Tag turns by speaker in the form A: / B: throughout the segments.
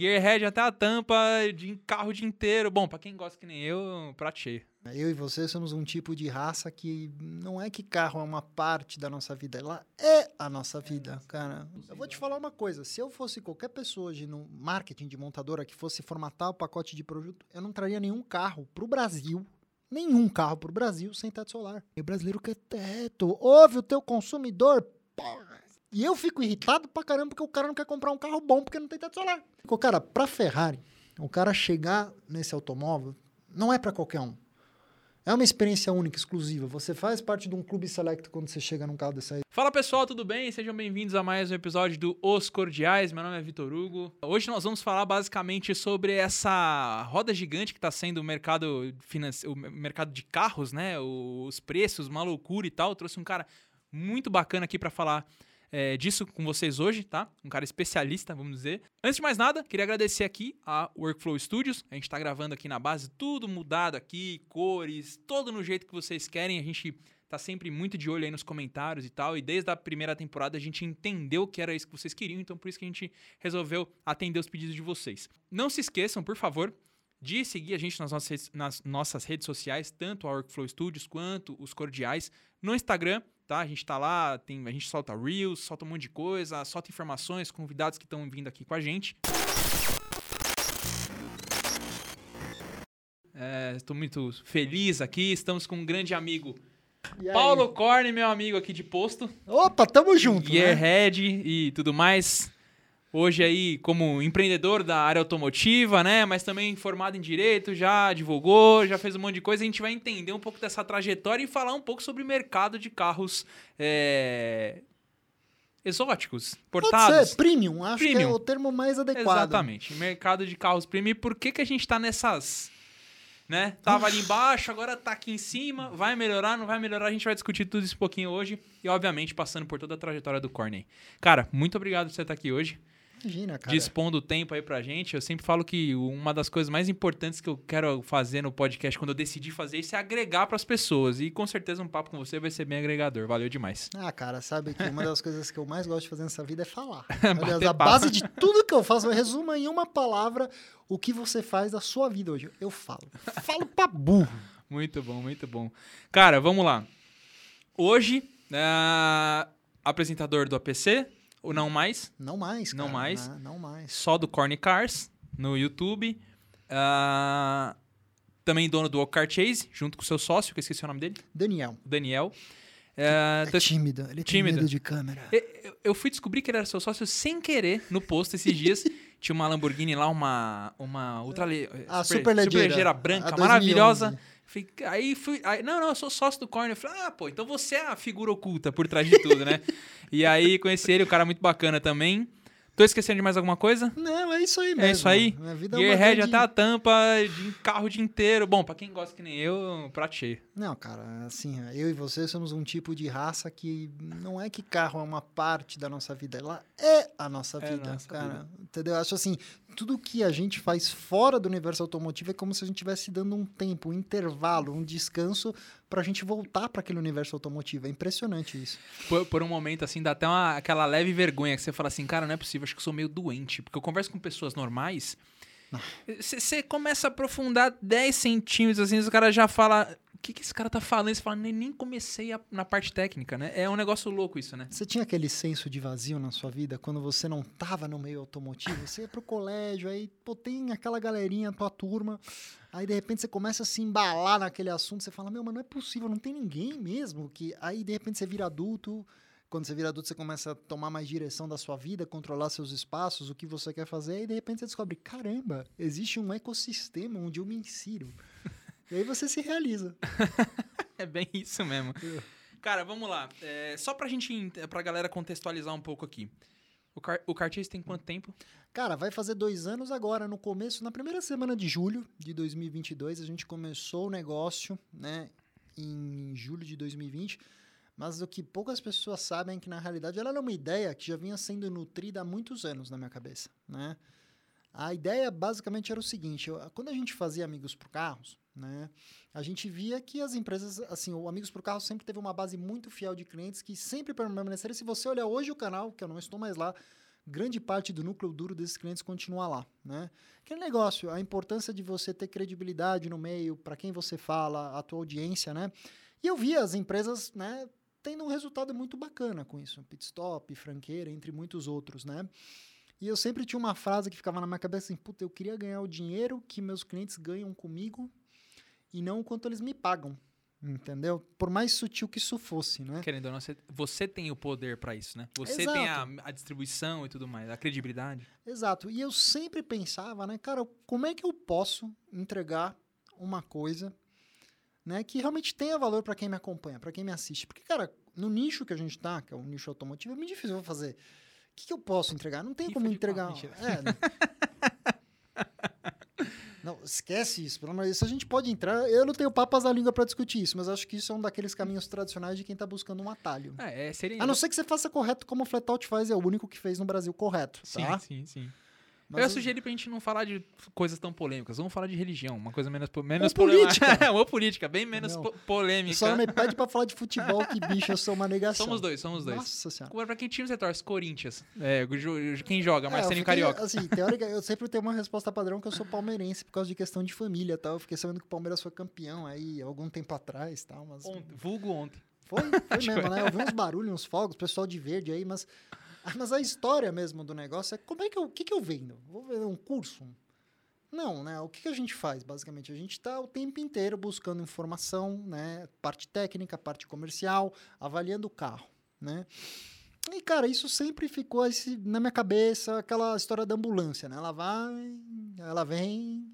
A: Gearhead até a tampa, de carro o dia inteiro. Bom, pra quem gosta que nem eu, prato cheio.
B: Eu e você somos um tipo de raça que não é que carro é uma parte da nossa vida, ela é a nossa vida, cara. Eu vou te falar uma coisa, se eu fosse qualquer pessoa hoje no marketing de montadora que fosse formatar o pacote de produto, eu não traria nenhum carro pro Brasil, nenhum carro pro Brasil sem teto solar. E o brasileiro quer teto, ouve o teu consumidor, porra. E eu fico irritado pra caramba porque o cara não quer comprar um carro bom porque não tem teto solar. O cara, pra Ferrari, o cara chegar nesse automóvel não é para qualquer um. É uma experiência única, exclusiva. Você faz parte de um clube select quando você chega num carro desse aí.
A: Fala pessoal, tudo bem? Sejam bem-vindos a mais um episódio do Os Cordiais. Meu nome é Vitor Hugo. Hoje nós vamos falar basicamente sobre essa roda gigante que está sendo o mercado, finance... o mercado de carros, né? Os preços, uma loucura e tal. Eu trouxe um cara muito bacana aqui para falar é, disso com vocês hoje, tá? Um cara especialista, vamos dizer. Antes de mais nada, queria agradecer aqui a Workflow Studios. A gente está gravando aqui na base, tudo mudado aqui, cores, todo no jeito que vocês querem. A gente tá sempre muito de olho aí nos comentários e tal. E desde a primeira temporada a gente entendeu que era isso que vocês queriam, então por isso que a gente resolveu atender os pedidos de vocês. Não se esqueçam, por favor, de seguir a gente nas nossas, nas nossas redes sociais, tanto a Workflow Studios quanto os Cordiais, no Instagram tá? A gente tá lá, tem, a gente solta reels, solta um monte de coisa, solta informações, convidados que estão vindo aqui com a gente. Estou é, muito feliz aqui, estamos com um grande amigo Paulo Corne, meu amigo aqui de posto.
B: Opa, tamo junto,
A: Gearhead né? e tudo mais hoje aí como empreendedor da área automotiva, né? Mas também formado em direito, já divulgou, já fez um monte de coisa. A gente vai entender um pouco dessa trajetória e falar um pouco sobre o mercado de carros é... exóticos, portados. Pode
B: ser, premium, acho premium. que é o termo mais adequado.
A: Exatamente, mercado de carros premium. E por que, que a gente tá nessas... Né? Tava ali embaixo, agora tá aqui em cima. Vai melhorar, não vai melhorar? A gente vai discutir tudo isso um pouquinho hoje. E, obviamente, passando por toda a trajetória do Corney. Cara, muito obrigado por você estar aqui hoje.
B: Imagina, cara.
A: dispondo o tempo aí pra gente. Eu sempre falo que uma das coisas mais importantes que eu quero fazer no podcast, quando eu decidi fazer isso, é agregar para as pessoas. E com certeza um papo com você vai ser bem agregador. Valeu demais.
B: Ah, cara, sabe que uma das coisas que eu mais gosto de fazer nessa vida é falar. Aliás, a base de tudo que eu faço, eu resumo em uma palavra o que você faz da sua vida hoje. Eu falo. Falo pra burro.
A: Muito bom, muito bom. Cara, vamos lá. Hoje, uh, apresentador do APC, ou não mais?
B: Não mais.
A: Não
B: cara,
A: mais.
B: Não, não, mais.
A: Só do Corny Cars no YouTube. Uh, também dono do Car Chase, junto com o seu sócio, que eu esqueci o nome dele.
B: Daniel.
A: Daniel.
B: Uh, é tímido, ele tem tímido. medo de câmera.
A: Eu, eu, fui descobrir que ele era seu sócio sem querer no post esses dias. Tinha uma Lamborghini lá, uma, uma ultra,
B: a super, super, super
A: branca, maravilhosa. Aí fui. Aí, não, não, eu sou sócio do Corner. Eu falei, ah, pô, então você é a figura oculta por trás de tudo, né? e aí conheci ele, o cara muito bacana também. Tô esquecendo de mais alguma coisa?
B: Não, é isso aí mesmo.
A: É isso aí.
B: Minha vida
A: Gearhead é grande... até a tampa, de carro o dia inteiro. Bom, pra quem gosta que nem eu, prato cheio.
B: Não, cara, assim, eu e você somos um tipo de raça que não é que carro é uma parte da nossa vida, ela é a nossa é vida, nossa cara. Vida. Entendeu? Acho assim, tudo que a gente faz fora do universo automotivo é como se a gente estivesse dando um tempo, um intervalo, um descanso para a gente voltar para aquele universo automotivo. É impressionante isso.
A: Por, por, um momento, assim, dá até uma, aquela leve vergonha que você fala assim, cara, não é possível, acho que eu sou meio doente. Porque eu converso com pessoas normais, você começa a aprofundar 10 centímetros, assim, o cara já fala, que, que esse cara tá falando? Você fala, nem, nem comecei a, na parte técnica, né? É um negócio louco isso, né?
B: Você tinha aquele senso de vazio na sua vida quando você não tava no meio automotivo? Você ia pro colégio, aí, pô, tem aquela galerinha, tua turma, aí de repente você começa a se embalar naquele assunto, você fala, meu, mas não é possível, não tem ninguém mesmo. que Aí de repente você vira adulto, quando você vira adulto, você começa a tomar mais direção da sua vida, controlar seus espaços, o que você quer fazer, e de repente você descobre: caramba, existe um ecossistema onde eu me insiro. E aí você se realiza.
A: é bem isso mesmo. É. Cara, vamos lá. É, só pra gente, pra galera contextualizar um pouco aqui. O, car o Cartier tem quanto tempo?
B: Cara, vai fazer dois anos agora, no começo, na primeira semana de julho de 2022, a gente começou o negócio, né, em julho de 2020, mas o que poucas pessoas sabem é que, na realidade, ela era uma ideia que já vinha sendo nutrida há muitos anos na minha cabeça, né? A ideia, basicamente, era o seguinte, eu, quando a gente fazia Amigos por Carros, né? A gente via que as empresas, assim, o Amigos por Carro sempre teve uma base muito fiel de clientes que sempre permaneceram. Se você olhar hoje o canal, que eu não estou mais lá, grande parte do núcleo duro desses clientes continua lá, né? Aquele negócio, a importância de você ter credibilidade no meio, para quem você fala, a tua audiência, né? E eu vi as empresas, né, tendo um resultado muito bacana com isso, Pitstop, Franqueira, entre muitos outros, né? E eu sempre tinha uma frase que ficava na minha cabeça assim, puta, eu queria ganhar o dinheiro que meus clientes ganham comigo e não o quanto eles me pagam, Entendeu? Por mais sutil que isso fosse, né?
A: Querendo ou não, você, você tem o poder para isso, né? Você Exato. tem a, a, distribuição e tudo mais, a credibilidade.
B: Exato. E eu sempre pensava, né, cara, como é que eu posso entregar uma coisa, né, que realmente tenha valor para quem me acompanha, para quem me assiste? Porque, cara, no nicho que a gente tá, que é o nicho automotivo, é muito difícil fazer. O que, que eu posso entregar? Não tem como entregar. É. Não, esquece isso, pelo amor de Deus. A gente pode entrar. Eu não tenho papas na língua para discutir isso, mas acho que isso é um daqueles caminhos tradicionais de quem tá buscando um atalho.
A: É, é seria...
B: A não ser que você faça correto como o Flatout faz, é o único que fez no Brasil correto. Tá?
A: Sim, sim, sim. Mas eu ia sugerir pra gente não falar de coisas tão polêmicas. Vamos falar de religião, uma coisa menos, menos
B: Ou política.
A: Ou política, bem menos po polêmica.
B: Só me pede pra falar de futebol, que bicho, eu sou uma negação.
A: Somos dois, somos dois.
B: Nossa senhora.
A: Pra que time você torce? Corinthians. É, quem joga? É, Marcelinho Carioca.
B: Assim, teórica, eu sempre tenho uma resposta padrão que eu sou palmeirense por causa de questão de família tal. Eu fiquei sabendo que o Palmeiras foi campeão aí algum tempo atrás tal. Mas...
A: Ontem, vulgo ontem.
B: Foi, foi mesmo, né? Eu vi uns barulhos, uns fogos, pessoal de verde aí, mas mas a história mesmo do negócio é como é que eu, que, que eu vendo? Vou vender um curso? Não, né? O que, que a gente faz, basicamente? A gente está o tempo inteiro buscando informação, né? Parte técnica, parte comercial, avaliando o carro, né? E, cara, isso sempre ficou na minha cabeça, aquela história da ambulância, né? Ela vai, ela vem.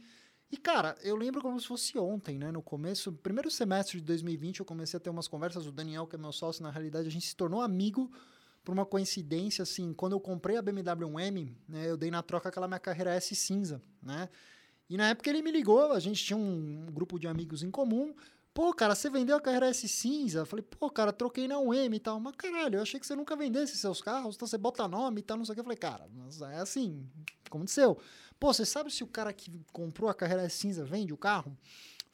B: E, cara, eu lembro como se fosse ontem, né? No começo, primeiro semestre de 2020, eu comecei a ter umas conversas. O Daniel, que é meu sócio, na realidade, a gente se tornou amigo por uma coincidência, assim, quando eu comprei a BMW M, né, eu dei na troca aquela minha carreira S cinza, né? E na época ele me ligou, a gente tinha um, grupo de amigos em comum. Pô, cara, você vendeu a carreira S cinza? Eu falei, pô, cara, troquei na UM e tal. Mas caralho, eu achei que você nunca vendesse seus carros, então você bota nome e tal, não sei o que. Eu falei, cara, mas é assim, aconteceu? Pô, você sabe se o cara que comprou a carreira S cinza vende o carro?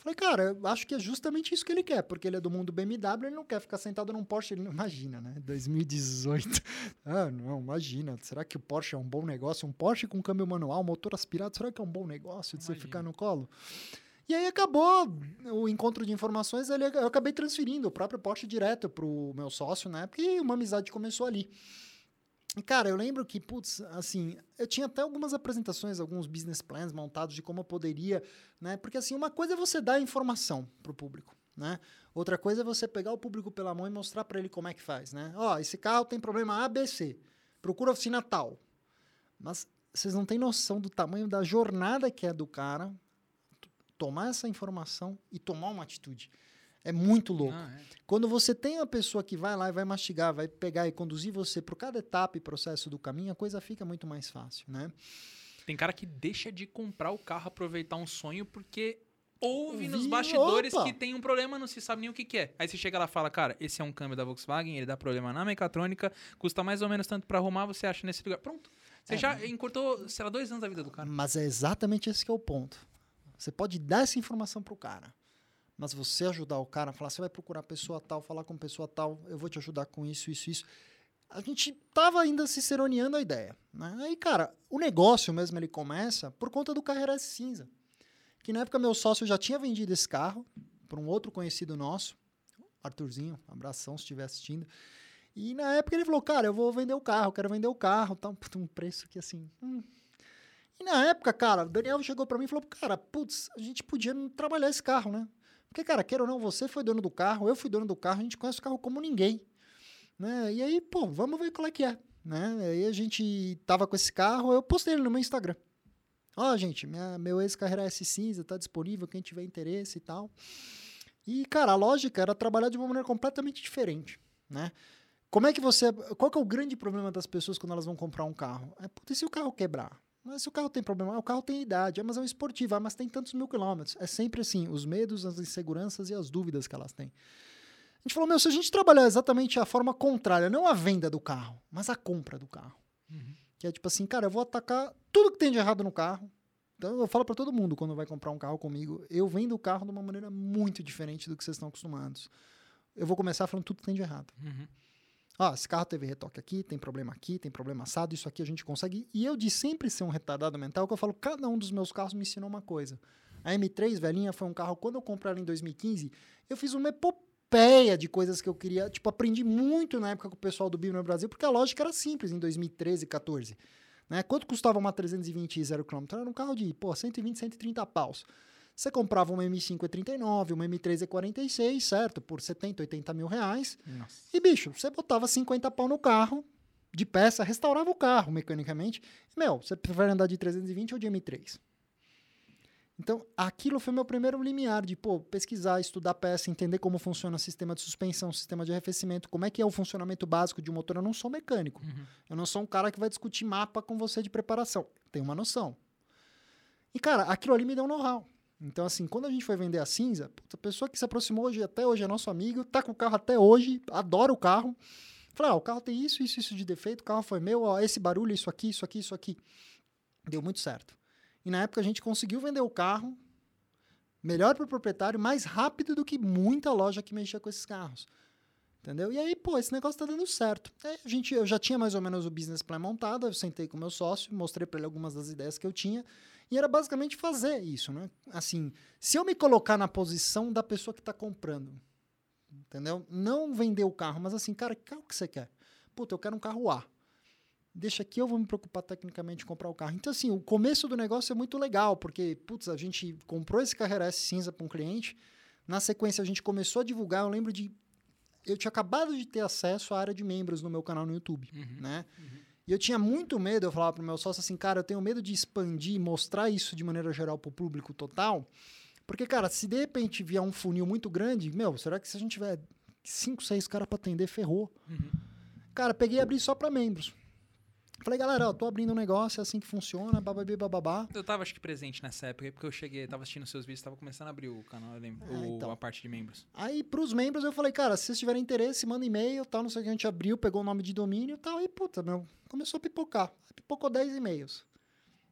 B: Falei, cara, eu acho que é justamente isso que ele quer, porque ele é do mundo BMW, ele não quer ficar sentado num Porsche, ele não imagina, né? 2018. ah, não, imagina. Será que o Porsche é um bom negócio? Um Porsche com câmbio manual, motor aspirado, será que é um bom negócio de imagina. você ficar no colo? E aí acabou o encontro de informações, eu acabei transferindo o próprio Porsche direto pro meu sócio, né? Porque uma amizade começou ali. Cara, eu lembro que, putz, assim, eu tinha até algumas apresentações, alguns business plans montados de como eu poderia, né? Porque, assim, uma coisa é você dar informação pro público, né? Outra coisa é você pegar o público pela mão e mostrar para ele como é que faz, né? Ó, esse carro tem problema ABC, procura oficina tal. Mas vocês não têm noção do tamanho da jornada que é do cara tomar essa informação e tomar uma atitude. É muito louco. Ah, é. Quando você tem a pessoa que vai lá e vai mastigar, vai pegar e conduzir você por cada etapa e processo do caminho, a coisa fica muito mais fácil, né?
A: Tem cara que deixa de comprar o carro, aproveitar um sonho, porque ouve nos bastidores Opa. que tem um problema, não se sabe nem o que, que, é. Aí você chega lá e fala, cara, esse é um câmbio da Volkswagen, ele dá problema na mecatrônica, custa mais ou menos tanto para arrumar, você acha nesse lugar. Pronto. Você é, já encurtou, sei lá, dois anos da vida do cara.
B: Mas é exatamente esse que é o ponto. Você pode dar essa informação pro cara. Mas você ajudar o cara, falar, você vai procurar pessoa tal, falar com pessoa tal, eu vou te ajudar com isso, isso, isso. A gente tava ainda se seroneando a ideia. Né? Aí, cara, o negócio mesmo ele começa por conta do Carreira Cinza. Que na época meu sócio já tinha vendido esse carro para um outro conhecido nosso, Arthurzinho, abração se estiver assistindo. E na época ele falou, cara, eu vou vender o carro, quero vender o carro, tá um preço que assim. Hum. E na época, cara, o Daniel chegou para mim e falou, cara, putz, a gente podia trabalhar esse carro, né? Porque, cara, queira ou não, você foi dono do carro, eu fui dono do carro, a gente conhece o carro como ninguém. Né? E aí, pô, vamos ver qual é que é. Né? Aí a gente tava com esse carro, eu postei ele no meu Instagram. Ó, oh, gente, minha, meu ex-carreira S cinza tá disponível, quem tiver interesse e tal. E, cara, a lógica era trabalhar de uma maneira completamente diferente, né? Como é que você... Qual que é o grande problema das pessoas quando elas vão comprar um carro? É, putz, e se o carro quebrar? Mas se o carro tem problema, ah, o carro tem idade, ah, mas é um esportivo, ah, mas tem tantos mil quilômetros. É sempre assim, os medos, as inseguranças e as dúvidas que elas têm. A gente falou, meu, se a gente trabalhar exatamente a forma contrária, não a venda do carro, mas a compra do carro. Uhum. Que é tipo assim, cara, eu vou atacar tudo que tem de errado no carro. Então eu falo para todo mundo quando vai comprar um carro comigo, eu vendo o carro de uma maneira muito diferente do que vocês estão acostumados. Eu vou começar falando tudo que tem de errado. Uhum. Ó, esse carro teve retoque aqui, tem problema aqui, tem problema assado, isso aqui a gente consegue. E eu de sempre ser um retardado mental, que eu falo, cada um dos meus carros me ensinou uma coisa. A M3, velhinha, foi um carro, quando eu comprei ela em 2015, eu fiz uma epopeia de coisas que eu queria. Tipo, aprendi muito na época com o pessoal do Bio no Brasil, porque a lógica era simples em 2013, 14. Né? Quanto custava uma 320 zero km? Era um carro de, pô, 120, 130 paus. Você comprava uma M5 E39, uma M3 E46, certo? Por 70, 80 mil reais.
A: Nossa.
B: E, bicho, você botava 50 pau no carro, de peça, restaurava o carro mecanicamente. E, meu, você prefere andar de 320 ou de M3? Então, aquilo foi meu primeiro limiar de, pô, pesquisar, estudar peça, entender como funciona o sistema de suspensão, sistema de arrefecimento, como é que é o funcionamento básico de um motor. Eu não sou mecânico.
A: Uhum.
B: Eu não sou um cara que vai discutir mapa com você de preparação. Tenho uma noção. E, cara, aquilo ali me deu um know-how. Então, assim, quando a gente foi vender a cinza, a pessoa que se aproximou hoje, até hoje é nosso amigo, tá com o carro até hoje, adora o carro. Falei, ah, o carro tem isso, isso, isso de defeito, o carro foi meu, ó, esse barulho, isso aqui, isso aqui, isso aqui. Deu muito certo. E na época a gente conseguiu vender o carro melhor para o proprietário, mais rápido do que muita loja que mexia com esses carros. Entendeu? E aí, pô, esse negócio tá dando certo. Aí a gente, eu já tinha mais ou menos o business plan montado, eu sentei com meu sócio, mostrei para ele algumas das ideias que eu tinha, e era basicamente fazer isso, né? Assim, se eu me colocar na posição da pessoa que está comprando, entendeu? Não vender o carro, mas assim, cara, que carro que você quer? Puta, eu quero um carro A. Deixa aqui, eu vou me preocupar tecnicamente em comprar o carro. Então, assim, o começo do negócio é muito legal, porque, putz, a gente comprou esse Carreira S cinza para um cliente, na sequência a gente começou a divulgar, eu lembro de... Eu tinha acabado de ter acesso à área de membros no meu canal no YouTube,
A: Uhum.
B: né? E eu tinha muito medo, eu falava pro meu sócio assim, cara, eu tenho medo de expandir, mostrar isso de maneira geral pro público total. Porque, cara, se de repente vier um funil muito grande, meu, será que se a gente tiver cinco, seis caras pra atender, ferrou?
A: Uhum.
B: Cara, peguei e abri só pra membros. Falei, galera, ó, tô abrindo um negócio, é assim que funciona, bababi, bababá.
A: Eu tava, acho que, presente nessa época, porque eu cheguei, tava assistindo seus vídeos, tava começando a abrir o canal, eu lembro,
B: Ah,
A: o-
B: então.
A: a parte de membros.
B: Aí, pros membros, eu falei, cara, se vocês tiverem interesse, manda e-mail, tal, não sei o que, a gente abriu, pegou o nome de domínio e tal, e, puta, meu, começou a pipocar. Pipocou 10 e-mails.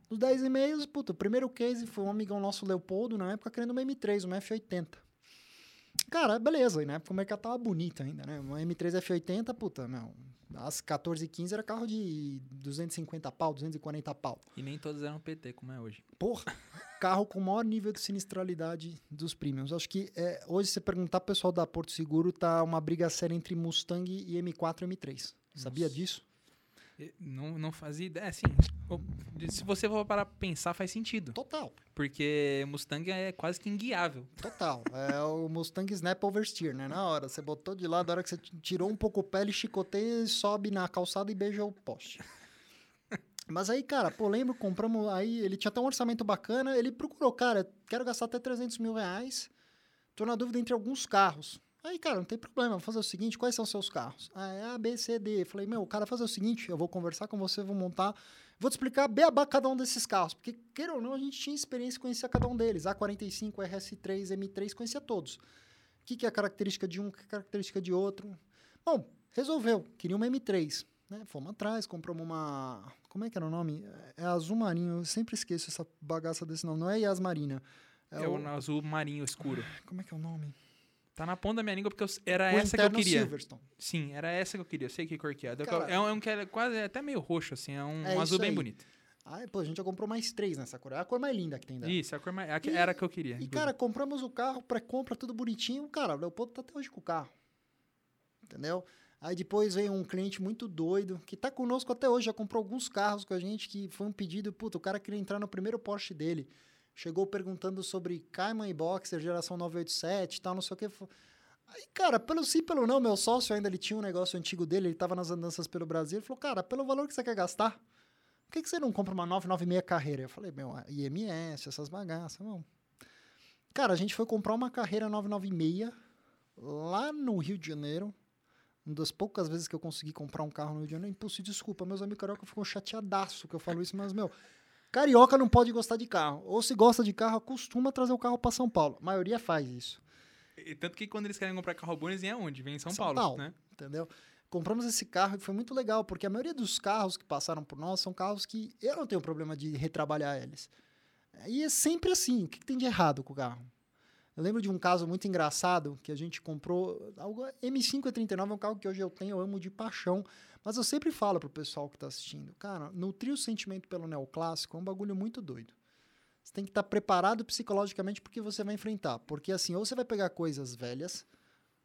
B: Dos 10 e-mails, puta, o primeiro case foi um amigão nosso, Leopoldo, na época, querendo uma M3, uma F80. Cara, beleza, e na época o mercado tava bonito ainda, né? Uma M3 F80, puta, meu, às 14 e 15 era carro de 250 pau, 240 pau.
A: E nem todos eram PT, como é hoje.
B: Porra, carro com o maior nível de sinistralidade dos premiums. Acho que é, hoje, se você perguntar pro pessoal da Porto Seguro, tá uma briga séria entre Mustang e M4 e M3. Sabia
A: Nossa.
B: disso?
A: Não, não fazia ideia. Assim, o- se você for parar pra pensar, faz sentido.
B: Total,
A: Porque Mustang é quase que inguiável.
B: total. é o Mustang Snap Oversteer, né? Na hora, você botou de lado, na hora que você tirou um pouco o pé, ele chicoteia, sobe na calçada e beija o poste. Mas aí, cara, pô, lembro, compramos, aí ele tinha até um orçamento bacana, ele procurou, cara, quero gastar até 300 mil reais, tô na dúvida entre alguns carros. Aí, cara, não tem problema, vou fazer o seguinte, quais são os seus carros? Ah, é A, B, C, D. Falei, meu, cara, fazer o seguinte, eu vou conversar com você, vou montar, vou te explicar beabá cada um desses carros, porque, queira ou não, a gente tinha experiência em conhecer cada um deles, A45, RS3, M3, conhecia todos. O que, que é a característica de um, que é a característica de outro. Bom, resolveu, queria uma M3. Né? Fomos atrás, compramos uma. Como é que era o nome? É azul marinho, eu sempre esqueço essa bagaça desse nome. Não é Yas Marina.
A: É, o azul marinho escuro.
B: Como é que é o nome?
A: Tá na ponta da minha língua porque eu- era
B: o
A: essa que eu queria.
B: Silverstone.
A: Sim, era essa que eu queria. Eu sei que cor que é.
B: Cara-
A: é, um, é um que é quase é até meio roxo, assim. É um
B: É
A: azul
B: isso
A: bem
B: aí.
A: bonito.
B: Aí, pô, a gente já comprou mais três nessa cor. É a cor mais linda que tem dela.
A: Isso, é a cor mais, a que-
B: E-
A: era a que eu queria.
B: E,
A: inclusive.
B: cara, compramos o carro, pré-compra, tudo bonitinho. Cara, o Leopoldo tá até hoje com o carro. Entendeu? Aí depois veio um cliente muito doido, que tá conosco até hoje, já comprou alguns carros com a gente, que foi um pedido, puta, o cara queria entrar no primeiro Porsche dele. Chegou perguntando sobre Cayman e Boxer, geração 987 e tal, não sei o que. Aí, cara, pelo sim, pelo não, meu sócio ainda, ele tinha um negócio antigo dele, ele tava nas andanças pelo Brasil, ele falou, cara, pelo valor que você quer gastar, por que, que você não compra uma 996 carreira? Eu falei, meu, IMS, essas bagaças, não. Cara, a gente foi comprar uma carreira 996 lá no Rio de Janeiro. Uma das poucas vezes que eu consegui comprar um carro no Rio de Janeiro. Impulso, desculpa, meus amigos carioca ficam chateadaço que eu falo isso, mas, meu, carioca não pode gostar de carro. Ou se gosta de carro, acostuma trazer o carro para São Paulo. A maioria faz isso.
A: E tanto que quando eles querem comprar carro bom, eles vêm aonde? Vem em São,
B: São
A: Paulo,
B: Paulo.
A: né?
B: entendeu? Compramos esse carro e foi muito legal, porque a maioria dos carros que passaram por nós são carros que eu não tenho problema de retrabalhar eles. E é sempre assim, o que, que tem de errado com o carro? Eu lembro de um caso muito engraçado que a gente comprou. Algo, M5 é um carro que hoje eu tenho, eu amo de paixão. Mas eu sempre falo pro pessoal que está assistindo, cara, nutrir o sentimento pelo neoclássico é um bagulho muito doido. Você tem que estar tá preparado psicologicamente porque você vai enfrentar. Porque assim, ou você vai pegar coisas velhas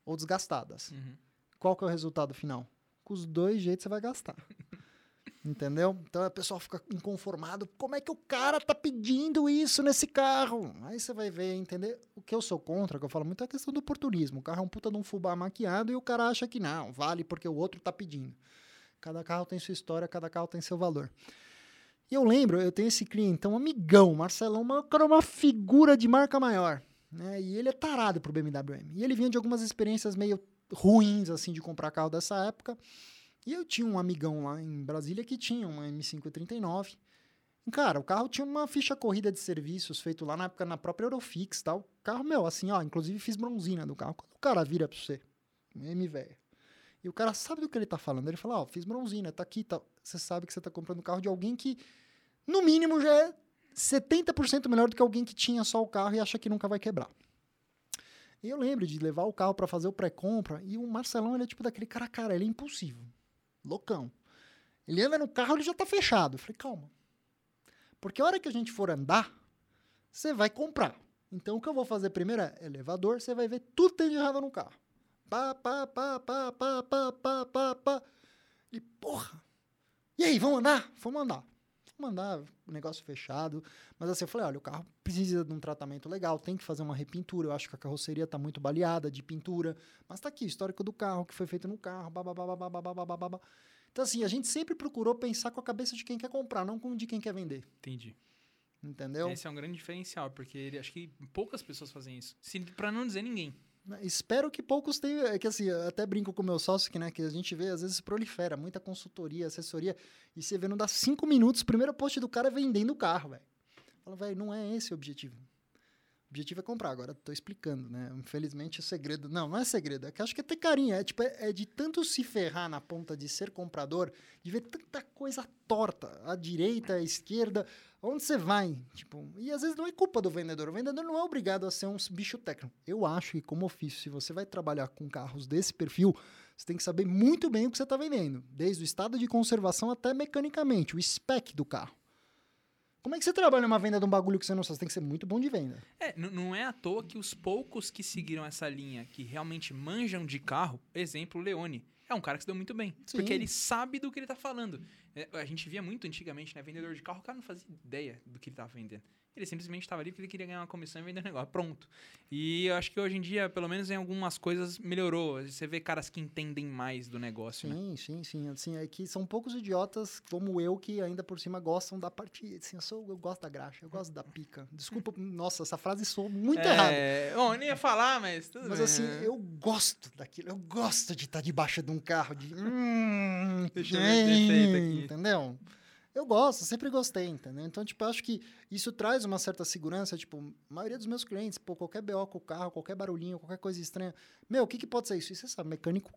B: ou desgastadas. Uhum. Qual que é o resultado final? Com os dois jeitos você vai gastar. Entendeu? Então a pessoa fica inconformado. Como é que o cara tá pedindo isso nesse carro? Aí você vai ver, entender? O que eu sou contra, que eu falo muito, é a questão do oportunismo. O carro é um puta de um fubá maquiado e o cara acha que não, vale porque o outro tá pedindo. Cada carro tem sua história, cada carro tem seu valor. E eu lembro, eu tenho esse cliente, um amigão, Marcelão, uma, cara, uma figura de marca maior. Né? E ele é tarado pro BMW M. E ele vinha de algumas experiências meio ruins, assim, de comprar carro dessa época. E eu tinha um amigão lá em Brasília que tinha uma M539. E, cara, o carro tinha uma ficha corrida de serviços feito lá na época na própria Eurofix tal. O carro, meu, assim, ó, inclusive fiz bronzina do carro. Quando o cara vira pra você, M velho, e o cara sabe do que ele tá falando. Ele fala, ó, fiz bronzina, tá aqui, tá. Você sabe que você tá comprando um carro de alguém que, no mínimo, já é 70% melhor do que alguém que tinha só o carro e acha que nunca vai quebrar. E eu lembro de levar o carro para fazer o pré-compra e o Marcelão, ele é tipo daquele cara, cara, ele é impulsivo loucão. Ele anda no carro, ele já tá fechado. Eu falei, calma. Porque a hora que a gente for andar, você vai comprar. Então o que eu vou fazer primeiro é elevador, você vai ver tudo tem de errado no carro. Pá, pá, pá, pá, pá, pá, pá, pá, pá. E porra. E aí, vamos andar? Vamos andar. Vamos andar, o negócio fechado. Mas assim, eu falei, olha, o carro precisa de um tratamento legal, tem que fazer uma repintura. Eu acho que a carroceria tá muito baleada de pintura. Mas tá aqui, histórico do carro, que foi feito no carro, babá. Então, assim, a gente sempre procurou pensar com a cabeça de quem quer comprar, não com de quem quer vender.
A: Entendi.
B: Entendeu?
A: Esse é um grande diferencial, porque ele, acho que poucas pessoas fazem isso. Para não dizer ninguém.
B: Né, espero que poucos tenham. É que assim, até brinco com o meu sócio, que, né, que a gente vê, às vezes prolifera, muita consultoria, assessoria, e você vê, não dá cinco minutos, primeiro post do cara é vendendo o carro, velho. Fala, velho, não é esse o objetivo. Objetivo é comprar. Agora, tô explicando, né? Infelizmente, o segredo. Não, não é segredo. É que acho que é ter carinho. É, tipo, é, é de tanto se ferrar na ponta de ser comprador, de ver tanta coisa torta, à direita, à esquerda, onde você vai. Tipo, e às vezes não é culpa do vendedor. O vendedor não é obrigado a ser um bicho técnico. Eu acho que, como ofício, se você vai trabalhar com carros desse perfil, você tem que saber muito bem o que você está vendendo, desde o estado de conservação até mecanicamente, o spec do carro. Como é que você trabalha numa venda de um bagulho que você não sabe? Você tem que ser muito bom de venda.
A: É, não é à toa que os poucos que seguiram essa linha, que realmente manjam de carro, exemplo, Leone, é um cara que se deu muito bem. Sim. Porque ele sabe do que ele está falando. É, a gente via muito antigamente, né? Vendedor de carro, o cara não fazia ideia do que ele estava vendendo. Ele simplesmente estava ali porque ele queria ganhar uma comissão e vender um negócio. Pronto. E eu acho que hoje em dia, pelo menos em algumas coisas, melhorou. Você vê caras que entendem mais do negócio.
B: Sim,
A: né?
B: sim, sim. Assim, é que são poucos idiotas como eu que ainda por cima gostam da partida. Assim, eu, sou, eu gosto da graxa, eu gosto da pica. Desculpa, nossa, essa frase soou muito é... errada.
A: Bom, eu nem ia falar, mas
B: tudo Mas bem. assim, eu gosto daquilo. Eu gosto de estar debaixo de um carro de. Hum, Deixa eu ver defeito aqui. Entendeu? Eu gosto, sempre gostei, entendeu? Então, tipo, eu acho que isso traz uma certa segurança. Tipo, a maioria dos meus clientes, pô, qualquer BO com o carro, qualquer barulhinho, qualquer coisa estranha. Meu, o que, que pode ser isso? E você sabe, mecânico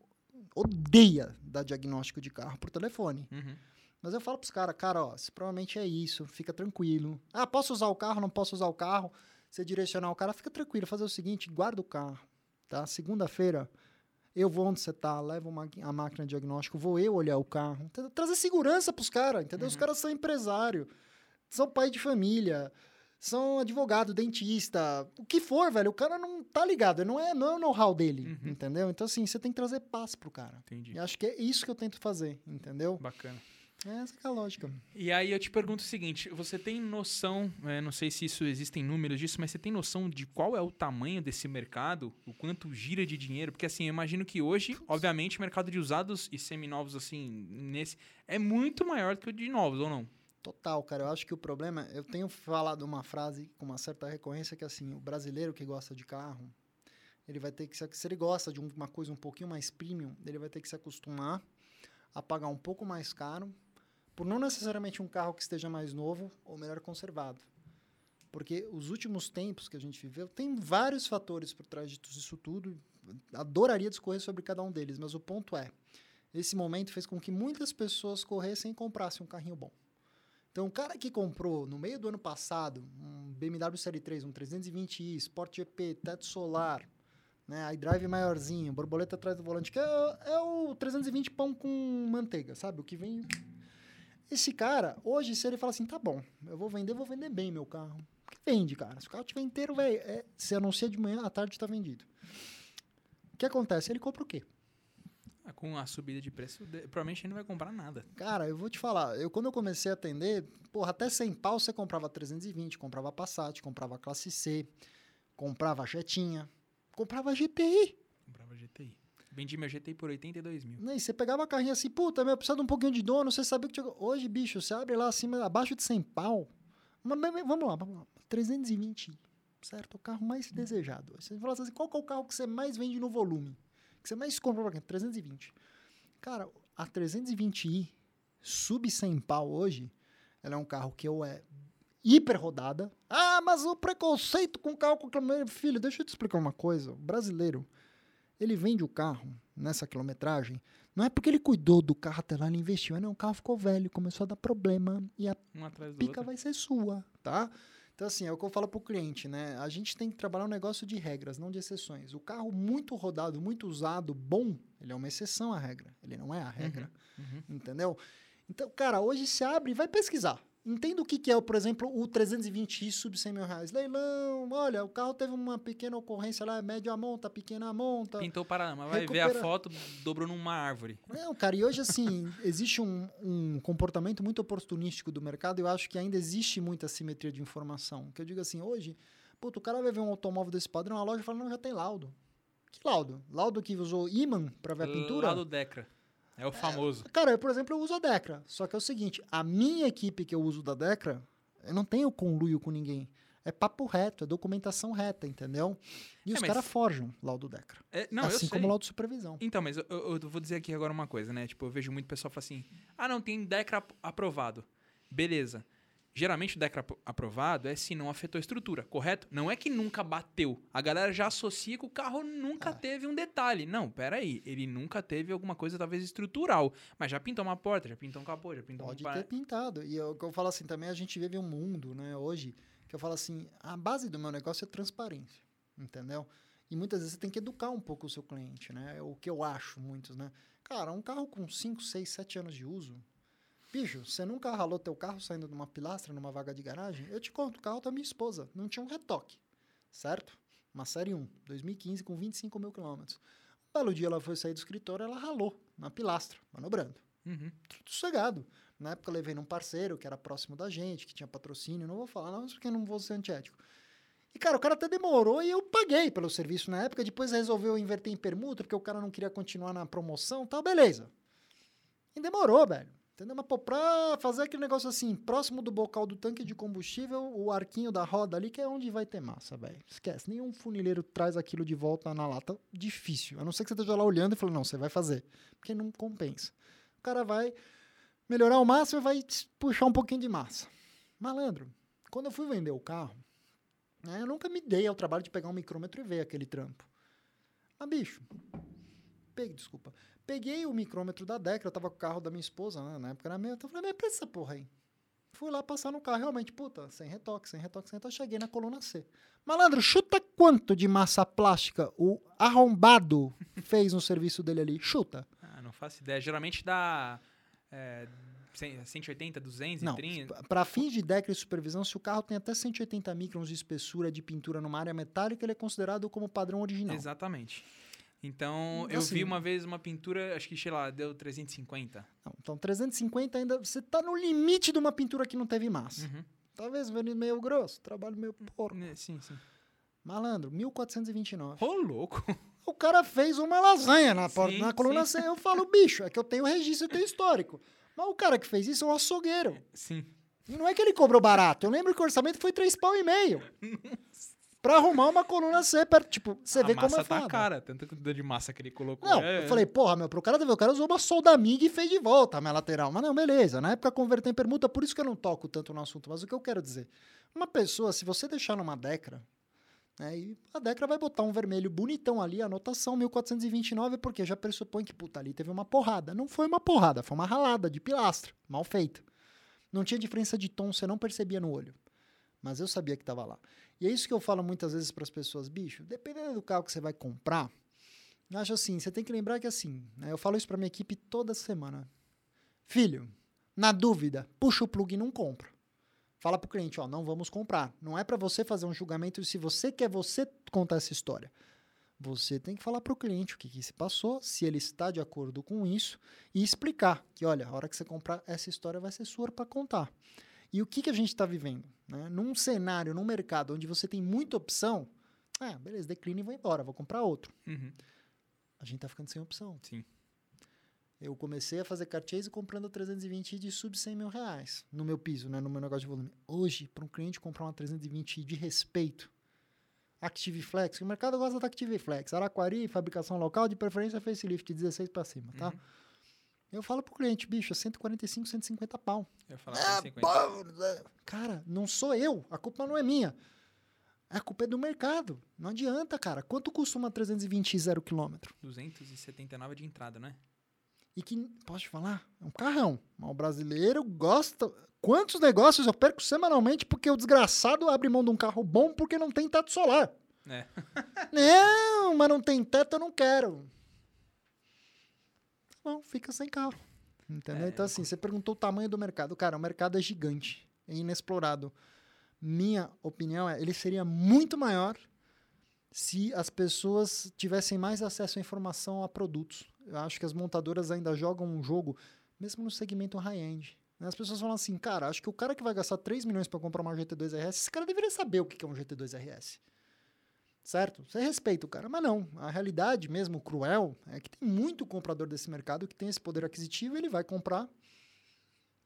B: odeia dar diagnóstico de carro por telefone. Uhum. Mas eu falo pros caras, cara, ó, provavelmente é isso, fica tranquilo. Ah, posso usar o carro, não posso usar o carro? Você direcionar o cara, fica tranquilo, fazer o seguinte, guarda o carro, tá? Segunda-feira, eu vou onde você tá, levo a máquina de diagnóstico, vou eu olhar o carro. Entendeu? Trazer segurança pros caras, entendeu? Uhum. Os caras são empresário, são pai de família, são advogado, dentista, o que for, velho. O cara não tá ligado, não é, não é o know-how dele, uhum. entendeu? Então, assim, você tem que trazer paz pro cara.
A: Entendi.
B: E acho que é isso que eu tento fazer, entendeu?
A: Bacana.
B: Essa é a lógica.
A: E aí eu te pergunto o seguinte: você tem noção, é, não sei se isso existem números disso, mas você tem noção de qual é o tamanho desse mercado, o quanto gira de dinheiro? Porque assim, eu imagino que hoje, obviamente, o mercado de usados e seminovos, assim, nesse, é muito maior do que o de novos, ou não?
B: Total, cara. Eu acho que o problema. Eu tenho falado uma frase com uma certa recorrência que assim, o brasileiro que gosta de carro, ele vai ter que se, se ele gosta de uma coisa um pouquinho mais premium, ele vai ter que se acostumar a pagar um pouco mais caro por não necessariamente um carro que esteja mais novo ou melhor conservado. Porque os últimos tempos que a gente viveu, tem vários fatores por trás disso tudo. Adoraria discorrer sobre cada um deles, mas o ponto é: esse momento fez com que muitas pessoas corressem e comprassem um carrinho bom. Então, o cara que comprou no meio do ano passado um BMW Série 3, um 320i, Sport GP, teto solar, né? iDrive maiorzinho, borboleta atrás do volante, que é, é o 320 pão com manteiga, sabe? O que vem. Esse cara, hoje, se ele fala assim, tá bom, eu vou vender, vou vender bem meu carro. Que vende, cara. Se o carro tiver inteiro, velho, é, se anuncia de manhã, à tarde tá vendido. O que acontece? Ele compra o quê?
A: Ah, Com a subida de preço, provavelmente ele não vai comprar nada.
B: Cara, eu vou te falar, eu quando eu comecei a atender, porra, até 100 pau você comprava 320, comprava Passat, comprava classe C, comprava Jetinha, comprava GTI.
A: Comprava GTI. Vendi meu GTI por 82 mil.
B: E você pegava a carrinha assim, puta, meu, precisa de um pouquinho de dono, você sabia que tinha... Hoje, bicho, você abre lá acima, abaixo de 100 pau, mas, vamos lá, vamos lá, 320, certo? O carro mais desejado. Você fala assim, qual é o carro que você mais vende no volume? Que você mais compra pra quê? 320. Cara, a 320i, sub 100 pau hoje, ela é um carro que eu é hiper rodada. Ah, mas o preconceito com carro com quilometragem... Filho, deixa eu te explicar uma coisa. O brasileiro, ele vende o carro nessa quilometragem, não é porque ele cuidou do carro até lá, ele investiu. É, não, o carro ficou velho, começou a dar problema e a
A: Um
B: pica vai ser sua, tá? Então, assim, é o que eu falo pro cliente, né? A gente tem que trabalhar um negócio de regras, não de exceções. O carro muito rodado, muito usado, bom, ele é uma exceção à regra. Ele não é a regra,
A: Uhum.
B: entendeu? Então, cara, hoje se abre e vai pesquisar. Entenda o que, que é, por exemplo, o 320i sub 100 mil reais. Leilão, olha, o carro teve uma pequena ocorrência lá, média monta, pequena monta.
A: Pintou o Paraná. Vai ver a
B: Recupera-
A: foto, dobrou numa árvore.
B: Não, cara, e hoje, assim, existe um, um comportamento muito oportunístico do mercado e eu acho que ainda existe muita simetria de informação. Que eu digo assim, hoje, puta, o cara vai ver um automóvel desse padrão, a loja fala, não, já tem laudo. Que laudo? Laudo que usou imã pra ver a pintura?
A: Lá do Decra. É o famoso.
B: Cara, eu, por exemplo, eu uso a Decra. Só que é o seguinte, a minha equipe que eu uso da Decra, eu não tenho conluio com ninguém. É papo reto, é documentação reta, entendeu? E
A: É,
B: os caras forjam laudo Decra.
A: É, não,
B: assim como laudo supervisão.
A: Então, mas eu, eu- vou dizer aqui agora uma coisa, né? Tipo, eu vejo muito pessoal falar assim: ah, não, tem DECRA ap- aprovado. Beleza. Geralmente o DECRA ap- aprovado é se não afetou a estrutura, correto? Não é que nunca bateu. A galera já associa que o carro nunca
B: É.
A: teve um detalhe. Não, peraí. Ele nunca teve alguma coisa talvez estrutural. Mas já pintou uma porta, já pintou um capô, já pintou
B: Pode
A: um...
B: ter pintado. E eu- o que eu falo assim também, a gente vive um mundo, né, hoje, que eu falo assim, a base do meu negócio é transparência, entendeu? E muitas vezes você tem que educar um pouco o seu cliente, né? É O que eu acho, muitos, né? Cara, um carro com 5, 6, 7 anos de uso, bicho, você nunca ralou teu carro saindo de uma pilastra, numa vaga de garagem? Eu te conto, o carro da minha esposa, não tinha um retoque, certo? Uma série 1, 2015, com 25 mil quilômetros. Um belo dia ela foi sair do escritório, ela ralou na pilastra, manobrando
A: Uhum.
B: tudo sossegado. Na época eu levei num parceiro que era próximo da gente, que tinha patrocínio, não vou falar não, porque não vou ser antiético. E, cara, o cara até demorou e eu paguei pelo serviço na época, depois resolveu inverter em permuta, porque o cara não queria continuar na promoção tal, beleza. E demorou, velho. Entendeu? Mas, pra fazer aquele negócio assim, próximo do bocal do tanque de combustível, o arquinho da roda ali, que é onde vai ter massa, velho. Esquece. Nenhum funileiro traz aquilo de volta na lata. Difícil. A não ser que você esteja lá olhando e fale, não, você vai fazer. Porque não compensa. O cara vai melhorar o máximo e vai puxar um pouquinho de massa. Malandro, quando eu fui vender o carro, né, eu nunca me dei ao trabalho de pegar um micrômetro e ver aquele trampo. Mas, bicho, peguei, desculpa. Peguei o micrômetro da Decra, eu tava com o carro da minha esposa, né, na época era meu, então eu falei, mas presta essa porra aí. Fui lá passar no carro, realmente, puta, sem retoque, sem retoque, sem retoque, cheguei na coluna C. Malandro, chuta quanto de massa plástica o arrombado fez no serviço dele ali? Chuta.
A: Ah, não faço ideia. Geralmente dá é, 100, 180, 230.
B: Não, para fins de DECRA e supervisão, se o carro tem até 180 microns de espessura de pintura numa área metálica, ele é considerado como padrão original.
A: Exatamente. Então,
B: Então,
A: eu vi
B: assim-
A: uma vez uma pintura, acho que, sei lá, deu 350.
B: Não, então, 350 ainda, você tá no limite de uma pintura que não teve massa.
A: Uhum.
B: Talvez meio grosso, trabalho meio porco.
A: Né, Sim, sim.
B: Malandro, 1429.
A: Ô, louco.
B: O cara fez uma lasanha na, porta,
A: Sim,
B: na coluna C. Eu falo, bicho, é que eu tenho registro, eu tenho histórico. Mas o cara que fez isso é um açougueiro.
A: Sim.
B: E não é que ele cobrou barato. Eu lembro que o orçamento foi três pau e meio. pra arrumar uma coluna C. perto- Tipo, você
A: a
B: vê como é
A: tá
B: foda.
A: cara, tanto quanto de massa que ele colocou.
B: Não,
A: É,
B: eu falei, porra, meu, pro cara o cara usou uma solda MIG e fez de volta a minha lateral. Mas não, beleza. Na época converter em permuta, por isso que eu não toco tanto no assunto. Mas o que eu quero dizer? Uma pessoa, se você deixar numa Decra, né, e a Decra vai botar um vermelho bonitão ali, anotação 1429, porque já pressupõe que, puta, ali teve uma porrada. Não foi uma porrada, foi uma ralada de pilastra, mal feita. Não tinha diferença de tom, você não percebia no olho. Mas eu sabia que estava lá. E é isso que eu falo muitas vezes para as pessoas, bicho, dependendo do carro que você vai comprar, acho assim, você tem que lembrar que assim, né, eu falo isso para minha equipe toda semana. Filho, na dúvida, puxa o plug e não compra. Fala pro cliente, ó, não vamos comprar. Não é para você fazer um julgamento se você quer você contar essa história. Você tem que falar para o cliente o que, que se passou, se ele está de acordo com isso e explicar que, olha, a hora que você comprar essa história vai ser sua para contar. E o que, que a gente está vivendo? Né? Num cenário, num mercado onde você tem muita opção, ah, beleza, declina e vou embora, vou comprar outro.
A: Uhum.
B: A gente está ficando sem opção.
A: Sim.
B: Eu comecei a fazer cartchase comprando 320 de sub 100 mil reais no meu piso, né, no meu negócio de volume. Hoje, para um cliente comprar uma 320 de respeito, Active Flex, o mercado gosta da Active Flex, Araquari, fabricação local, de preferência facelift, 16 para cima, tá? Uhum. Eu falo pro cliente, bicho, é 145, 150 pau.
A: Eu é, 150.
B: cara, não sou eu, a culpa não é minha. A culpa é do mercado. Não adianta, cara. Quanto custa uma 320 zero quilômetro?
A: 279 de entrada, né?
B: E que, posso te falar, é um carrão. Mas o brasileiro gosta. Quantos negócios eu perco semanalmente porque o desgraçado abre mão de um carro bom porque não tem teto solar?
A: É.
B: não, mas não tem teto, eu não quero. Não, fica sem carro. Entendeu? É, então, assim, você perguntou o tamanho do mercado. Cara, o mercado é gigante, é inexplorado. Minha opinião é, ele seria muito maior se as pessoas tivessem mais acesso à informação a produtos. Eu acho que as montadoras ainda jogam um jogo, mesmo no segmento high-end. Né? As pessoas falam assim, cara, acho que o cara que vai gastar 3 milhões para comprar uma GT2 RS, esse cara deveria saber o que é um GT2 RS. Certo? Você respeita o cara, mas não. A realidade mesmo cruel é que tem muito comprador desse mercado que tem esse poder aquisitivo e ele vai comprar.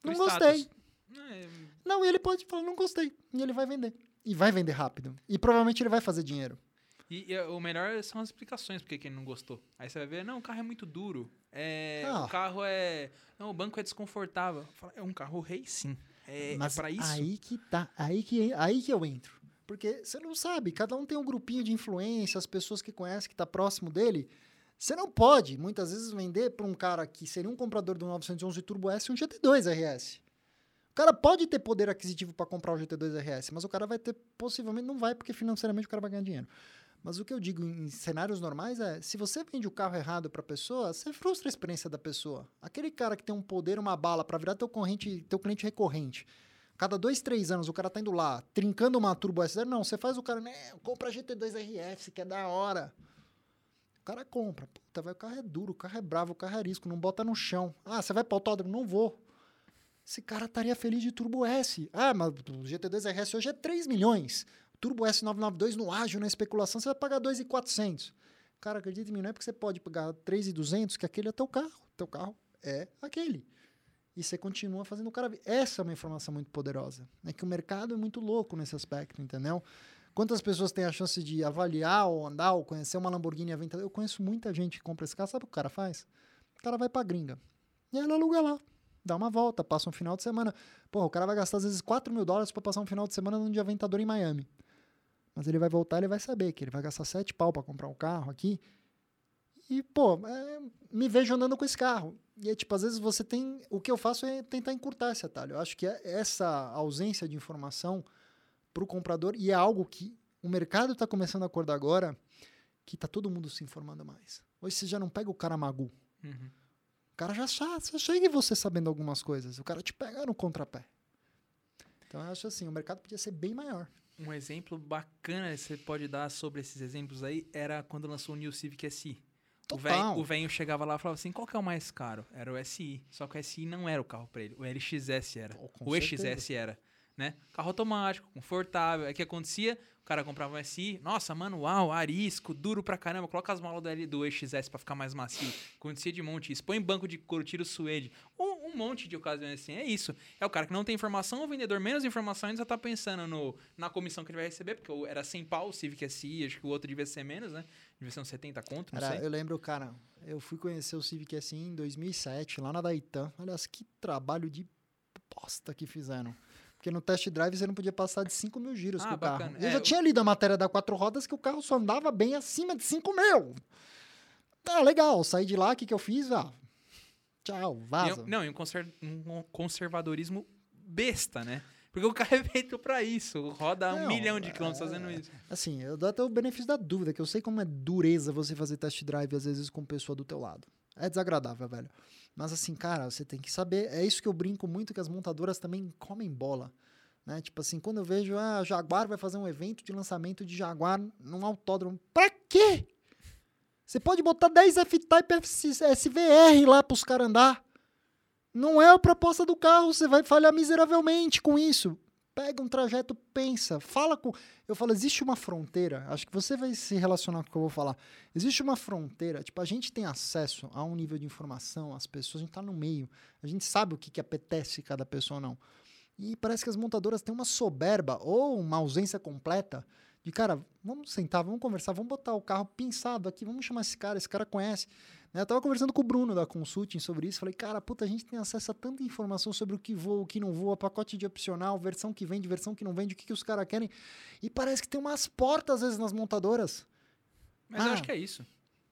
B: Não gostei. É... Não, e ele pode falar, não gostei. E ele vai vender. E vai vender rápido. E provavelmente ele vai fazer dinheiro.
A: E, e, o melhor são as explicações porque quem não gostou. Aí você vai ver, não, o carro é muito duro. É, ah. O carro é. Não, o banco é desconfortável. É um carro racing. É, é Mas é para isso.
B: Aí que tá. Aí que, aí que eu entro. Porque você não sabe, cada um tem um grupinho de influência, as pessoas que conhecem, que tá próximo dele. Você não pode, muitas vezes, vender para um cara que seria um comprador do 911 Turbo S um GT2 RS. O cara pode ter poder aquisitivo para comprar o GT2 RS, mas o cara vai ter, possivelmente não vai, porque financeiramente o cara vai ganhar dinheiro. Mas o que eu digo em cenários normais é, se você vende o carro errado para a pessoa, você frustra a experiência da pessoa. Aquele cara que tem um poder, uma bala para virar teu corrente, teu cliente recorrente. Cada dois, três anos o cara tá indo lá, trincando uma Turbo S0, não, você faz o cara, né, compra GT2 RF, que é da hora. O cara compra. Puta, vai, o carro é duro, o carro é bravo, o carro é risco, não bota no chão. Ah, você vai para autódromo? Não vou. Esse cara estaria feliz de Turbo S. Ah, mas o GT2 RS hoje é 3 milhões. Turbo S992 no ágil, na especulação, você vai pagar 2,400. Cara, acredita em mim, não é porque você pode pagar 3,200 que aquele é teu carro. Teu carro é aquele. E você continua fazendo o cara. Essa é uma informação muito poderosa. É que o mercado é muito louco nesse aspecto, entendeu? Quantas pessoas têm a chance de avaliar ou andar ou conhecer uma Lamborghini Aventador? Eu conheço muita gente que compra esse carro. Sabe o que o cara faz? O cara vai pra gringa. E ele aluga lá. Dá uma volta, passa um final de semana. Pô, o cara vai gastar às vezes 4 mil dólares para passar um final de semana num de Aventador em Miami. Mas ele vai voltar, ele vai saber que ele vai gastar sete pau para comprar um carro aqui. E, pô, é, me vejo andando com esse carro. E é tipo, às vezes você tem. O que eu faço é tentar encurtar esse atalho. Eu acho que é essa ausência de informação para o comprador, e é algo que o mercado está começando a acordar agora, que está todo mundo se informando mais. Hoje você já não pega o cara magu. Uhum. O cara já, já chega em você sabendo algumas coisas. O cara te pega no contrapé. Então eu acho assim, o mercado podia ser bem maior
A: um exemplo bacana que você pode dar sobre esses exemplos aí era quando lançou o New Civic SI. Total. O velho chegava lá e falava assim: qual que é o mais caro? Era o SI. Só que o SI não era o carro para ele. O LXS era. Oh, o EXS era. Né? Carro automático, confortável. É que acontecia, o cara comprava um SI, nossa, manual, arisco, duro pra caramba, coloca as malas do, do EXS pra ficar mais macio. Acontecia de monte, expõe banco de couro, tira o suede. Um, um, monte de ocasiões assim, é isso. É o cara que não tem informação, o vendedor menos informação ainda já tá pensando no, na comissão que ele vai receber, porque era 100 pau o Civic SI, acho que o outro devia ser menos, né? Uns 70 conto, não
B: era,
A: sei.
B: Eu lembro, cara, eu fui conhecer o Civic SI em 2007, lá na Daitan. Aliás, que trabalho de bosta que fizeram. Porque no test drive você não podia passar de 5 mil giros ah, com o bacana. carro. Eu é, já eu... tinha lido a matéria da quatro rodas que o carro só andava bem acima de 5 mil. Tá legal, saí de lá, o que, que eu fiz? Ah, tchau, vaza.
A: não, e um, conser um conservadorismo besta, né? Porque o carro é feito pra isso. Roda um
B: Não,
A: milhão de quilômetros
B: é-
A: fazendo isso.
B: Assim, eu dou até o benefício da dúvida, que eu sei como é dureza você fazer test drive, às vezes, com pessoa do teu lado. É desagradável, velho. Mas assim, cara, você tem que saber. É isso que eu brinco muito, que as montadoras também comem bola. Né? Tipo assim, quando eu vejo, ah, a Jaguar vai fazer um evento de lançamento de Jaguar num autódromo. Pra quê? Você pode botar 10 F-Type SVR lá pros caras andar. Não é a proposta do carro, você vai falhar miseravelmente com isso. Pega um trajeto, pensa, fala com. Eu falo, existe uma fronteira, acho que você vai se relacionar com o que eu vou falar. Existe uma fronteira, tipo, a gente tem acesso a um nível de informação, as pessoas, a gente tá no meio, a gente sabe o que, que apetece cada pessoa ou não. E parece que as montadoras têm uma soberba ou uma ausência completa de, cara, vamos sentar, vamos conversar, vamos botar o carro pinçado aqui, vamos chamar esse cara, esse cara conhece. Né, Eu tava conversando com o Bruno da Consulting sobre isso, falei, cara, puta, a gente tem acesso a tanta informação sobre o que voa, o que não voa, pacote de opcional, versão que vende, versão que não vende, o que, que os caras querem. E parece que tem umas portas, às vezes, nas montadoras.
A: Mas eu
B: Ah.
A: acho que é isso.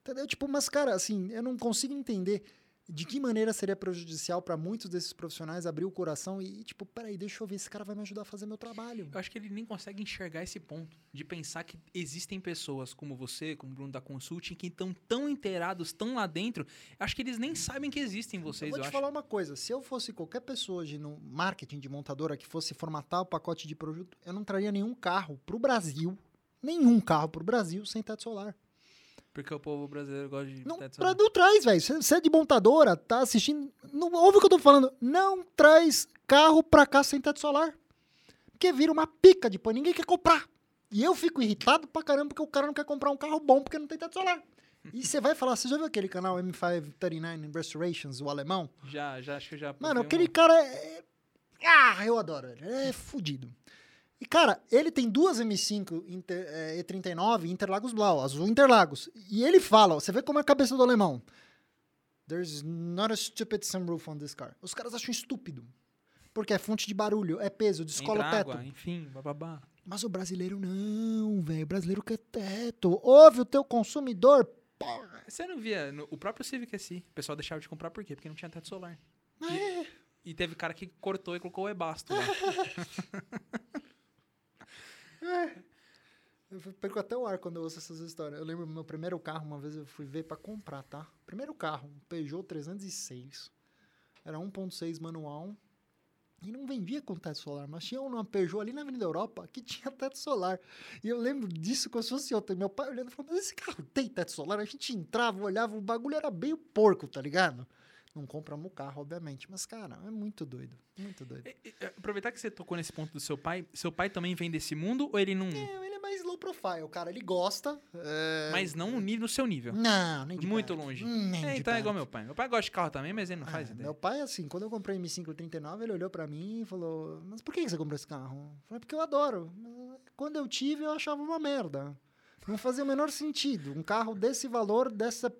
B: Entendeu? Tipo, mas, cara, assim, eu não consigo entender de que maneira seria prejudicial para muitos desses profissionais abrir o coração e, tipo, peraí, deixa eu ver, esse cara vai me ajudar a fazer meu trabalho.
A: Eu acho que ele nem consegue enxergar esse ponto de pensar que existem pessoas como você, como o Bruno da Consulting, que estão tão inteirados, tão lá dentro. Acho que eles nem sabem que existem
B: Eu
A: vocês,
B: vou
A: eu,
B: te
A: acho.
B: falar uma coisa, se eu fosse qualquer pessoa hoje no marketing de montadora que fosse formatar o pacote de produto, eu não traria nenhum carro pro Brasil, nenhum carro pro Brasil sem teto solar.
A: Porque o povo brasileiro gosta de
B: Não,
A: teto
B: pra,
A: solar.
B: não traz, velho. Você é de montadora, tá assistindo. Não, ouve o que eu tô falando. Não traz carro pra cá sem teto solar. Porque vira uma pica depois, ninguém quer comprar. E eu fico irritado pra caramba porque o cara não quer comprar um carro bom porque não tem teto solar. E você vai falar, você já viu aquele canal M539 Restorations, o alemão?
A: Já, já, acho que já.
B: Mano, aquele
A: uma-
B: cara é. Ah, eu adoro ele. É fudido. E, cara, ele tem duas M5 Inter- é, E39 Interlagos Blau, azul Interlagos. E ele fala, ó, você vê como é a cabeça do alemão. There's not a stupid sunroof on this car. Os caras acham estúpido. Porque é fonte de barulho, é peso, descola
A: Entra
B: o teto.
A: água, enfim, bababá.
B: Mas o brasileiro não, velho. O brasileiro quer teto. Ouve o teu consumidor. Porra.
A: Você não via no- o próprio Civic SI, o pessoal deixava de comprar por quê? Porque não tinha teto solar.
B: É.
A: E teve cara que cortou e colocou o Ebasto lá.
B: Eu perco até o ar quando eu ouço essas histórias. Eu lembro meu primeiro carro, uma vez eu fui ver pra comprar, tá? Primeiro carro, um Peugeot 306. Era 1.6 manual. E não vendia com teto solar, mas tinha uma Peugeot ali na Avenida Europa que tinha teto solar. E eu lembro disso como se fosse ontem. Meu pai olhando e falou, mas esse carro tem teto solar? A gente entrava, olhava, o bagulho era bem porco, tá ligado? Não compramos o carro, obviamente. Mas, cara, é muito doido. Muito doido.
A: Aproveitar que você tocou nesse ponto do seu pai, seu pai também vem desse mundo ou ele não.
B: É, ele é mais low profile, cara. Ele gosta. é,
A: Mas não no seu nível.
B: Não, nem de
A: Muito
B: perto.
A: longe.
B: Nem
A: É, então é igual
B: perto.
A: meu pai. Meu pai gosta de carro também, mas ele não faz
B: Ah,
A: ideia.
B: Meu pai, assim, quando eu comprei o M5 39, ele olhou pra mim e falou: Mas por que você comprou esse carro? Eu falei: Porque eu adoro. Quando eu tive, eu achava uma merda. Não fazia o menor sentido. Um carro desse valor, dessa,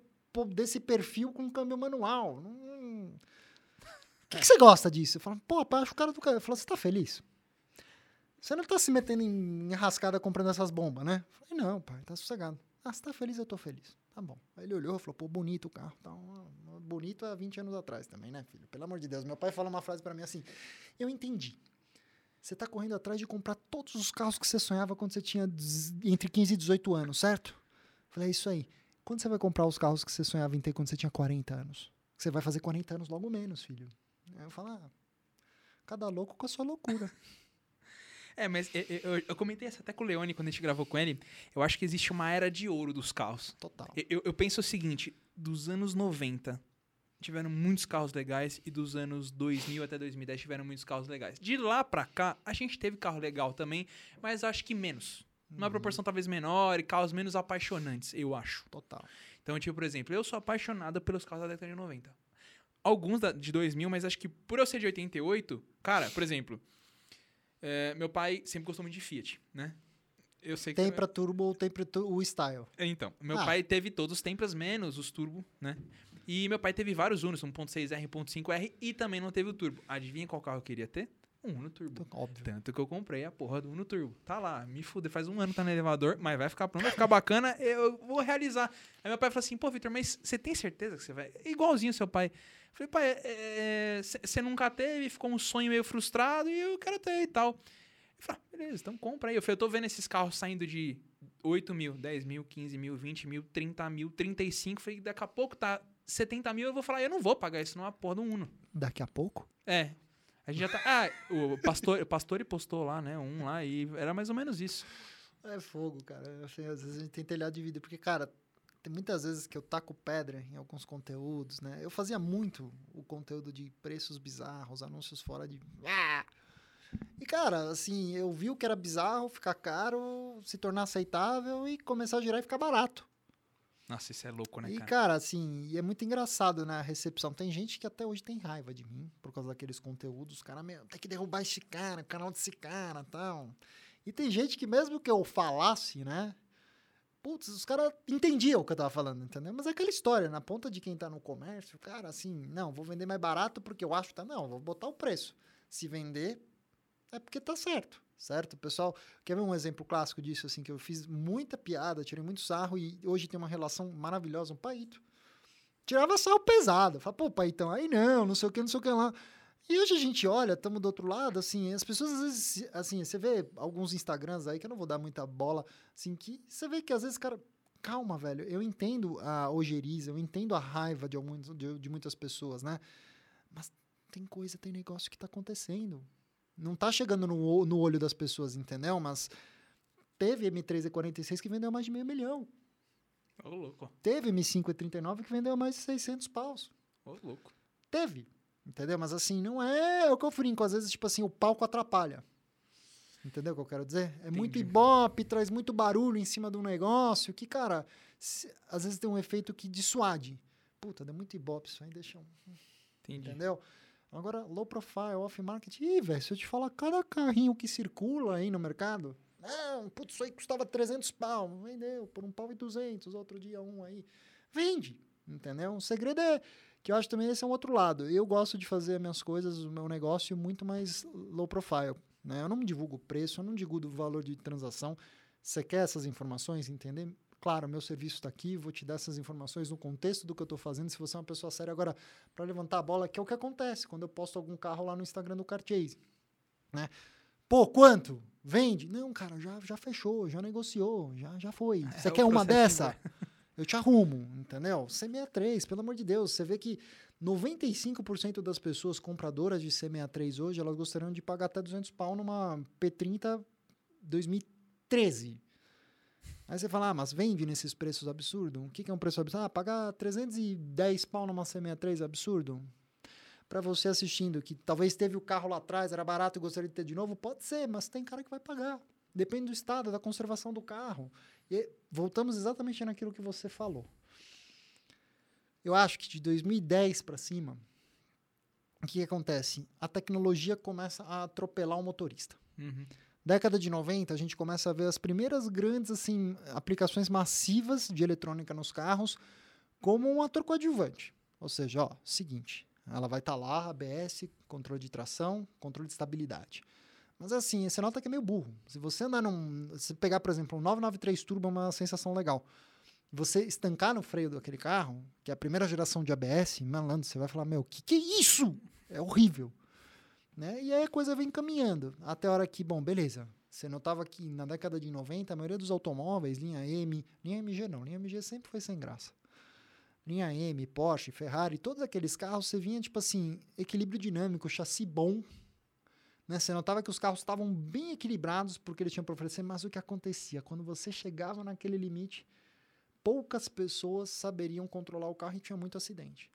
B: desse perfil com câmbio manual. Por que, que você gosta disso? Eu falo: Pô, pai, acho o cara do cara. Eu falo: Você tá feliz? Você não tá se metendo em enrascada comprando essas bombas, né? Eu falei: Não, pai, tá sossegado. Ah, você tá feliz? Eu tô feliz. Tá bom. Aí ele olhou e falou, pô, bonito o carro. Tá, um- bonito há 20 anos atrás também, né, filho? Pelo amor de Deus. Meu pai fala uma frase pra mim assim, eu entendi. Você tá correndo atrás de comprar todos os carros que você sonhava quando você tinha entre 15 e 18 anos, certo? Falei, é isso aí. Quando você vai comprar os carros que você sonhava em ter quando você tinha 40 anos? Você vai fazer 40 anos logo menos, filho. Aí eu falo, ah, cada louco com a sua loucura.
A: É, mas eu, eu- eu comentei isso até com o Leone quando a gente gravou com ele. Eu acho que existe uma era de ouro dos carros.
B: Total.
A: Eu- Eu, penso o seguinte: dos anos 90 tiveram muitos carros legais e dos anos 2000 até 2010 tiveram muitos carros legais. De lá pra cá, a gente teve carro legal também, mas acho que menos. Numa proporção talvez menor e carros menos apaixonantes, eu acho.
B: Total.
A: Então, tipo, por exemplo, eu sou apaixonado pelos carros da década de 90. Alguns da- de 2000, mas acho que por eu ser de 88, cara, por exemplo, é, meu pai sempre gostou muito de Fiat, né? Eu sei que
B: Tem pra turbo ou tem tu- o style?
A: então, meu
B: Ah.
A: pai teve todos os Tempras menos os turbo, né? E meu pai teve vários Unos, 1.6R, 1.5R e também não teve o turbo. Adivinha qual carro eu queria ter? Um Uno Turbo.
B: Óbvio.
A: Tanto que eu comprei a porra do Uno Turbo. Tá lá, me fuder, faz um ano que tá no elevador, mas vai ficar pronto, vai ficar bacana, eu vou realizar. Aí meu pai falou assim, pô, Vitor, mas você tem certeza que você vai... Igualzinho seu pai. Falei, pai, você é, nunca teve, ficou um sonho meio frustrado e eu quero ter e tal. Ele falou, ah, beleza, então compra aí. Eu falei, eu tô vendo esses carros saindo de 8 mil, 10 mil, 15 mil, 20 mil, 30 mil, 35. Falei, daqui a pouco tá 70 mil, eu vou falar, eu não vou pagar isso numa porra do Uno.
B: Daqui a pouco?
A: É. A gente já tá. Ah, o pastor, o pastor postou lá, né? Um lá, e era mais ou menos isso.
B: É fogo, cara. Assim, às vezes a gente tem telhado de vida, porque, cara, tem muitas vezes que eu taco pedra em alguns conteúdos, né? Eu fazia muito o conteúdo de preços bizarros, anúncios fora de. Ah! E, cara, assim, eu vi o que era bizarro, ficar caro, se tornar aceitável e começar a girar e ficar barato.
A: Nossa, isso é louco, né,
B: cara? E, cara, assim, e é muito engraçado, né, a recepção. Tem gente que até hoje tem raiva de mim por causa daqueles conteúdos. Cara, meu, tem que derrubar esse cara, o canal desse cara e tal. E tem gente que mesmo que eu falasse, né, putz, os caras entendiam o que eu tava falando, entendeu? Mas é aquela história, na ponta de quem tá no comércio, cara, assim, não, vou vender mais barato porque eu acho que tá. Não, vou botar o preço. Se vender, é porque tá certo certo? Pessoal, quer ver um exemplo clássico disso, assim, que eu fiz muita piada, tirei muito sarro e hoje tem uma relação maravilhosa, um paito. Tirava sarro pesado, fala, pô, paitão, aí não, não sei o que, não sei o que lá. E hoje a gente olha, estamos do outro lado, assim, as pessoas às vezes, assim, você vê alguns Instagrams aí, que eu não vou dar muita bola, assim, que você vê que às vezes, cara, calma, velho, eu entendo a ojeriza, eu entendo a raiva de, alguns, de, de muitas pessoas, né? Mas tem coisa, tem negócio que tá acontecendo. Não tá chegando no, no olho das pessoas, entendeu? Mas teve M3 E46 que vendeu mais de meio milhão.
A: Ô, oh, louco.
B: Teve M5 E39 que vendeu mais de 600 paus.
A: Ô, oh, louco.
B: Teve. Entendeu? Mas assim, não é o que eu brinco. Às vezes, tipo assim, o palco atrapalha. Entendeu o que eu quero dizer? É Entendi. muito ibope, traz muito barulho em cima de um negócio que, cara, se, às vezes tem um efeito que dissuade. Puta, deu muito ibope isso aí, deixa um... Entendi. Entendeu? Agora, low profile, off-market. Ih, velho, se eu te falar cada carrinho que circula aí no mercado. Não, putz, isso aí custava 300 pau. Vendeu por um pau e 200. Outro dia um aí. Vende, entendeu? O segredo é que eu acho também esse é um outro lado. Eu gosto de fazer minhas coisas, o meu negócio muito mais low profile. Né? Eu não divulgo o preço, eu não divulgo o valor de transação. Você quer essas informações, entender? Claro, meu serviço está aqui, vou te dar essas informações no contexto do que eu estou fazendo. Se você é uma pessoa séria, agora, para levantar a bola, que é o que acontece quando eu posto algum carro lá no Instagram do Carchase. Né? Pô, quanto? Vende? Não, cara, já, já fechou, já negociou, já, já foi. É, você é, quer uma dessa? eu te arrumo, entendeu? C63, pelo amor de Deus. Você vê que 95% das pessoas compradoras de C63 hoje, elas gostariam de pagar até 200 pau numa P30 2013. Aí você fala, ah, mas vende nesses preços absurdos? O que, que é um preço absurdo? Ah, pagar 310 pau numa C63 é absurdo? Para você assistindo, que talvez teve o carro lá atrás, era barato e gostaria de ter de novo, pode ser, mas tem cara que vai pagar. Depende do estado, da conservação do carro. E voltamos exatamente naquilo que você falou. Eu acho que de 2010 para cima, o que, acontece? A tecnologia começa a atropelar o motorista. Uhum. Década de 90, a gente começa a ver as primeiras grandes assim, aplicações massivas de eletrônica nos carros como um ator coadjuvante. Ou seja, ó, seguinte, ela vai estar tá lá, ABS, controle de tração, controle de estabilidade. Mas assim, você nota que é meio burro. Se você andar num. Se pegar, por exemplo, um 993 Turbo é uma sensação legal. Você estancar no freio daquele carro, que é a primeira geração de ABS, malandro, você vai falar, meu, que que é isso? É horrível. Né? E aí a coisa vem caminhando. Até a hora que, bom, beleza. Você notava que na década de 90, a maioria dos automóveis, linha M, linha MG não, linha MG sempre foi sem graça. Linha M, Porsche, Ferrari, todos aqueles carros, você vinha, tipo assim, equilíbrio dinâmico, chassi bom. Né? Você notava que os carros estavam bem equilibrados porque eles tinham para oferecer, mas o que acontecia? Quando você chegava naquele limite, poucas pessoas saberiam controlar o carro e tinha muito acidente.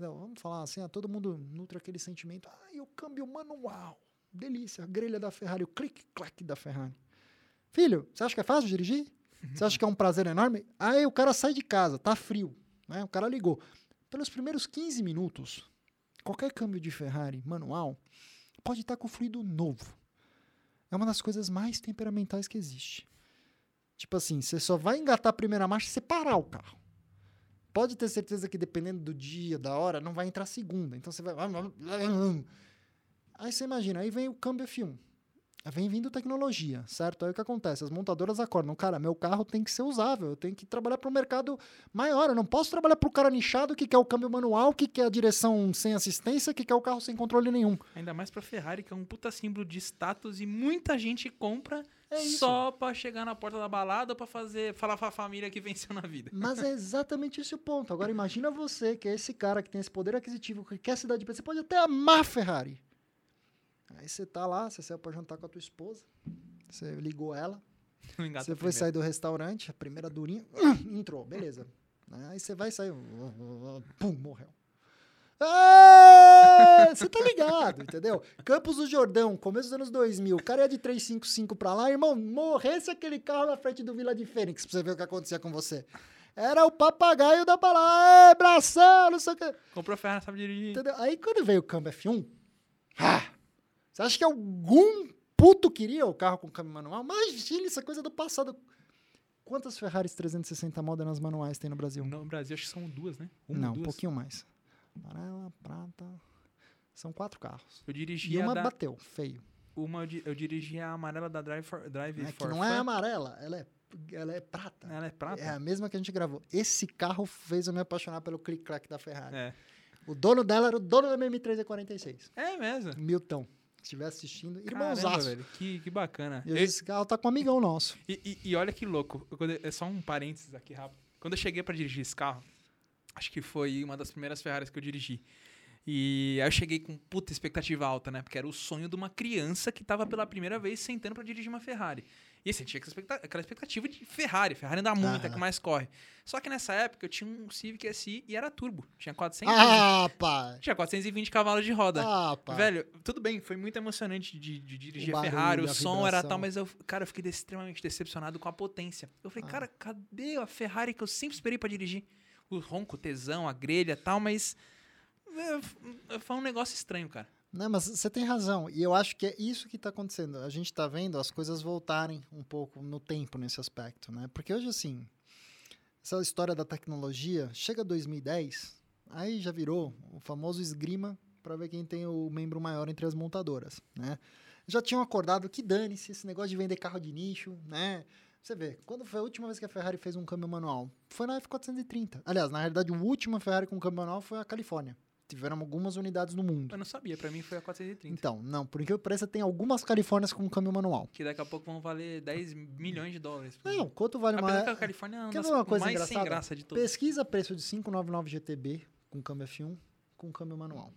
B: Vamos falar assim, ah, todo mundo nutre aquele sentimento. Ah, e o câmbio manual. Delícia, a grelha da Ferrari, o clique-claque da Ferrari. Filho, você acha que é fácil dirigir? Você acha que é um prazer enorme? Aí o cara sai de casa, tá frio. Né? O cara ligou. Pelos primeiros 15 minutos, qualquer câmbio de Ferrari manual pode estar com fluido novo. É uma das coisas mais temperamentais que existe. Tipo assim, você só vai engatar a primeira marcha se você parar o carro pode ter certeza que dependendo do dia, da hora, não vai entrar segunda. Então você vai. Aí você imagina, aí vem o câmbio F1. Vem vindo tecnologia, certo? Aí o que acontece? As montadoras acordam, cara, meu carro tem que ser usável, eu tenho que trabalhar para um mercado maior, eu não posso trabalhar para o cara nichado que quer o câmbio manual, que quer a direção sem assistência, que quer o carro sem controle nenhum.
A: Ainda mais para Ferrari, que é um puta símbolo de status e muita gente compra
B: É
A: só para chegar na porta da balada para fazer, falar pra família que venceu na vida.
B: Mas é exatamente esse o ponto. Agora imagina você, que é esse cara que tem esse poder aquisitivo, que quer cidade de Você pode até amar a Ferrari. Aí você tá lá, você saiu pra jantar com a tua esposa, você ligou ela, você foi sair do restaurante, a primeira durinha, entrou, beleza. Aí você vai sair, pum, morreu. É, Você tá ligado, entendeu? Campos do Jordão, começo dos anos 2000, o cara ia de 355 pra lá, irmão, morresse aquele carro na frente do Vila de Fênix pra você ver o que acontecia com você. Era o papagaio da balada, é, bração, não sei o que.
A: Comprou Ferrari, sabe dirigir.
B: Entendeu? Aí quando veio o câmbio F1, ah, você acha que algum puto queria o carro com câmbio manual? Imagina, é coisa do passado. Quantas Ferraris 360 modernas manuais tem no Brasil?
A: No Brasil, acho que são duas, né? Uma,
B: Não, um
A: duas.
B: pouquinho mais. Amarela, prata. São quatro carros.
A: Eu dirigi
B: E uma
A: da,
B: bateu, feio.
A: uma eu, di- eu dirigi a amarela da Drive for, Drive
B: É que
A: for
B: não é
A: Fun.
B: amarela, ela é, ela é prata.
A: Ela é prata?
B: É a mesma que a gente gravou. Esse carro fez eu me apaixonar pelo click-clack da Ferrari.
A: É.
B: O dono dela era o dono da minha M3 E46.
A: É mesmo.
B: Milton. Se estiver assistindo, irmãozaço.
A: velho. Que, que bacana.
B: E esse carro tá com um amigão nosso.
A: E, e- e olha que louco. eu- é só um parênteses aqui rápido. Quando eu cheguei pra dirigir esse carro, acho que foi uma das primeiras Ferraris que eu dirigi. E aí eu cheguei com puta expectativa alta, né? Porque era o sonho de uma criança que tava pela primeira vez sentando pra dirigir uma Ferrari. E assim, tinha aquela expecta- aquela expectativa de Ferrari. Ferrari anda muito, é que mais corre. Só que nessa época eu tinha um Civic SI e era turbo. Tinha 400,
B: Ah, pai.
A: tinha 420 cavalos de roda.
B: Ah, pai.
A: Velho, tudo bem, foi muito emocionante de, de dirigir
B: O
A: a Ferrari, o
B: barulho,
A: som era
B: vibração.
A: tal, mas eu, cara, eu fiquei extremamente decepcionado com a potência. Eu falei,
B: Ah.
A: cara, cadê a Ferrari que eu sempre esperei pra dirigir? O ronco, o tesão, a grelha tal, mas é, foi um negócio estranho, cara.
B: Não, mas você tem razão. E eu acho que é isso que está acontecendo. A gente está vendo as coisas voltarem um pouco no tempo nesse aspecto, né? Porque hoje, assim, essa história da tecnologia, chega 2010, aí já virou o famoso esgrima para ver quem tem o membro maior entre as montadoras, né? Já tinham acordado que dane-se esse negócio de vender carro de nicho, né? Você vê, quando foi a última vez que a Ferrari fez um câmbio manual? Foi na F430. Aliás, na realidade, a última Ferrari com câmbio manual foi a Califórnia. Tiveram algumas unidades no mundo.
A: Eu não sabia, pra mim foi a 430.
B: Então, não, por que pareça, tem algumas Califórnias com câmbio manual.
A: Que daqui a pouco vão valer 10 milhões de dólares.
B: Não, quanto vale uma.
A: Apesar que a Califórnia é uma das
B: uma coisa
A: mais sem
B: engraçada?
A: graça de todas.
B: Pesquisa preço de 599 GTB com câmbio F1 com câmbio manual.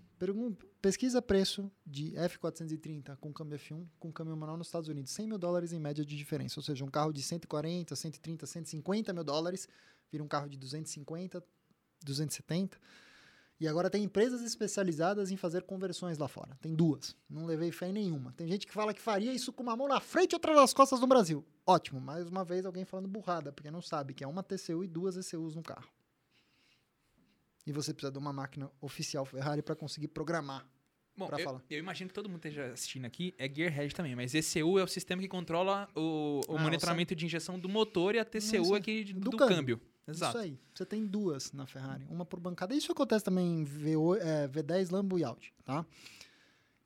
B: Pesquisa preço de F430 com câmbio F1 com câmbio manual nos Estados Unidos. 100 mil dólares em média de diferença. Ou seja, um carro de 140, 130, 150 mil dólares vira um carro de 250, 270. E agora tem empresas especializadas em fazer conversões lá fora. Tem duas. Não levei fé em nenhuma. Tem gente que fala que faria isso com uma mão na frente e outra nas costas no Brasil. Ótimo. Mais uma vez alguém falando burrada, porque não sabe que é uma TCU e duas ECUs no carro. E você precisa de uma máquina oficial Ferrari para conseguir programar.
A: Bom, eu,
B: falar.
A: eu imagino que todo mundo esteja assistindo aqui é Gearhead também, mas ECU é o sistema que controla o, o
B: Ah,
A: monitoramento de injeção do motor e a TCU é que do,
B: do
A: câmbio.
B: câmbio.
A: Exato.
B: Isso aí. Você tem duas na Ferrari, uma por bancada. Isso acontece também em V8, é, V10, Lambo e Audi, tá?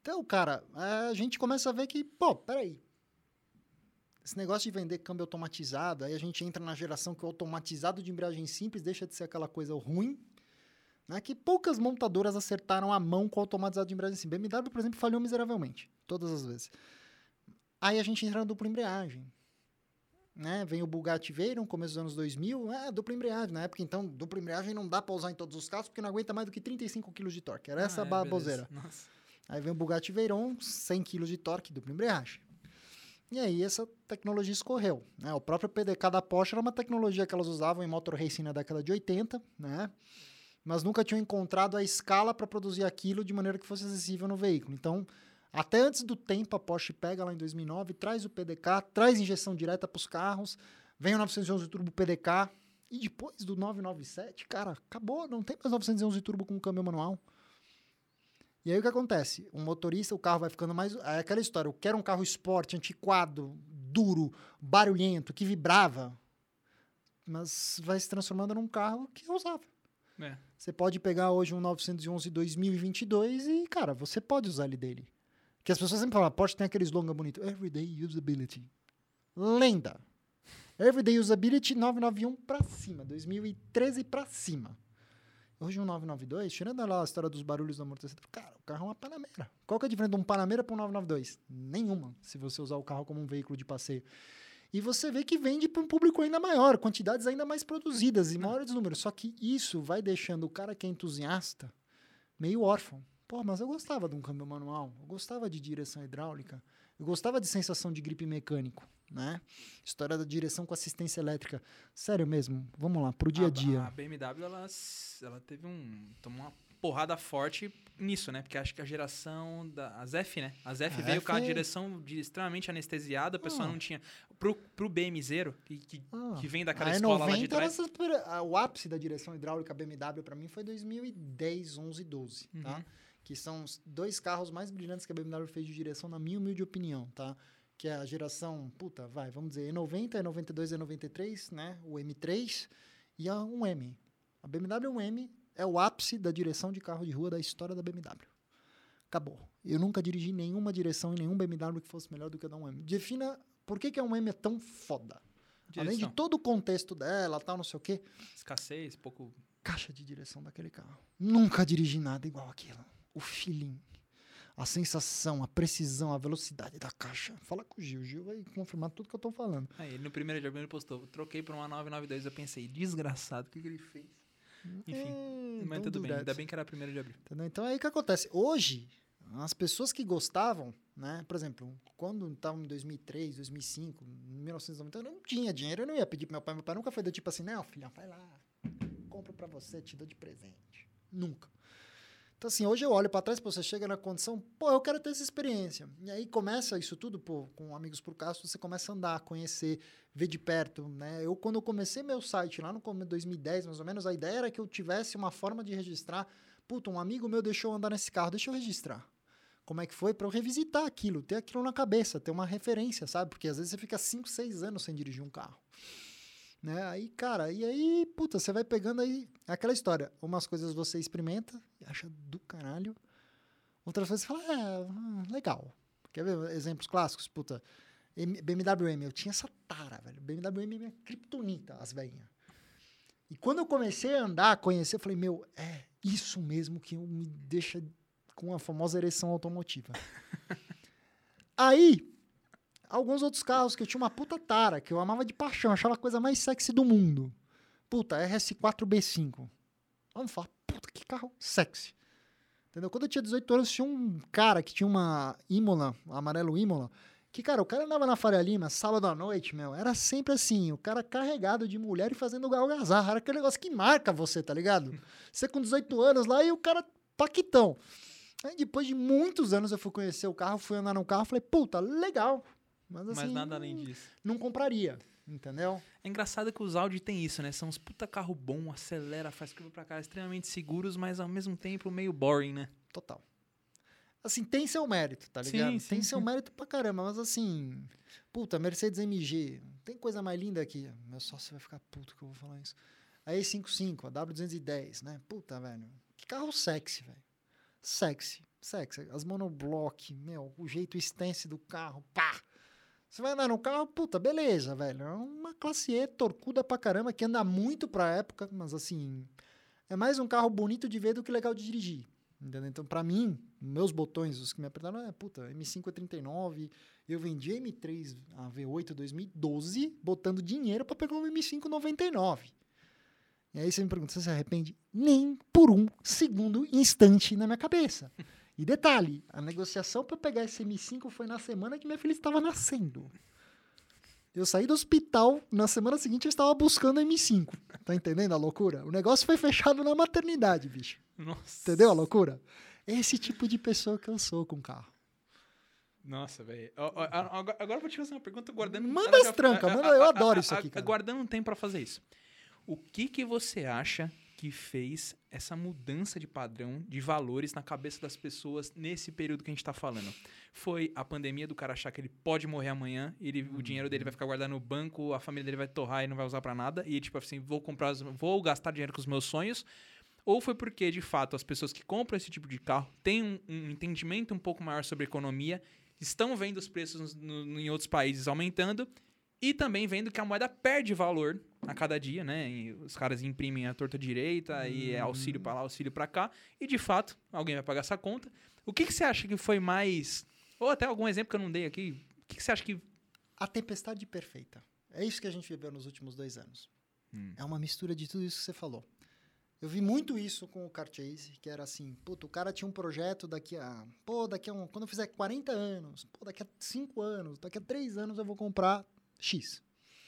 B: Então, cara, a gente começa a ver que, pô, peraí. Esse negócio de vender câmbio automatizado, aí a gente entra na geração que o automatizado de embreagem simples deixa de ser aquela coisa ruim, né? Que poucas montadoras acertaram a mão com o automatizado de embreagem simples. BMW, por exemplo, falhou miseravelmente, todas as vezes. Aí a gente entra na dupla embreagem né? Vem o Bugatti Veyron, começo dos anos 2000, é, dupla embreagem. Na época, então, dupla embreagem não dá pra usar em todos os carros, porque não aguenta mais do que 35 kg de torque. Era essa
A: Ah,
B: a
A: é,
B: baboseira. Aí vem o Bugatti Veyron, 100 kg de torque, dupla embreagem. E aí essa tecnologia escorreu. Né? O próprio PDK da Porsche era uma tecnologia que elas usavam em motor racing na década de 80, né? Mas nunca tinham encontrado a escala para produzir aquilo de maneira que fosse acessível no veículo. Então, até antes do tempo, a Porsche pega lá em 2009, traz o PDK, traz injeção direta para os carros, vem o 911 Turbo PDK, e depois do 997, cara, acabou, não tem mais 911 Turbo com câmbio manual. E aí o que acontece? O motorista, o carro vai ficando mais. É aquela história, eu quero um carro esporte, antiquado, duro, barulhento, que vibrava. Mas vai se transformando num carro que é usável.
A: É.
B: Você pode pegar hoje um 911 2022 e, cara, você pode usar ele dele. Que as pessoas sempre falam, a Porsche tem aquele slogan bonito, Everyday Usability. Lenda. Everyday Usability 991 pra cima, 2013 pra cima. Hoje um 992, tirando lá a história dos barulhos do amortecedor, cara, o carro é uma Panamera. Qual que é a diferença de um Panamera para um 992? Nenhuma, se você usar o carro como um veículo de passeio. E você vê que vende para um público ainda maior, quantidades ainda mais produzidas e maiores números. Só que isso vai deixando o cara que é entusiasta meio órfão. Pô, mas eu gostava de um câmbio manual, eu gostava de direção hidráulica, eu gostava de sensação de gripe mecânico, né? História da direção com assistência elétrica. Sério mesmo, vamos lá, pro dia a dia.
A: A, BMW, ela, ela teve um. tomou uma porrada forte nisso, né? Porque acho que a geração das F, né? As F a veio F... com a direção de extremamente anestesiada, a pessoa ah. não tinha. Pro, pro BM Zero, que, que, ah. que vem daquela a escola 90 lá de trás.
B: Era, o ápice da direção hidráulica BMW para mim foi 2010, 11, 12, uhum. tá? Que são os dois carros mais brilhantes que a BMW fez de direção, na minha humilde opinião, tá? Que é a geração, puta, vai, vamos dizer, E90, E92, E93, né? O M3 e a 1M. A BMW 1M é o ápice da direção de carro de rua da história da BMW. Acabou. Eu nunca dirigi nenhuma direção em nenhum BMW que fosse melhor do que a da 1M. Defina por que, que a 1M é tão foda. Direção. Além de todo o contexto dela, tal, não sei o quê.
A: Escassez, pouco.
B: Caixa de direção daquele carro. Nunca dirigi nada igual aquilo. O feeling, a sensação, a precisão, a velocidade da caixa. Fala com o Gil. O Gil vai confirmar tudo que eu tô falando.
A: Aí, ele no primeiro dia ele postou, troquei para uma 992, eu pensei, desgraçado, o que, que ele fez? Enfim, hum, mas tudo bem. Ainda bem que era a primeira de abril.
B: Entendeu? Então aí o que acontece? Hoje, as pessoas que gostavam, né? Por exemplo, quando estava em 2003, 2005, 1990, eu não tinha dinheiro, eu não ia pedir pro meu pai. Meu pai nunca foi do tipo assim, não, filha, vai lá, compro para você, te dou de presente. Nunca. Então, assim, hoje eu olho para trás, pô, você chega na condição, pô, eu quero ter essa experiência. E aí começa isso tudo, pô, com Amigos por Castro, você começa a andar, conhecer, ver de perto, né? Eu, quando eu comecei meu site lá no 2010, mais ou menos, a ideia era que eu tivesse uma forma de registrar. Puta, um amigo meu deixou andar nesse carro, deixa eu registrar. Como é que foi? Para eu revisitar aquilo, ter aquilo na cabeça, ter uma referência, sabe? Porque às vezes você fica 5, 6 anos sem dirigir um carro. Né? Aí, cara, e aí, puta, você vai pegando aí aquela história. Umas coisas você experimenta e acha do caralho. Outras coisas você fala, é, hum, legal. Quer ver exemplos clássicos? Puta, BMW M, eu tinha essa tara, velho. BMW M é minha criptonita, as velhinhas. E quando eu comecei a andar, a conhecer, eu falei, meu, é isso mesmo que me deixa com a famosa ereção automotiva. aí, alguns outros carros que eu tinha uma puta tara, que eu amava de paixão, achava a coisa mais sexy do mundo. Puta, RS4B5. Vamos falar, puta, que carro sexy. Entendeu? Quando eu tinha 18 anos, tinha um cara que tinha uma Imola, um amarelo Imola, que, cara, o cara andava na Faria Lima, sábado à noite, meu, era sempre assim, o cara carregado de mulher e fazendo algazarra. Era aquele negócio que marca você, tá ligado? Você com 18 anos lá e o cara paquitão. Aí depois de muitos anos eu fui conhecer o carro, fui andar no carro, falei, puta, legal, mas assim.
A: Mas nada além disso.
B: Não compraria. Entendeu?
A: É engraçado que os Audi tem isso, né? São uns puta carro bom, acelera, faz curva pra cá, extremamente seguros, mas ao mesmo tempo meio boring, né?
B: Total. Assim, tem seu mérito, tá ligado? Sim, sim, tem seu mérito pra caramba, mas assim. Puta, Mercedes MG, tem coisa mais linda aqui. Meu sócio vai ficar puto que eu vou falar isso. A E55, a W210, né? Puta, velho. Que carro sexy, velho. Sexy, sexy. As monoblock, meu, o jeito stance do carro, pá! Você vai andar no carro, puta, beleza, velho. É uma classe E torcuda pra caramba, que anda muito pra época, mas assim. É mais um carro bonito de ver do que legal de dirigir. Entendeu? Então, pra mim, meus botões, os que me apertaram, é, puta, M5 é 39. Eu vendi M3 a V8 2012, botando dinheiro para pegar um M5 99. E aí você me pergunta, você se arrepende? Nem por um segundo instante na minha cabeça. E detalhe, a negociação para pegar esse M5 foi na semana que minha filha estava nascendo. Eu saí do hospital, na semana seguinte eu estava buscando M5. Tá entendendo a loucura? O negócio foi fechado na maternidade, bicho.
A: Nossa.
B: Entendeu a loucura? Esse tipo de pessoa que eu sou com carro.
A: Nossa, velho. Agora eu vou te fazer uma pergunta guardando.
B: Manda as trancas, manda. Eu adoro isso aqui, cara.
A: Guardando um tempo para fazer isso. O que que você acha que fez essa mudança de padrão de valores na cabeça das pessoas nesse período que a gente está falando. Foi a pandemia do cara achar que ele pode morrer amanhã, ele, uhum. o dinheiro dele vai ficar guardado no banco, a família dele vai torrar e não vai usar para nada, e tipo assim, vou comprar, vou gastar dinheiro com os meus sonhos. ou foi porque, de fato, as pessoas que compram esse tipo de carro têm um, um entendimento um pouco maior sobre economia, estão vendo os preços no, no, em outros países aumentando e também vendo que a moeda perde valor a cada dia, né? E os caras imprimem a torta direita hum. e é auxílio para lá, auxílio para cá, e de fato, alguém vai pagar essa conta. O que, que você acha que foi mais. Ou até algum exemplo que eu não dei aqui, o que, que você acha que.
B: A tempestade perfeita. É isso que a gente viveu nos últimos dois anos. Hum. É uma mistura de tudo isso que você falou. Eu vi muito isso com o Car Chase, que era assim, puto, o cara tinha um projeto daqui a, pô, daqui a um, quando eu fizer 40 anos, pô, daqui a 5 anos, daqui a 3 anos eu vou comprar X.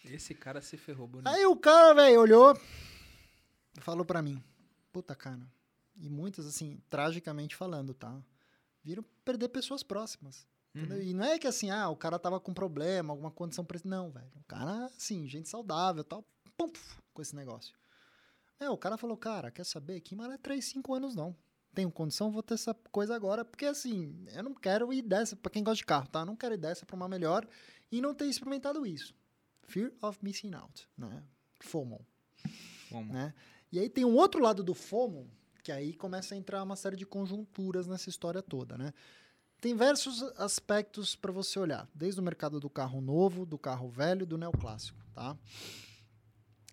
A: Esse cara se ferrou bonito.
B: Aí o cara, velho, olhou e falou para mim, puta, cara, e muitas, assim, tragicamente falando, tá? Viram perder pessoas próximas. Uhum. E não é que assim, ah, o cara tava com problema, alguma condição. Não, velho. O cara, assim, gente saudável tal, pum, com esse negócio. É, o cara falou, cara, quer saber? Que mal é 3, 5 anos não. Tenho condição, vou ter essa coisa agora, porque assim, eu não quero ir dessa, pra quem gosta de carro, tá? Eu não quero ir dessa pra uma melhor e não ter experimentado isso. Fear of missing out, né? FOMO. FOMO. Né? E aí tem um outro lado do FOMO, que aí começa a entrar uma série de conjunturas nessa história toda, né? Tem diversos aspectos para você olhar, desde o mercado do carro novo, do carro velho, do neoclássico, tá?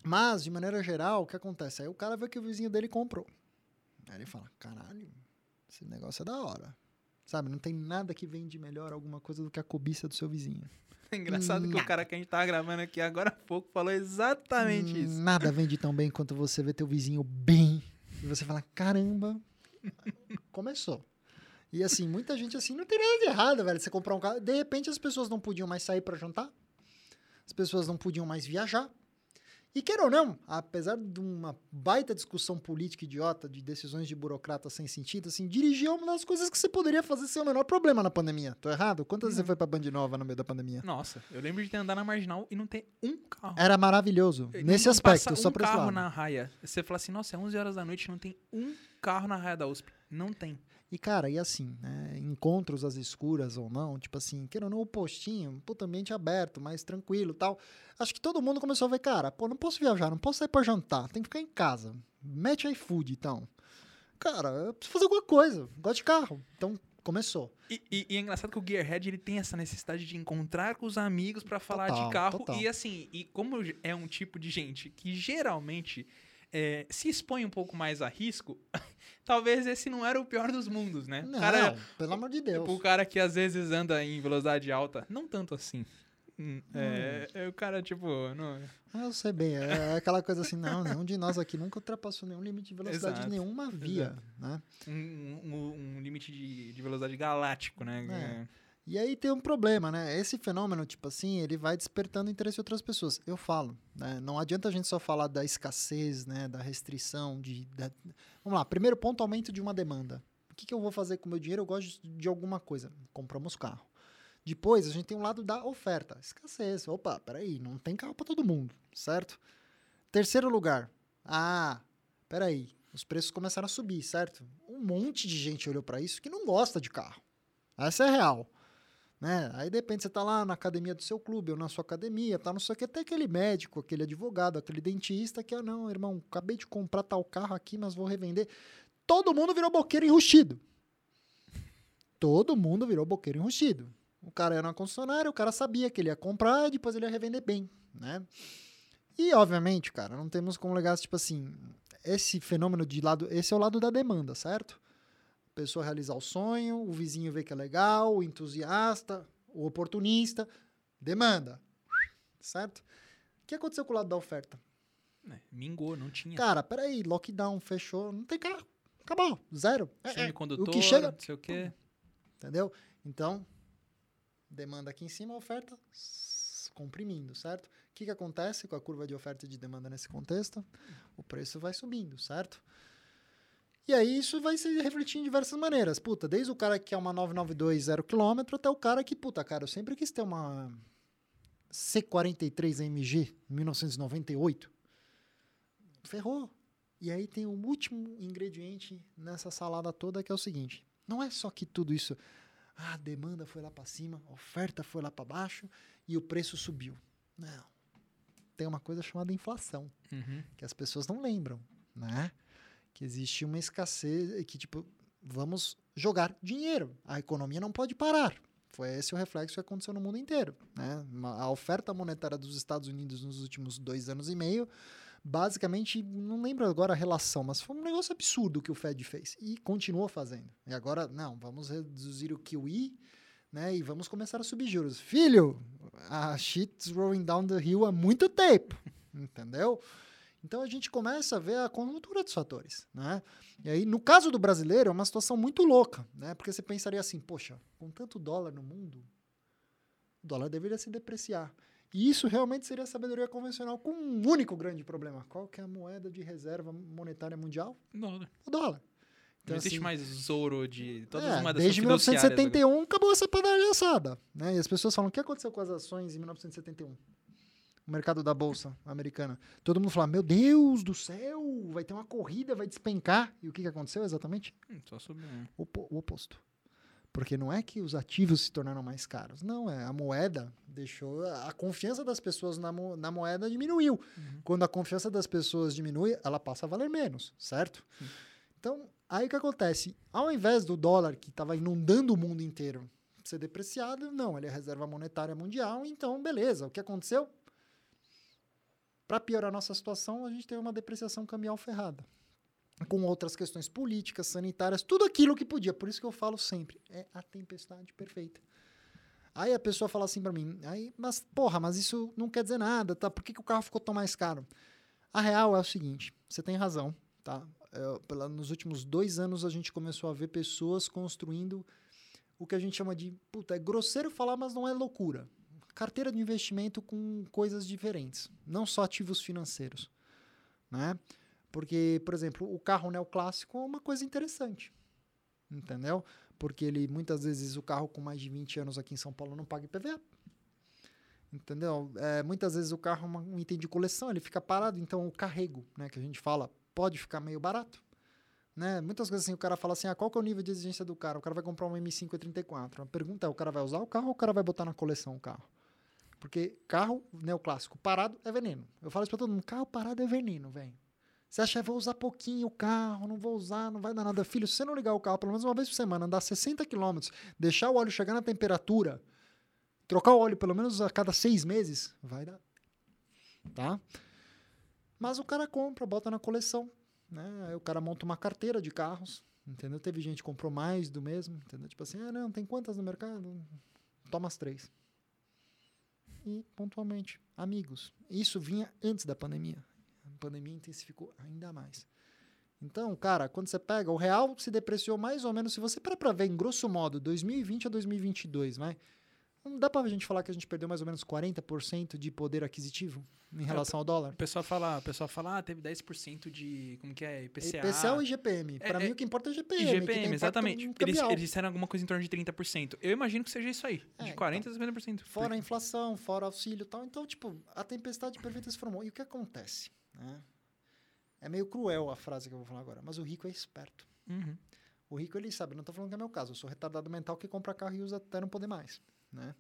B: Mas, de maneira geral, o que acontece? Aí o cara vê que o vizinho dele comprou. Aí ele fala: caralho, esse negócio é da hora. Sabe, não tem nada que vende melhor alguma coisa do que a cobiça do seu vizinho.
A: É engraçado que o cara que a gente tá gravando aqui agora há pouco falou exatamente isso.
B: Nada vende tão bem quanto você vê teu vizinho bem. E você fala: caramba, começou. E assim, muita gente assim, não tem nada de errado, velho. Você comprar um carro. De repente as pessoas não podiam mais sair para jantar. As pessoas não podiam mais viajar. E queira ou não, apesar de uma baita discussão política idiota, de decisões de burocrata sem sentido, assim, dirigir é uma das coisas que você poderia fazer sem o menor problema na pandemia. Tô errado? Quantas vezes você foi pra Band Nova no meio da pandemia?
A: Nossa, eu lembro de ter andar na Marginal e não ter um carro.
B: Era maravilhoso. Eu nesse aspecto, só um pra
A: carro na raia. Você fala assim, nossa, é 11 horas da noite não tem um carro na raia da USP. Não tem.
B: E, cara, e assim, né? Encontros às escuras ou não, tipo assim, querendo ou não, o postinho, puta, ambiente aberto, mais tranquilo tal. Acho que todo mundo começou a ver, cara, pô, não posso viajar, não posso sair pra jantar, tem que ficar em casa. Mete iFood, então. Cara, eu preciso fazer alguma coisa, gosto de carro. Então, começou.
A: E, e, e, é engraçado que o Gearhead ele tem essa necessidade de encontrar com os amigos para falar total, de carro. Total. E assim, e como é um tipo de gente que geralmente é, se expõe um pouco mais a risco, talvez esse não era o pior dos mundos, né?
B: Não, cara, pelo amor de Deus.
A: O cara que às vezes anda em velocidade alta, não tanto assim. Hum, é, hum. é, o cara, tipo. Não...
B: Ah, eu sei bem, é aquela coisa assim, não, nenhum de nós aqui nunca ultrapassou nenhum limite de velocidade Exato. de nenhuma via. Né?
A: Um, um, um, limite de, de velocidade galáctico, né?
B: É. E aí tem um problema, né? Esse fenômeno, tipo assim, ele vai despertando interesse de outras pessoas. Eu falo, né? Não adianta a gente só falar da escassez, né? Da restrição, de... Da... Vamos lá, primeiro ponto, aumento de uma demanda. O que, que eu vou fazer com o meu dinheiro? Eu gosto de alguma coisa. Compramos carro. Depois, a gente tem um lado da oferta. Escassez. Opa, peraí, não tem carro para todo mundo, certo? Terceiro lugar. Ah, peraí, os preços começaram a subir, certo? Um monte de gente olhou para isso que não gosta de carro. Essa é real. Né? Aí depende, você está lá na academia do seu clube ou na sua academia, tá não sei o que, até aquele médico, aquele advogado, aquele dentista que, ah, não, irmão, acabei de comprar tal carro aqui, mas vou revender. Todo mundo virou boqueiro enrustido. Todo mundo virou boqueiro enrustido. O cara era uma concessionária, o cara sabia que ele ia comprar e depois ele ia revender bem, né? E, obviamente, cara, não temos como legar, tipo assim, esse fenômeno de lado, esse é o lado da demanda, certo? Pessoa realizar o sonho, o vizinho vê que é legal, o entusiasta, o oportunista, demanda. Certo? O que aconteceu com o lado da oferta?
A: É, mingou, não tinha.
B: Cara, peraí, lockdown, fechou, não tem carro. Acabou, zero.
A: É, é, o que chega, não sei o quê.
B: Entendeu? Então, demanda aqui em cima, oferta comprimindo, certo? O que, que acontece com a curva de oferta e de demanda nesse contexto? O preço vai subindo, certo? E aí isso vai se refletir em diversas maneiras. Puta, desde o cara que quer uma 992 0 km até o cara que, puta, cara, eu sempre quis ter uma C43 AMG 1998. Ferrou. E aí tem um último ingrediente nessa salada toda que é o seguinte: não é só que tudo isso, a demanda foi lá para cima, a oferta foi lá para baixo e o preço subiu. Não. Tem uma coisa chamada inflação, uhum. que as pessoas não lembram, né? Que existe uma escassez, que tipo, vamos jogar dinheiro. A economia não pode parar. Foi esse o reflexo que aconteceu no mundo inteiro. Né? A oferta monetária dos Estados Unidos nos últimos dois anos e meio, basicamente, não lembro agora a relação, mas foi um negócio absurdo que o Fed fez. E continuou fazendo. E agora, não, vamos reduzir o QE né, e vamos começar a subir juros. Filho, a shit's rolling down the hill há muito tempo. Entendeu? Então a gente começa a ver a conjuntura dos fatores, né? E aí, no caso do brasileiro, é uma situação muito louca, né? Porque você pensaria assim, poxa, com tanto dólar no mundo, o dólar deveria se depreciar. E isso realmente seria a sabedoria convencional com um único grande problema. Qual que é a moeda de reserva monetária mundial?
A: Dólar.
B: O dólar.
A: Então, não existe assim, mais ouro de todas é, as moedas
B: Desde 1971 acabou essa padaria assada. Né? E as pessoas falam, o que aconteceu com as ações em 1971? O mercado da bolsa americana. Todo mundo fala: Meu Deus do céu, vai ter uma corrida, vai despencar. E o que, que aconteceu exatamente?
A: Hum, só subiu. Né?
B: O, o oposto. Porque não é que os ativos se tornaram mais caros. Não, é a moeda deixou. A confiança das pessoas na, mo, na moeda diminuiu. Uhum. Quando a confiança das pessoas diminui, ela passa a valer menos, certo? Uhum. Então, aí o que acontece? Ao invés do dólar, que estava inundando o mundo inteiro, ser depreciado, não, ele é reserva monetária mundial, então beleza. O que aconteceu? Para piorar nossa situação, a gente tem uma depreciação cambial ferrada. Com outras questões políticas, sanitárias, tudo aquilo que podia. Por isso que eu falo sempre, é a tempestade perfeita. Aí a pessoa fala assim para mim, aí, mas porra, mas isso não quer dizer nada, tá? Por que, que o carro ficou tão mais caro? A real é o seguinte, você tem razão, tá? É, pela, nos últimos dois anos a gente começou a ver pessoas construindo o que a gente chama de, puta, é grosseiro falar, mas não é loucura carteira de investimento com coisas diferentes, não só ativos financeiros, né? Porque, por exemplo, o carro neoclássico é uma coisa interessante, entendeu? Porque ele, muitas vezes, o carro com mais de 20 anos aqui em São Paulo não paga IPVA. Entendeu? É, muitas vezes o carro é um item de coleção, ele fica parado, então o carrego, né, que a gente fala, pode ficar meio barato. Né? Muitas vezes assim, o cara fala assim, ah, qual que é o nível de exigência do cara? O cara vai comprar um M5 34. A pergunta é, o cara vai usar o carro ou o cara vai botar na coleção o carro? Porque carro neoclássico parado é veneno. Eu falo isso pra todo mundo: carro parado é veneno, velho. Você acha vou usar pouquinho o carro, não vou usar, não vai dar nada. Filho, se você não ligar o carro pelo menos uma vez por semana, andar 60 km, deixar o óleo chegar na temperatura, trocar o óleo pelo menos a cada seis meses, vai dar. Tá? Mas o cara compra, bota na coleção. Né? Aí o cara monta uma carteira de carros. Entendeu? Teve gente que comprou mais do mesmo. Entendeu? Tipo assim, ah, não, tem quantas no mercado? Toma as três e, pontualmente, amigos. Isso vinha antes da pandemia. A pandemia intensificou ainda mais. Então, cara, quando você pega, o real se depreciou mais ou menos, se você para para ver em grosso modo, 2020 a 2022, vai. Não dá pra gente falar que a gente perdeu mais ou menos 40% de poder aquisitivo em é, relação ao dólar?
A: O pessoal fala, o pessoal fala, ah, teve 10% de, como que é, IPCA.
B: IPCA ou IGPM? É, pra é, mim o que importa é IGPM.
A: IGPM, exatamente. Eles, eles disseram alguma coisa em torno de 30%. Eu imagino que seja isso aí, é, de 40% então, a 50%.
B: Fora a inflação, fora auxílio e tal. Então, tipo, a tempestade perfeita se formou. E o que acontece? Né? É meio cruel a frase que eu vou falar agora, mas o rico é esperto.
A: Uhum.
B: O rico, ele sabe, não tô falando que é meu caso, eu sou retardado mental que compra carro e usa até não poder mais né?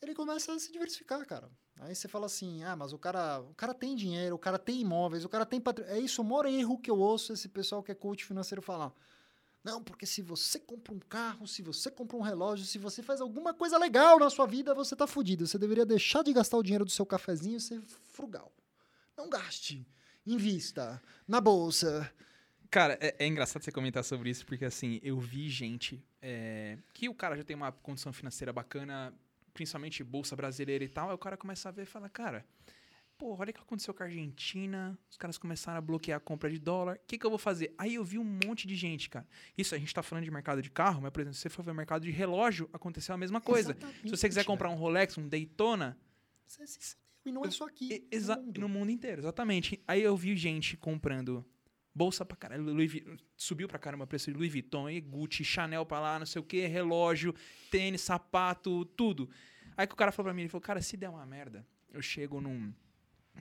B: Ele começa a se diversificar, cara. Aí você fala assim: "Ah, mas o cara, o cara tem dinheiro, o cara tem imóveis, o cara tem patrimônio". É isso o maior erro que eu ouço esse pessoal que é coach financeiro falar. Não, porque se você compra um carro, se você compra um relógio, se você faz alguma coisa legal na sua vida, você tá fudido. Você deveria deixar de gastar o dinheiro do seu cafezinho e ser frugal. Não gaste. Invista na bolsa.
A: Cara, é, é, engraçado você comentar sobre isso, porque assim, eu vi gente é, que o cara já tem uma condição financeira bacana, principalmente bolsa brasileira e tal, aí o cara começa a ver e fala, cara, pô, olha o que aconteceu com a Argentina, os caras começaram a bloquear a compra de dólar, o que, que eu vou fazer? Aí eu vi um monte de gente, cara. Isso, a gente tá falando de mercado de carro, mas, por exemplo, se você for ver mercado de relógio, aconteceu a mesma coisa. Exatamente, se você quiser comprar um Rolex, um Daytona...
B: Você se e não é só aqui.
A: No mundo. no mundo inteiro, exatamente. Aí eu vi gente comprando Bolsa pra caralho. Louis, subiu pra caramba o preço de Louis Vuitton, e Gucci, Chanel pra lá, não sei o que, relógio, tênis, sapato, tudo. Aí que o cara falou pra mim, ele falou, cara, se der uma merda, eu chego num,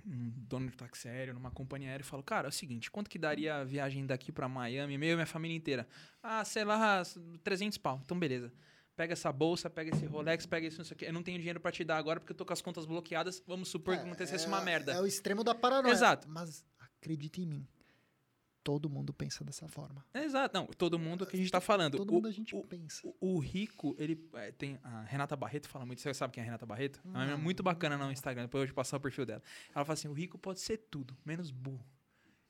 A: num dono de táxi aéreo, numa companhia aérea e falo, cara, é o seguinte, quanto que daria a viagem daqui pra Miami, meio e minha família inteira? Ah, sei lá, 300 pau. Então, beleza. Pega essa bolsa, pega esse Rolex, pega isso, não sei o que. Eu não tenho dinheiro para te dar agora porque eu tô com as contas bloqueadas. Vamos supor é, que acontecesse é, uma merda.
B: É o extremo da paranoia.
A: Exato.
B: Mas acredite em mim Todo mundo pensa dessa forma.
A: É, exato. Não, todo mundo que a gente tá falando.
B: Todo
A: o,
B: mundo a gente
A: o,
B: pensa.
A: o, o rico, ele é, tem. A Renata Barreto fala muito. Você sabe quem é a Renata Barreto? É uma menina
B: Não.
A: muito bacana no Instagram. Depois eu vou te passar o perfil dela. Ela fala assim: o rico pode ser tudo, menos burro.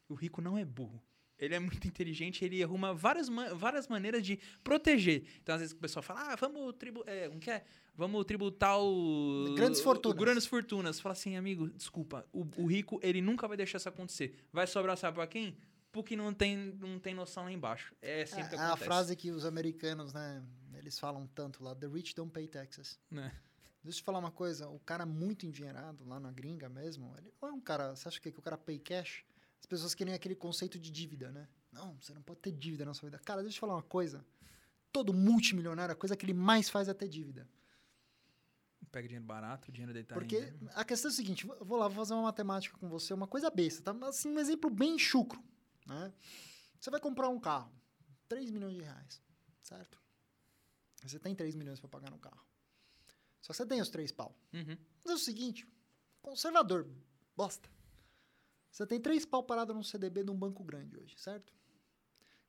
A: O rico não é burro. Ele é muito inteligente, ele arruma várias, ma- várias maneiras de proteger. Então, às vezes, o pessoal fala, ah, vamos, tribu é, que é? vamos tributar o...
B: Grandes fortunas.
A: O, grandes fortunas. Fala assim, amigo, desculpa, o, o rico, ele nunca vai deixar isso acontecer. Vai sobrar, sabe pra quem? Porque não tem, não tem noção lá embaixo. É sempre que
B: É a
A: acontece.
B: frase que os americanos, né, eles falam tanto lá, the rich don't pay taxes.
A: Né?
B: Deixa eu te falar uma coisa, o cara muito endinheirado, lá na gringa mesmo, ele não é um cara, você acha que, que o cara pay cash? As pessoas querem aquele conceito de dívida, né? Não, você não pode ter dívida na sua vida. Cara, deixa eu te falar uma coisa, todo multimilionário, a coisa que ele mais faz é ter dívida.
A: Pega dinheiro barato, dinheiro deitado
B: Porque a questão é a seguinte, vou lá, vou fazer uma matemática com você, uma coisa besta, tá? Assim, um exemplo bem chucro, né? Você vai comprar um carro, 3 milhões de reais, certo? Você tem 3 milhões para pagar no carro. Só que você tem os três pau.
A: Uhum.
B: Mas é o seguinte, conservador, bosta. Você tem três pau parado num CDB de um banco grande hoje, certo?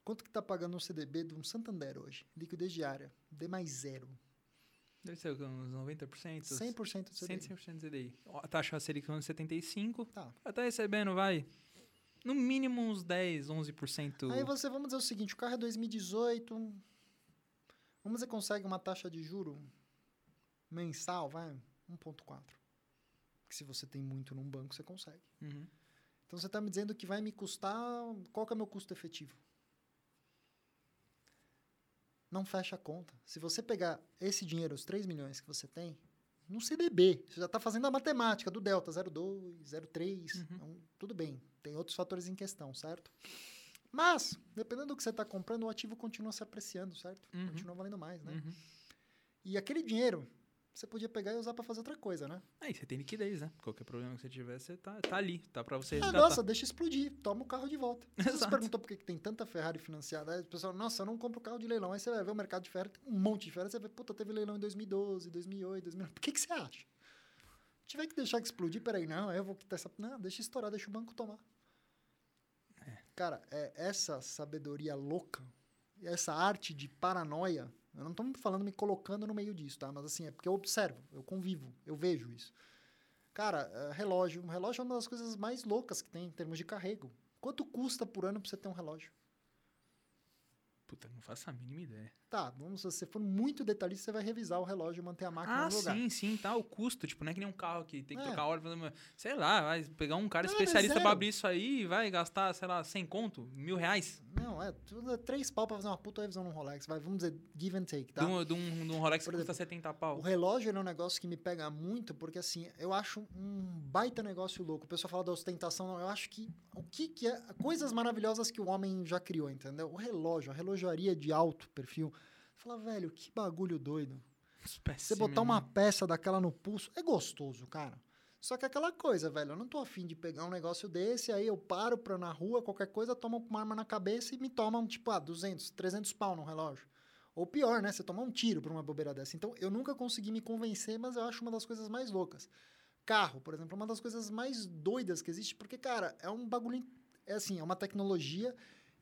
B: Quanto que tá pagando um CDB de um Santander hoje? Liquidez diária, D mais zero.
A: Deve ser uns 90%.
B: 100% do CDI.
A: 100% do CDI. A taxa Selic é uns 75.
B: Tá.
A: Tá recebendo, vai, no mínimo uns 10, 11%.
B: Aí você, vamos dizer o seguinte, o carro é 2018, vamos dizer consegue uma taxa de juro mensal, vai, 1.4. Que se você tem muito num banco, você consegue.
A: Uhum.
B: Então você está me dizendo que vai me custar, qual que é o meu custo efetivo? Não fecha a conta. Se você pegar esse dinheiro, os 3 milhões que você tem, no CDB, você já está fazendo a matemática do delta, 0,2, 0,3,
A: Uhum.
B: então, tudo bem. Tem outros fatores em questão, certo? Mas, dependendo do que você está comprando, o ativo continua se apreciando, certo?
A: Uhum.
B: Continua valendo mais, né?
A: Uhum.
B: E aquele dinheiro, você podia pegar e usar para fazer outra coisa, né?
A: Aí você tem liquidez, né? Qualquer problema que você tiver, você tá, tá ali. Tá pra você
B: Ah, nossa, deixa explodir, toma o carro de volta. Você se
A: Exato.
B: perguntou por que tem tanta Ferrari financiada. Aí o pessoal, nossa, eu não compro carro de leilão. Aí você vai ver o mercado de Ferrari, tem um monte de Ferrari. Você vê, puta, teve leilão em 2012, 2008, 2009. Por que, que você acha? Se tiver que deixar que explodir, peraí, não, eu vou quitar essa. Não, deixa estourar, deixa o banco tomar. Cara, é essa sabedoria louca, essa arte de paranoia. Eu não estou falando me colocando no meio disso, tá? Mas assim, é porque eu observo, eu convivo, eu vejo isso. Cara, é, relógio. Um relógio é uma das coisas mais loucas que tem em termos de carrego. Quanto custa por ano pra você ter um relógio?
A: Puta, não faço a mínima ideia.
B: Tá, vamos, se você for muito detalhista, você vai revisar o relógio e manter a máquina
A: Ah,
B: no lugar.
A: sim, sim, tá. O custo, tipo, não é que nem um carro que tem que
B: É.
A: trocar óleo. fazer- Sei lá, vai pegar um cara
B: Não,
A: especialista
B: é
A: pra abrir isso aí e vai gastar, sei lá, 100 conto, mil reais.
B: Não, é, tudo é três pau pra fazer uma puta revisão no Rolex. Vai, vamos dizer, give and take, tá?
A: De, um, de, um, de um Rolex
B: Por
A: que custa
B: exemplo,
A: 70
B: O
A: pau.
B: relógio ele é um negócio que me pega muito, porque assim, eu acho um baita negócio louco. O pessoal fala da ostentação, não, eu acho que o que, que é. Coisas maravilhosas que o homem já criou, entendeu? O relógio, a relojaria de alto perfil. Fala, velho, que bagulho doido. Você botar uma peça daquela no pulso é gostoso, cara. Só que é aquela coisa, velho, eu não tô afim de pegar um negócio desse, aí eu paro pra na rua, qualquer coisa, tomo uma arma na cabeça e me tomam, tipo, ah, 200, 300 pau no relógio. Ou pior, né? Você tomar um tiro por uma bobeira dessa. Então, eu nunca consegui me convencer, mas eu acho uma das coisas mais loucas. Carro, por exemplo, é uma das coisas mais doidas que existe, porque, cara, é um bagulho. É assim, é uma tecnologia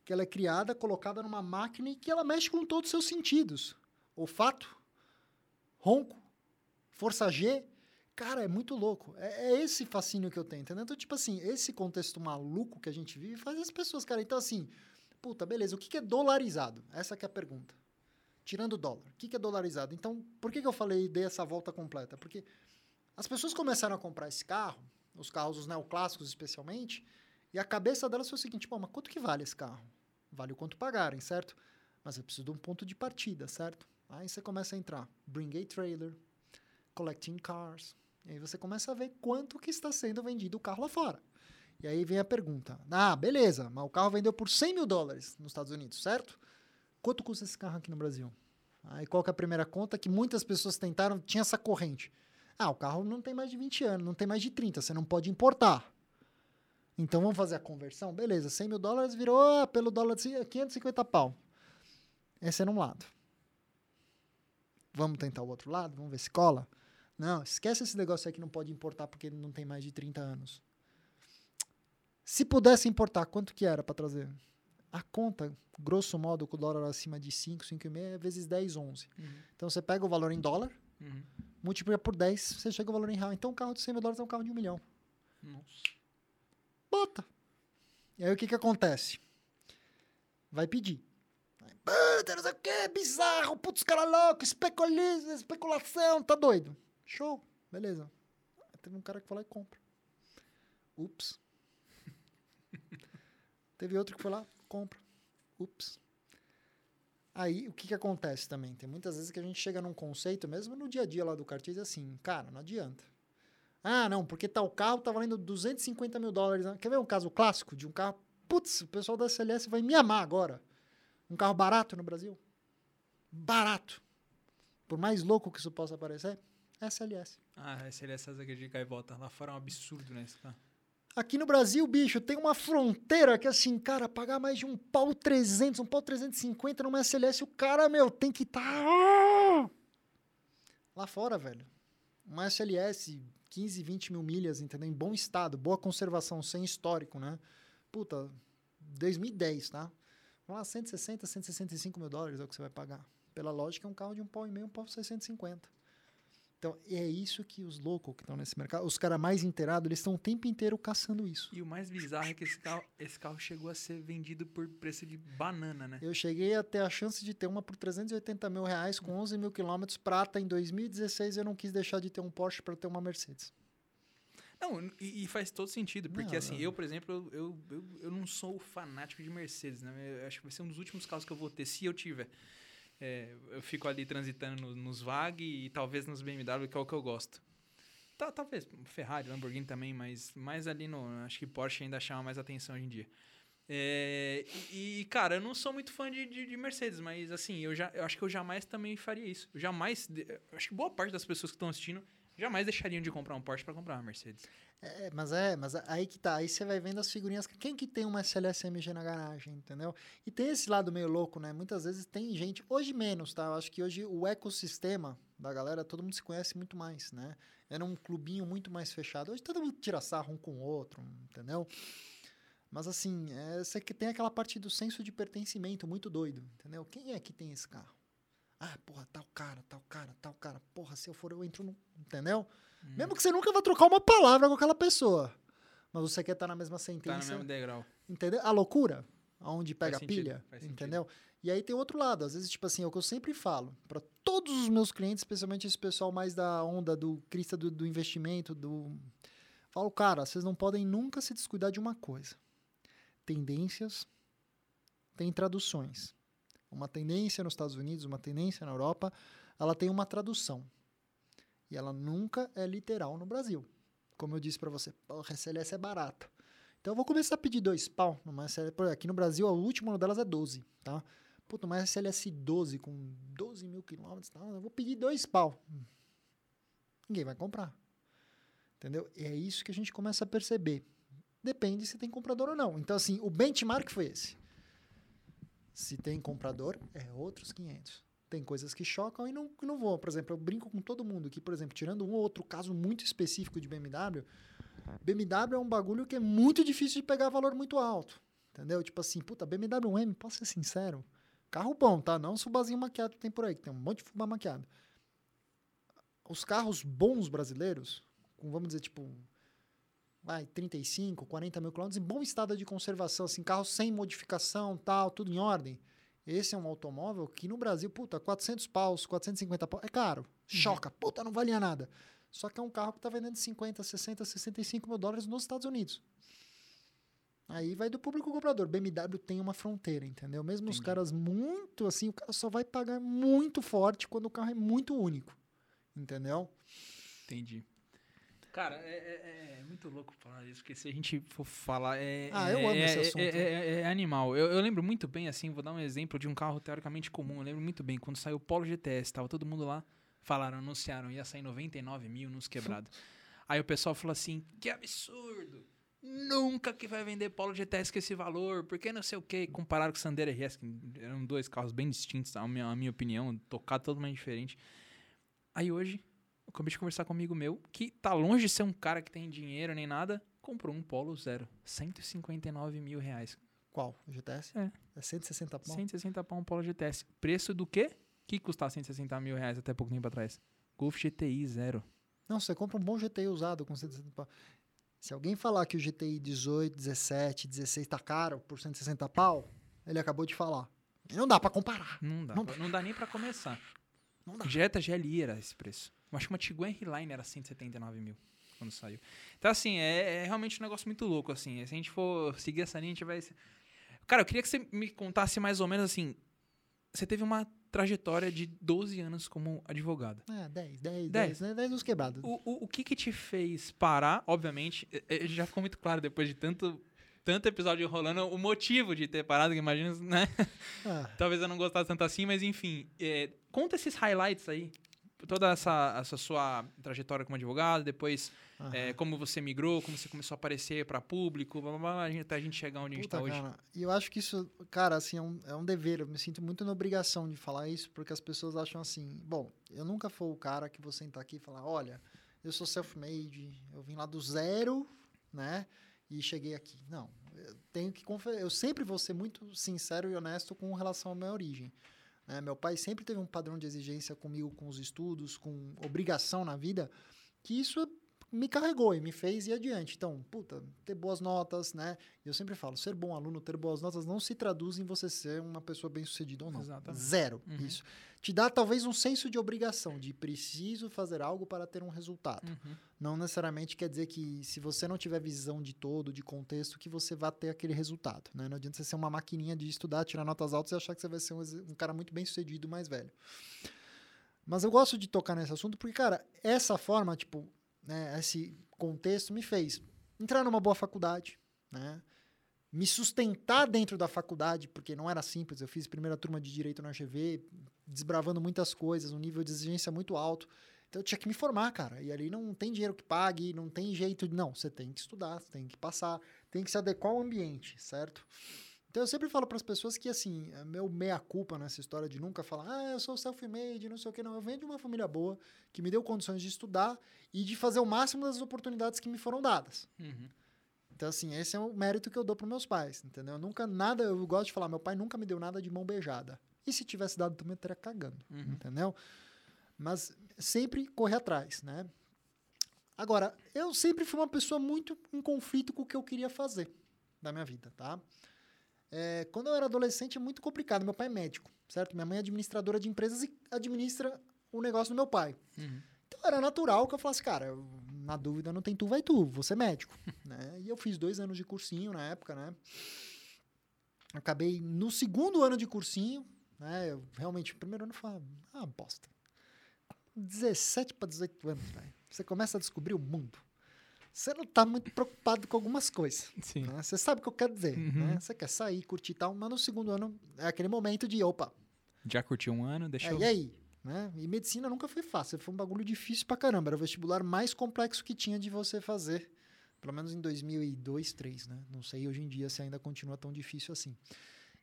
B: que ela é criada, colocada numa máquina e que ela mexe com todos os seus sentidos. Olfato, ronco, força G. Cara, é muito louco. É, é esse fascínio que eu tenho, entendeu? Então, tipo assim, esse contexto maluco que a gente vive faz as pessoas, cara. Então, assim, puta, beleza, o que é dolarizado? Essa é a pergunta. Tirando o dólar, o que que é dolarizado? Então, por que, que eu falei e dei essa volta completa? Porque as pessoas começaram a comprar esse carro, os carros, os neoclássicos especialmente, e a cabeça delas foi o seguinte, pô, mas quanto que vale esse carro? Vale o quanto pagarem, certo? Mas eu preciso de um ponto de partida, certo? Aí você começa a entrar, bring a trailer, collecting cars, e aí você começa a ver quanto que está sendo vendido o carro lá fora. E aí vem a pergunta, ah, beleza, mas o carro vendeu por 100 mil dólares nos Estados Unidos, certo? Quanto custa esse carro aqui no Brasil? Aí qual que é a primeira conta? Que muitas pessoas tentaram, tinha essa corrente. Ah, o carro não tem mais de 20 anos, não tem mais de 30, você não pode importar. Então vamos fazer a conversão? Beleza, 100 mil dólares virou ah, pelo dólar de 550 pau. Esse era um lado. Vamos tentar o outro lado? Vamos ver se cola? Não, esquece esse negócio aí que não pode importar porque não tem mais de 30 anos. Se pudesse importar, quanto que era para trazer? A conta, grosso modo, com o dólar acima de 5, 5,5 é vezes 10, 11. Uhum. Então você pega o valor em dólar, uhum. multiplica por 10, você chega ao valor em real. Então um carro de 100 mil dólares é um carro de um milhão.
A: Nossa.
B: E aí o que que acontece? Vai pedir. Puta, não sei o que, bizarro, putz, cara louco, especulismo, especulação, tá doido. Show, beleza. Teve um cara que foi lá e compra. Ups. Teve outro que foi lá, compra. Ups. Aí, o que, que acontece também? Tem muitas vezes que a gente chega num conceito, mesmo no dia a dia lá do Cartier, assim, cara, não adianta. Ah, não, porque tal carro tá valendo 250 mil dólares. Quer ver um caso clássico de um carro? Putz, o pessoal da SLS vai me amar agora. Um carro barato no Brasil. Barato. Por mais louco que isso possa parecer, SLS.
A: Ah, SLS é de gaivota. Lá fora é um absurdo, né, esse carro.
B: Aqui no Brasil, bicho, tem uma fronteira que assim, cara, pagar mais de um pau 300, um pau 350 numa SLS, o cara, meu, tem que estar tá... lá fora, velho. Uma SLS, 15, 20 mil milhas, entendeu? Em bom estado, boa conservação, sem histórico, né? Puta, 2010, tá? Vamos lá, 160, 165 mil dólares é o que você vai pagar. Pela lógica, é um carro de um pau e meio, um pau 650. Então, é isso que os loucos que estão nesse mercado, os caras mais inteirados, eles estão o tempo inteiro caçando isso.
A: E o mais bizarro é que esse carro, esse carro chegou a ser vendido por preço de banana, né?
B: Eu cheguei a ter a chance de ter uma por 380 mil reais com 11 mil quilômetros prata em 2016 eu não quis deixar de ter um Porsche para ter uma Mercedes.
A: Não, e, e, faz todo sentido, porque não, assim, não. eu, por exemplo, eu, eu, eu não sou fanático de Mercedes, né? Eu acho que vai ser um dos últimos carros que eu vou ter, se eu tiver. É, eu fico ali transitando no, nos VAG e talvez nos BMW, que é o que eu gosto. Tá, talvez Ferrari, Lamborghini também, mas mais ali no. Acho que Porsche ainda chama mais atenção hoje em dia. É, e, cara, eu não sou muito fã de, de, de, Mercedes, mas assim, eu, já, eu acho que eu jamais também faria isso. Eu jamais. Acho que boa parte das pessoas que estão assistindo jamais deixariam de comprar um Porsche para comprar uma Mercedes.
B: É, mas é, mas aí que tá. Aí você vai vendo as figurinhas. Quem que tem uma SLS MG na garagem, entendeu? E tem esse lado meio louco, né? Muitas vezes tem gente, hoje menos, tá? Eu acho que hoje o ecossistema da galera, todo mundo se conhece muito mais, né? Era um clubinho muito mais fechado. Hoje todo mundo tira sarro um com o outro, entendeu? Mas assim, é, você tem aquela parte do senso de pertencimento muito doido, entendeu? Quem é que tem esse carro? Ah, porra, tal cara, tal cara, tal cara. Porra, se eu for, eu entro no. Entendeu? Hum. Mesmo que você nunca vá trocar uma palavra com aquela pessoa. Mas você quer estar na mesma sentença. Tá
A: no mesmo degrau.
B: Entendeu? A loucura, aonde pega a pilha. entendeu? E aí tem outro lado. Às vezes, tipo assim, é o que eu sempre falo. para todos os meus clientes, especialmente esse pessoal mais da onda do crista do, do investimento, do. Falo, cara, vocês não podem nunca se descuidar de uma coisa. Tendências tem traduções uma tendência nos Estados Unidos, uma tendência na Europa, ela tem uma tradução. E ela nunca é literal no Brasil. Como eu disse para você, a SLS é barata. Então eu vou começar a pedir dois pau numa SLS. Aqui no Brasil, o último delas é 12, tá? Puta, uma SLS 12 com 12 mil quilômetros, tá? eu vou pedir dois pau. Ninguém vai comprar. Entendeu? E é isso que a gente começa a perceber. Depende se tem comprador ou não. Então, assim, o benchmark foi esse. Se tem comprador, é outros 500. Tem coisas que chocam e não, não vão. Por exemplo, eu brinco com todo mundo que, por exemplo, tirando um ou outro caso muito específico de BMW, BMW é um bagulho que é muito difícil de pegar valor muito alto. Entendeu? Tipo assim, puta, BMW M, posso ser sincero? Carro bom, tá? Não subazinho maquiado que tem por aí, que tem um monte de fubá maquiado. Os carros bons brasileiros, com, vamos dizer, tipo, vai, 35, 40 mil quilômetros, em bom estado de conservação, assim, carro sem modificação, tal, tudo em ordem. Esse é um automóvel que no Brasil, puta, 400 paus, 450 paus, é caro, uhum. choca, uhum. puta, não valia nada. Só que é um carro que está vendendo 50, 60, 65 mil dólares nos Estados Unidos. Aí vai do público comprador. BMW tem uma fronteira, entendeu? Mesmo Entendi. os caras muito assim, o cara só vai pagar muito forte quando o carro é muito único. Entendeu?
A: Entendi. Cara, é, é, é, muito louco falar isso, porque se a gente for falar. É,
B: ah, eu amo
A: é,
B: esse assunto.
A: É, é animal. Eu, eu, lembro muito bem, assim, vou dar um exemplo de um carro teoricamente comum. Eu lembro muito bem, quando saiu o Polo GTS, tava todo mundo lá, falaram, anunciaram, ia sair 99 mil nos quebrados. Aí o pessoal falou assim: que absurdo! Nunca que vai vender Polo GTS com esse valor, porque não sei o que. Compararam com o Sandero RS, que eram dois carros bem distintos, na minha, na minha opinião, tocado totalmente diferente. Aí hoje, acabei de conversar com um amigo meu que tá longe de ser um cara que tem dinheiro nem nada, comprou um Polo zero. 159 mil reais.
B: Qual? O GTS?
A: É.
B: É 160 pau?
A: 160 pau um Polo GTS. Preço do quê? Que custava 160 mil reais até pouco tempo atrás? Golf GTI zero.
B: Não, você compra um bom GTI usado com 160 pau. Se alguém falar que o GTI 18, 17, 16 tá caro por 160 pau, ele acabou de falar. E não dá pra comparar.
A: Não dá.
B: Não
A: Não, dá nem pra começar.
B: Não dá.
A: Jetta GLI era esse preço. Eu acho que uma Tiguan R-Line era 179 mil quando saiu. Então, assim, é, é realmente um negócio muito louco, assim. Se a gente for seguir essa linha, a gente vai... Cara, eu queria que você me contasse mais ou menos, assim... Você teve uma trajetória de 12 anos como advogado.
B: É, 10, 10,
A: 10.
B: 10, né? 10 nos quebrados.
A: O, o, o que que te fez parar? Obviamente, já ficou muito claro depois de tanto, tanto episódio rolando o motivo de ter parado, que imagina, né?
B: Ah,
A: Talvez eu não gostasse tanto assim, mas enfim. eh, conta esses highlights aí. Toda essa, essa sua trajetória como advogado, depois
B: aham.
A: eh, como você migrou, como você começou a aparecer para público, blá, blá, blá, até a gente chegar onde a gente
B: Puta,
A: tá hoje.
B: E eu acho que isso, cara, assim, é um, é um dever. Eu me sinto muito na obrigação de falar isso, porque as pessoas acham assim, bom, eu nunca fui o cara que vou sentar aqui e falar, olha, eu sou self-made, eu vim lá do zero, né? E cheguei aqui. Não, eu tenho que confer... eu sempre vou ser muito sincero e honesto com relação à minha origem. Né? Meu pai sempre teve um padrão de exigência comigo, com os estudos, com obrigação na vida, que isso me carregou e me fez ir adiante. Então, puta, ter boas notas, né? Eu sempre falo, ser bom aluno, ter boas notas não se traduz em você ser uma pessoa bem-sucedida ou não.
A: Exatamente.
B: Zero.
A: Uhum.
B: Isso. Te dá talvez um senso de obrigação, de preciso fazer algo para ter um resultado.
A: Uhum.
B: Não necessariamente quer dizer que se você não tiver visão de todo, de contexto, que você vai ter aquele resultado. Né? Não adianta você ser uma maquininha de estudar, tirar notas altas e achar que você vai ser um, um cara muito bem sucedido mais velho. Mas eu gosto de tocar nesse assunto porque, cara, essa forma, tipo, né, esse contexto me fez entrar numa boa faculdade, né? Me sustentar dentro da faculdade, porque não era simples. Eu fiz primeira turma de direito na UGV, desbravando muitas coisas, um nível de exigência muito alto. Então eu tinha que me formar, cara. E ali não tem dinheiro que pague, não tem jeito de. Não, você tem que estudar, tem que passar, tem que se adequar ao ambiente, certo? Então eu sempre falo para as pessoas que, assim, é meu meia-culpa nessa história de nunca falar, ah, eu sou self-made, não sei o que, não. Eu venho de uma família boa, que me deu condições de estudar e de fazer o máximo das oportunidades que me foram dadas.
A: Uhum.
B: Então, assim, esse é o mérito que eu dou para meus pais, entendeu? Eu nunca, nada, eu gosto de falar, meu pai nunca me deu nada de mão beijada. E se tivesse dado também, eu estaria cagando,
A: Uhum.
B: entendeu? Mas sempre correr atrás, né? Agora, eu sempre fui uma pessoa muito em conflito com o que eu queria fazer da minha vida, tá? É, quando eu era adolescente é muito complicado. Meu pai é médico, certo? Minha mãe é administradora de empresas e administra o negócio do meu pai.
A: Uhum.
B: Era natural que eu falasse, cara, na dúvida não tem tu, vai tu, vou ser médico. né? E eu fiz dois anos de cursinho na época, né? Acabei no segundo ano de cursinho, né? Eu realmente, primeiro ano foi uma ah, bosta. 17 para 18 anos, velho. Você começa a descobrir o mundo. Você não tá muito preocupado com algumas coisas.
A: Sim.
B: né? Você sabe o que eu quero dizer,
A: Uhum.
B: né? Você quer sair, curtir e tal, mas no segundo ano é aquele momento de, opa,
A: Já curtiu um ano, deixa
B: é,
A: eu...
B: e aí? Né? E medicina nunca foi fácil, foi um bagulho difícil pra caramba. Era o vestibular mais complexo que tinha de você fazer. Pelo menos em 2002, 2003, né? Não sei hoje em dia se ainda continua tão difícil assim.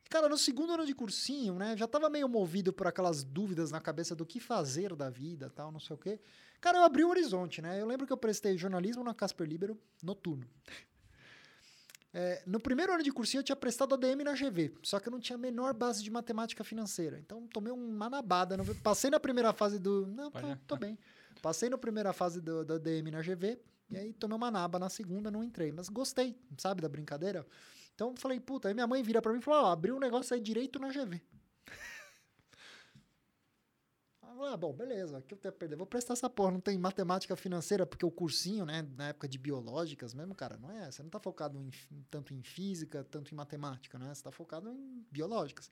B: E, Cara, no segundo ano de cursinho, né? Já tava meio movido por aquelas dúvidas na cabeça do que fazer da vida tal, não sei o quê. Cara, eu abri o horizonte, né? Eu lembro que eu prestei jornalismo na Casper Libero, noturno. É, no primeiro ano de cursinho eu tinha prestado ADM na GV, só que eu não tinha a menor base de matemática financeira. Então tomei uma nabada. não- Passei na primeira fase do. Não, tô,
A: Pode-
B: tô bem. Passei na primeira fase do, do ADM na GV, e aí tomei uma naba na segunda, não entrei. Mas gostei, sabe, da brincadeira. Então falei, puta, aí minha mãe vira pra mim e falou: ó, abriu um negócio aí direito na GV. Ah, bom, beleza, o que eu tenho a perder? Vou prestar essa porra, não tem matemática financeira, porque o cursinho, né, na época de biológicas mesmo, cara, não é, você não tá focado em, tanto em física, tanto em matemática, né, você tá focado em biológicas.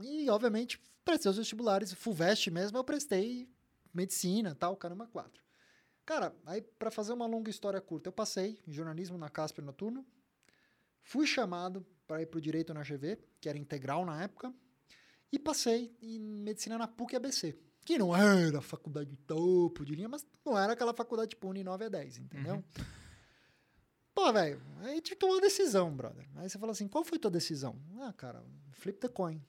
B: E, obviamente, prestei os vestibulares, FUVEST mesmo, eu prestei medicina, tal, caramba, quatro. Cara, aí pra fazer uma longa história curta, eu passei em jornalismo na Casper Noturno, fui chamado para ir pro direito na GV, que era integral na época, e passei em medicina na PUC ABC. Que não era faculdade de topo de linha, mas não era aquela faculdade tipo Uni 9 a 10, entendeu?
A: Uhum.
B: Pô, velho, aí que tomar uma decisão, brother. Aí você fala assim, qual foi tua decisão? Ah, cara, flip the coin.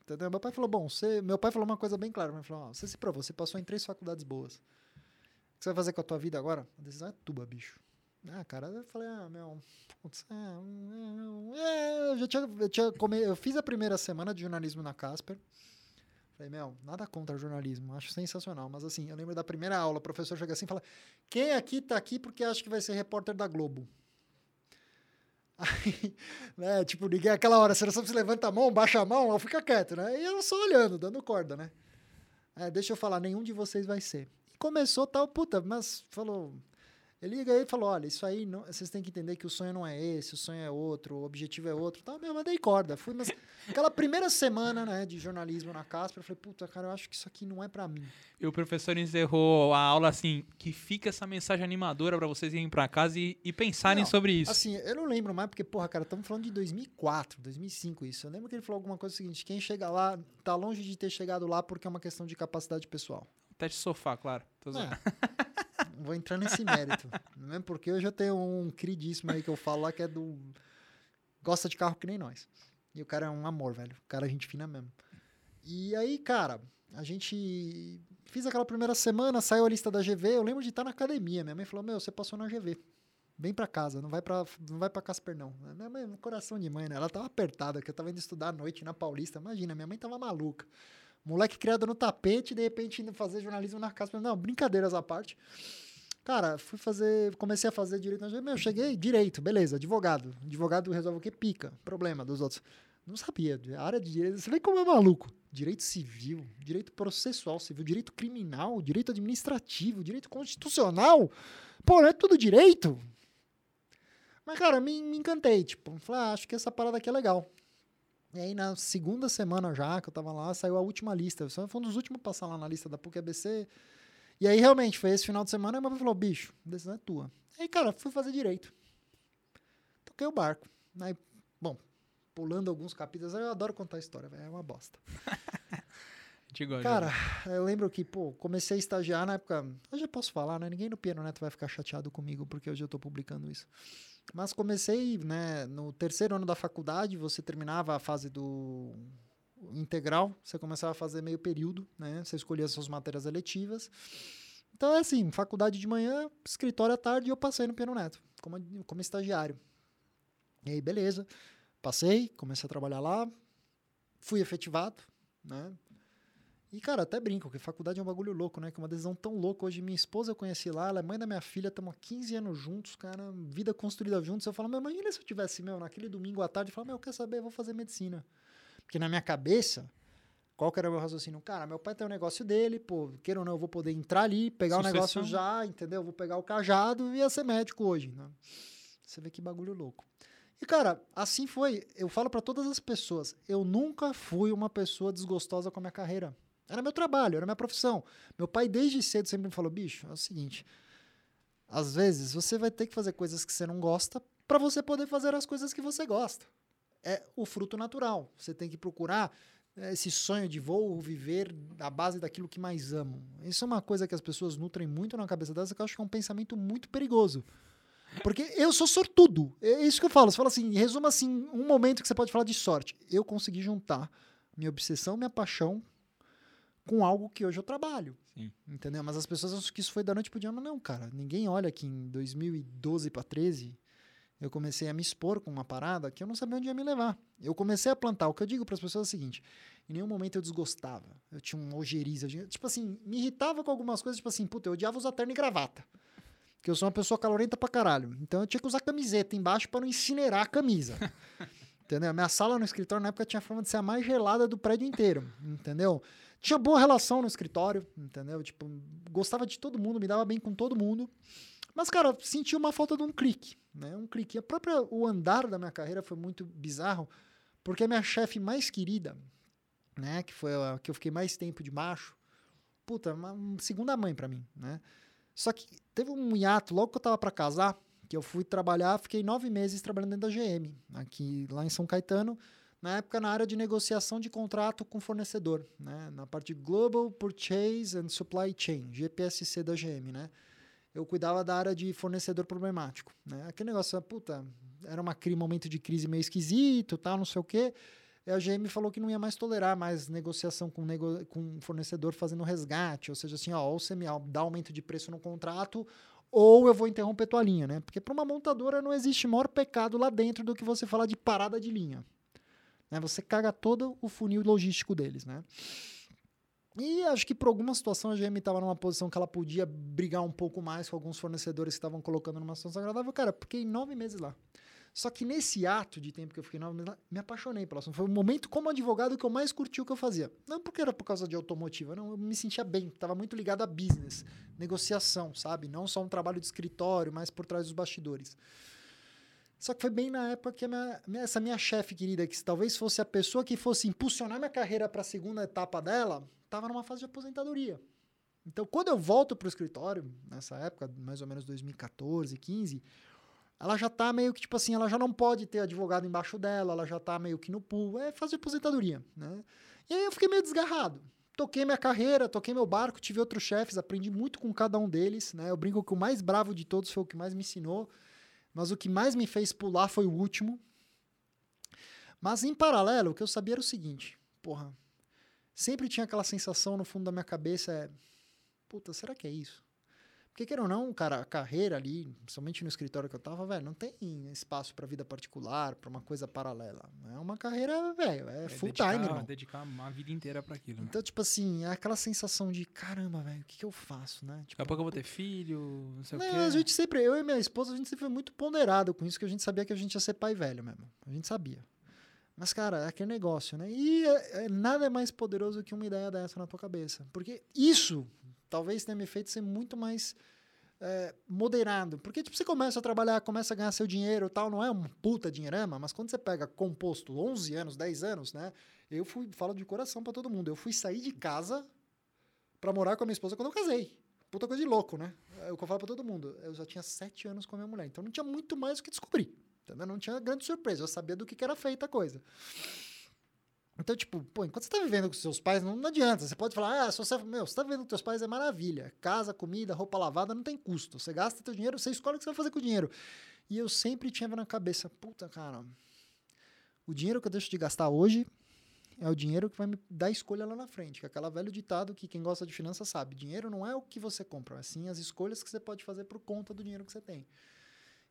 B: Entendeu? Meu pai falou, bom, você... Meu pai falou uma coisa bem clara. Ele falou, você se provou, você passou em três faculdades boas. O que você vai fazer com a tua vida agora? A decisão é tua, bicho. Ah, cara, eu falei, ah, meu, putz, é, é, eu já tinha, eu, tinha come... eu fiz a primeira semana de jornalismo na Casper. Falei, meu, nada contra jornalismo, acho sensacional. Mas assim, eu lembro da primeira aula, o professor chega assim e fala: quem aqui tá aqui porque acha que vai ser repórter da Globo? Aí, né, tipo, ninguém, aquela hora, você não sabe se levanta a mão, baixa a mão, ou fica quieto, né? E eu só olhando, dando corda, né? É, deixa eu falar, nenhum de vocês vai ser. E começou tal, puta, mas falou, ele liga aí e falou: olha, isso aí, não, vocês têm que entender que o sonho não é esse, o sonho é outro, o objetivo é outro. Tá, meu, mandei corda. Fui, mas aquela primeira semana né, de jornalismo na Casper, eu falei: puta, cara, eu acho que isso aqui não é para mim.
A: E o professor encerrou a aula assim: que fica essa mensagem animadora para vocês irem para casa e, e pensarem
B: não,
A: sobre isso.
B: Assim, eu não lembro mais, porque, porra, cara, estamos falando de 2004, 2005 isso. Eu lembro que ele falou alguma coisa seguinte: quem chega lá tá longe de ter chegado lá porque é uma questão de capacidade pessoal.
A: Teste sofá, claro. Tô
B: é. vou entrar nesse mérito. Mesmo porque eu já tenho um queridíssimo aí que eu falo lá que é do. Gosta de carro que nem nós. E o cara é um amor, velho. O cara é gente fina mesmo. E aí, cara, a gente. Fiz aquela primeira semana, saiu a lista da GV. Eu lembro de estar na academia. Minha mãe falou: Meu, você passou na GV. Vem pra casa, não vai pra, não vai pra Casper, não. Minha mãe, coração de mãe, né? Ela tava apertada, que eu tava indo estudar à noite na Paulista. Imagina, minha mãe tava maluca. Moleque criado no tapete, de repente indo fazer jornalismo na Casper. Não, brincadeiras à parte. Cara, fui fazer, comecei a fazer direito na Meu, cheguei, direito, beleza, advogado. Advogado resolve o que? Pica, problema dos outros. Não sabia, a área de direito, você vê como é maluco. Direito civil, direito processual civil, direito criminal, direito administrativo, direito constitucional. Pô, não é tudo direito? Mas, cara, me, me encantei, tipo, falei, ah, acho que essa parada aqui é legal. E aí, na segunda semana já que eu tava lá, saiu a última lista. Eu um dos últimos a passar lá na lista da PUC ABC. E aí, realmente, foi esse final de semana, a minha mãe falou, bicho, a decisão é tua. Aí, cara, fui fazer direito. Toquei o barco. Aí, bom, pulando alguns capítulos, eu adoro contar história, é uma bosta. Cara, eu lembro que, pô, comecei a estagiar na época. Eu já posso falar, né? Ninguém no Piano Neto vai ficar chateado comigo porque hoje eu tô publicando isso. Mas comecei, né, no terceiro ano da faculdade, você terminava a fase do integral, você começava a fazer meio período, né? Você escolhia suas matérias eletivas. Então é assim, faculdade de manhã, escritório à tarde, e eu passei no Piano Neto, como, como estagiário. E aí, beleza. Passei, comecei a trabalhar lá, fui efetivado, né? E, cara, até brinco, que faculdade é um bagulho louco, né? Que é uma decisão tão louca. Hoje, minha esposa eu conheci lá, ela é mãe da minha filha, estamos há 15 anos juntos, cara, vida construída juntos. Eu falo, meu, imagina se eu tivesse, meu, naquele domingo à tarde, eu falo, meu, quer saber, eu vou fazer medicina. Porque na minha cabeça, qual que era o meu raciocínio? Cara, meu pai tem um negócio dele, pô, queira ou não, eu vou poder entrar ali, pegar o negócio já, entendeu? vou pegar o cajado e ia ser médico hoje, né? Você vê que bagulho louco. E, cara, assim foi. Eu falo para todas as pessoas, eu nunca fui uma pessoa desgostosa com a minha carreira. Era meu trabalho, era minha profissão. Meu pai, desde cedo, sempre me falou: bicho, é o seguinte. Às vezes você vai ter que fazer coisas que você não gosta para você poder fazer as coisas que você gosta é o fruto natural. Você tem que procurar é, esse sonho de vou viver à base daquilo que mais amo. Isso é uma coisa que as pessoas nutrem muito na cabeça delas, que eu acho que é um pensamento muito perigoso. Porque eu sou sortudo. É isso que eu falo. Você fala assim, resuma assim, um momento que você pode falar de sorte. Eu consegui juntar minha obsessão, minha paixão com algo que hoje eu trabalho. Sim. Entendeu? Mas as pessoas acham que isso foi da noite pro dia, mas não, cara. Ninguém olha que em 2012 para 13 eu comecei a me expor com uma parada que eu não sabia onde ia me levar. Eu comecei a plantar. O que eu digo para as pessoas é o seguinte: em nenhum momento eu desgostava. Eu tinha um ojeriza. Tipo assim, me irritava com algumas coisas, tipo assim, puta, eu odiava usar terno e gravata. Porque eu sou uma pessoa calorenta pra caralho. Então eu tinha que usar camiseta embaixo para não incinerar a camisa. entendeu? A minha sala no escritório na época tinha a forma de ser a mais gelada do prédio inteiro. Entendeu? Tinha boa relação no escritório, entendeu? Tipo, gostava de todo mundo, me dava bem com todo mundo. Mas, cara, senti uma falta de um clique, né? Um clique. A própria, o andar da minha carreira foi muito bizarro, porque a minha chefe mais querida, né? Que foi a que eu fiquei mais tempo de macho, puta, uma segunda mãe para mim, né? Só que teve um hiato, logo que eu tava para casar, que eu fui trabalhar, fiquei nove meses trabalhando dentro da GM, aqui lá em São Caetano, na época na área de negociação de contrato com fornecedor, né? Na parte Global Purchase and Supply Chain, GPSC da GM, né? Eu cuidava da área de fornecedor problemático. Né? Aquele negócio, puta, era um momento de crise meio esquisito, tal, não sei o quê. E a GM falou que não ia mais tolerar mais negociação com, nego, com fornecedor fazendo resgate. Ou seja, assim, ó, ou você me dá aumento de preço no contrato, ou eu vou interromper tua linha, né? Porque para uma montadora não existe maior pecado lá dentro do que você falar de parada de linha. Né? Você caga todo o funil logístico deles, né? E acho que por alguma situação a GM estava numa posição que ela podia brigar um pouco mais com alguns fornecedores que estavam colocando numa situação agradável. Cara, fiquei nove meses lá. Só que nesse ato de tempo que eu fiquei nove meses lá, me apaixonei pela Foi o momento como advogado que eu mais curti o que eu fazia. Não porque era por causa de automotiva, não. Eu me sentia bem. Estava muito ligado a business, negociação, sabe? Não só um trabalho de escritório, mas por trás dos bastidores. Só que foi bem na época que minha, essa minha chefe querida, que talvez fosse a pessoa que fosse impulsionar minha carreira para a segunda etapa dela, estava numa fase de aposentadoria. Então, quando eu volto para o escritório, nessa época, mais ou menos 2014, 15, ela já está meio que, tipo assim, ela já não pode ter advogado embaixo dela, ela já está meio que no pool, é fase de aposentadoria, né? E aí eu fiquei meio desgarrado. Toquei minha carreira, toquei meu barco, tive outros chefes, aprendi muito com cada um deles, né? Eu brinco que o mais bravo de todos foi o que mais me ensinou, mas o que mais me fez pular foi o último. Mas em paralelo, o que eu sabia era o seguinte, porra, sempre tinha aquela sensação no fundo da minha cabeça, é, puta, será que é isso? Porque, queira ou não, cara, a carreira ali, somente no escritório que eu tava, velho, não tem espaço para vida particular, para uma coisa paralela. É uma carreira, velho, é, é, full
A: dedicar,
B: time, irmão.
A: dedicar uma vida inteira para aquilo. Né?
B: Então, tipo assim, é aquela sensação de, caramba, velho, o que, que eu faço, né? Tipo,
A: Daqui a pouco eu vou ter filho, não sei
B: não,
A: o quê.
B: A gente sempre, eu e minha esposa, a gente sempre foi muito ponderado com isso, que a gente sabia que a gente ia ser pai velho mesmo. A gente sabia. Mas, cara, é aquele negócio, né? E é, é, nada é mais poderoso que uma ideia dessa na tua cabeça. Porque isso talvez tenha me feito ser muito mais é, moderado. Porque, tipo, você começa a trabalhar, começa a ganhar seu dinheiro tal, não é um puta dinheirama, mas quando você pega composto 11 anos, 10 anos, né? Eu fui, falo de coração para todo mundo, eu fui sair de casa para morar com a minha esposa quando eu casei. Puta coisa de louco, né? É o que eu falo pra todo mundo. Eu já tinha 7 anos com a minha mulher, então não tinha muito mais o que descobrir. Entendeu? Não tinha grande surpresa, eu sabia do que, que era feita a coisa. Então, tipo, pô, enquanto você tá vivendo com seus pais, não, não adianta. Você pode falar, ah, se você, meu, você tá vivendo com seus pais é maravilha. Casa, comida, roupa lavada, não tem custo. Você gasta teu dinheiro, você escolhe o que você vai fazer com o dinheiro. E eu sempre tinha na cabeça, puta, cara, o dinheiro que eu deixo de gastar hoje é o dinheiro que vai me dar escolha lá na frente. Que é aquela velho ditado que quem gosta de finanças sabe. Dinheiro não é o que você compra, é sim as escolhas que você pode fazer por conta do dinheiro que você tem.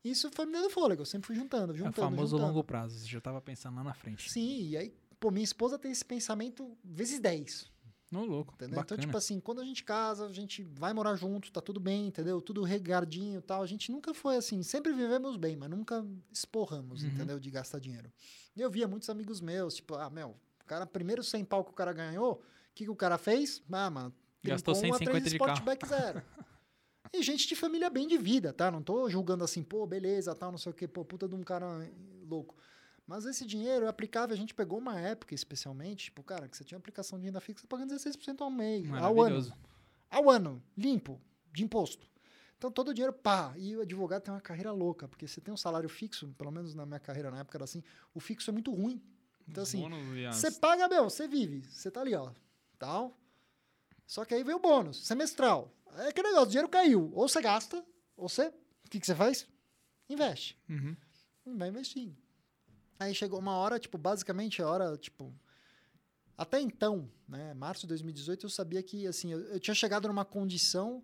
B: Isso foi me dando fôlego, eu sempre fui juntando, juntando. É
A: o famoso
B: juntando.
A: longo prazo, você já estava pensando lá na frente.
B: Sim, e aí, pô, minha esposa tem esse pensamento vezes 10.
A: Não, louco.
B: Entendeu? Então, tipo assim, quando a gente casa, a gente vai morar junto, tá tudo bem, entendeu? Tudo regardinho e tal. A gente nunca foi assim, sempre vivemos bem, mas nunca esporramos, uhum. entendeu? De gastar dinheiro. E eu via muitos amigos meus, tipo, ah, meu, o cara, primeiro 100 pau que o cara ganhou, o que, que o cara fez? Ah, mano,
A: gastou 150 de carro.
B: Zero. E gente de família bem de vida, tá? Não tô julgando assim, pô, beleza, tal, não sei o quê, pô, puta de um cara louco. Mas esse dinheiro é aplicável, a gente pegou uma época especialmente, tipo, cara, que você tinha aplicação de renda fixa pagando 16% ao mês, ao ano. Ao ano, limpo, de imposto. Então todo o dinheiro, pá, e o advogado tem uma carreira louca, porque você tem um salário fixo, pelo menos na minha carreira na época era assim, o fixo é muito ruim. Então assim, você paga, meu, você vive, você tá ali, ó, tal. Só que aí vem o bônus, semestral. É aquele negócio, o dinheiro caiu. Ou você gasta, ou você. O que, que você faz? Investe.
A: Uhum.
B: Vai investindo. Aí chegou uma hora, tipo, basicamente a hora, tipo. Até então, né, março de 2018, eu sabia que, assim, eu, eu tinha chegado numa condição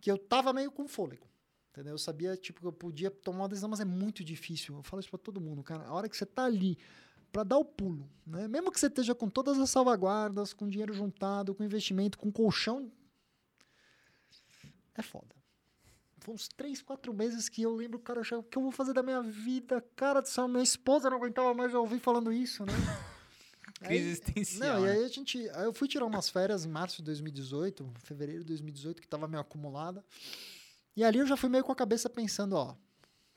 B: que eu tava meio com fôlego. Entendeu? Eu sabia, tipo, que eu podia tomar uma decisão, mas é muito difícil. Eu falo isso pra todo mundo, cara. A hora que você tá ali para dar o pulo, né? Mesmo que você esteja com todas as salvaguardas, com dinheiro juntado, com investimento, com colchão é foda. Foi uns três, quatro meses que eu lembro, cara, o que eu vou fazer da minha vida? Cara do céu, minha esposa não aguentava mais eu ouvir falando isso, né?
A: Crise existencial.
B: Não, e aí a gente. Aí eu fui tirar umas férias em março de 2018, fevereiro de 2018, que tava meio acumulada. E ali eu já fui meio com a cabeça pensando, ó,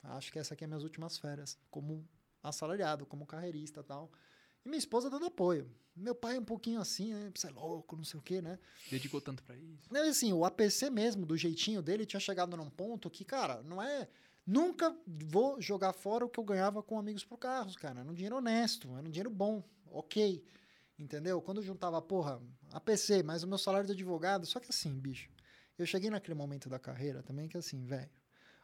B: acho que essa aqui é minhas últimas férias, como assalariado, como carreirista tal. E minha esposa dando apoio. Meu pai é um pouquinho assim, né? Você é louco, não sei o quê, né?
A: Dedicou tanto para isso.
B: Não, assim, o APC mesmo, do jeitinho dele, tinha chegado num ponto que, cara, não é. Nunca vou jogar fora o que eu ganhava com amigos por carros, cara. Era um dinheiro honesto, era um dinheiro bom, ok. Entendeu? Quando eu juntava, porra, APC, mais o meu salário de advogado. Só que assim, bicho, eu cheguei naquele momento da carreira também que assim, velho,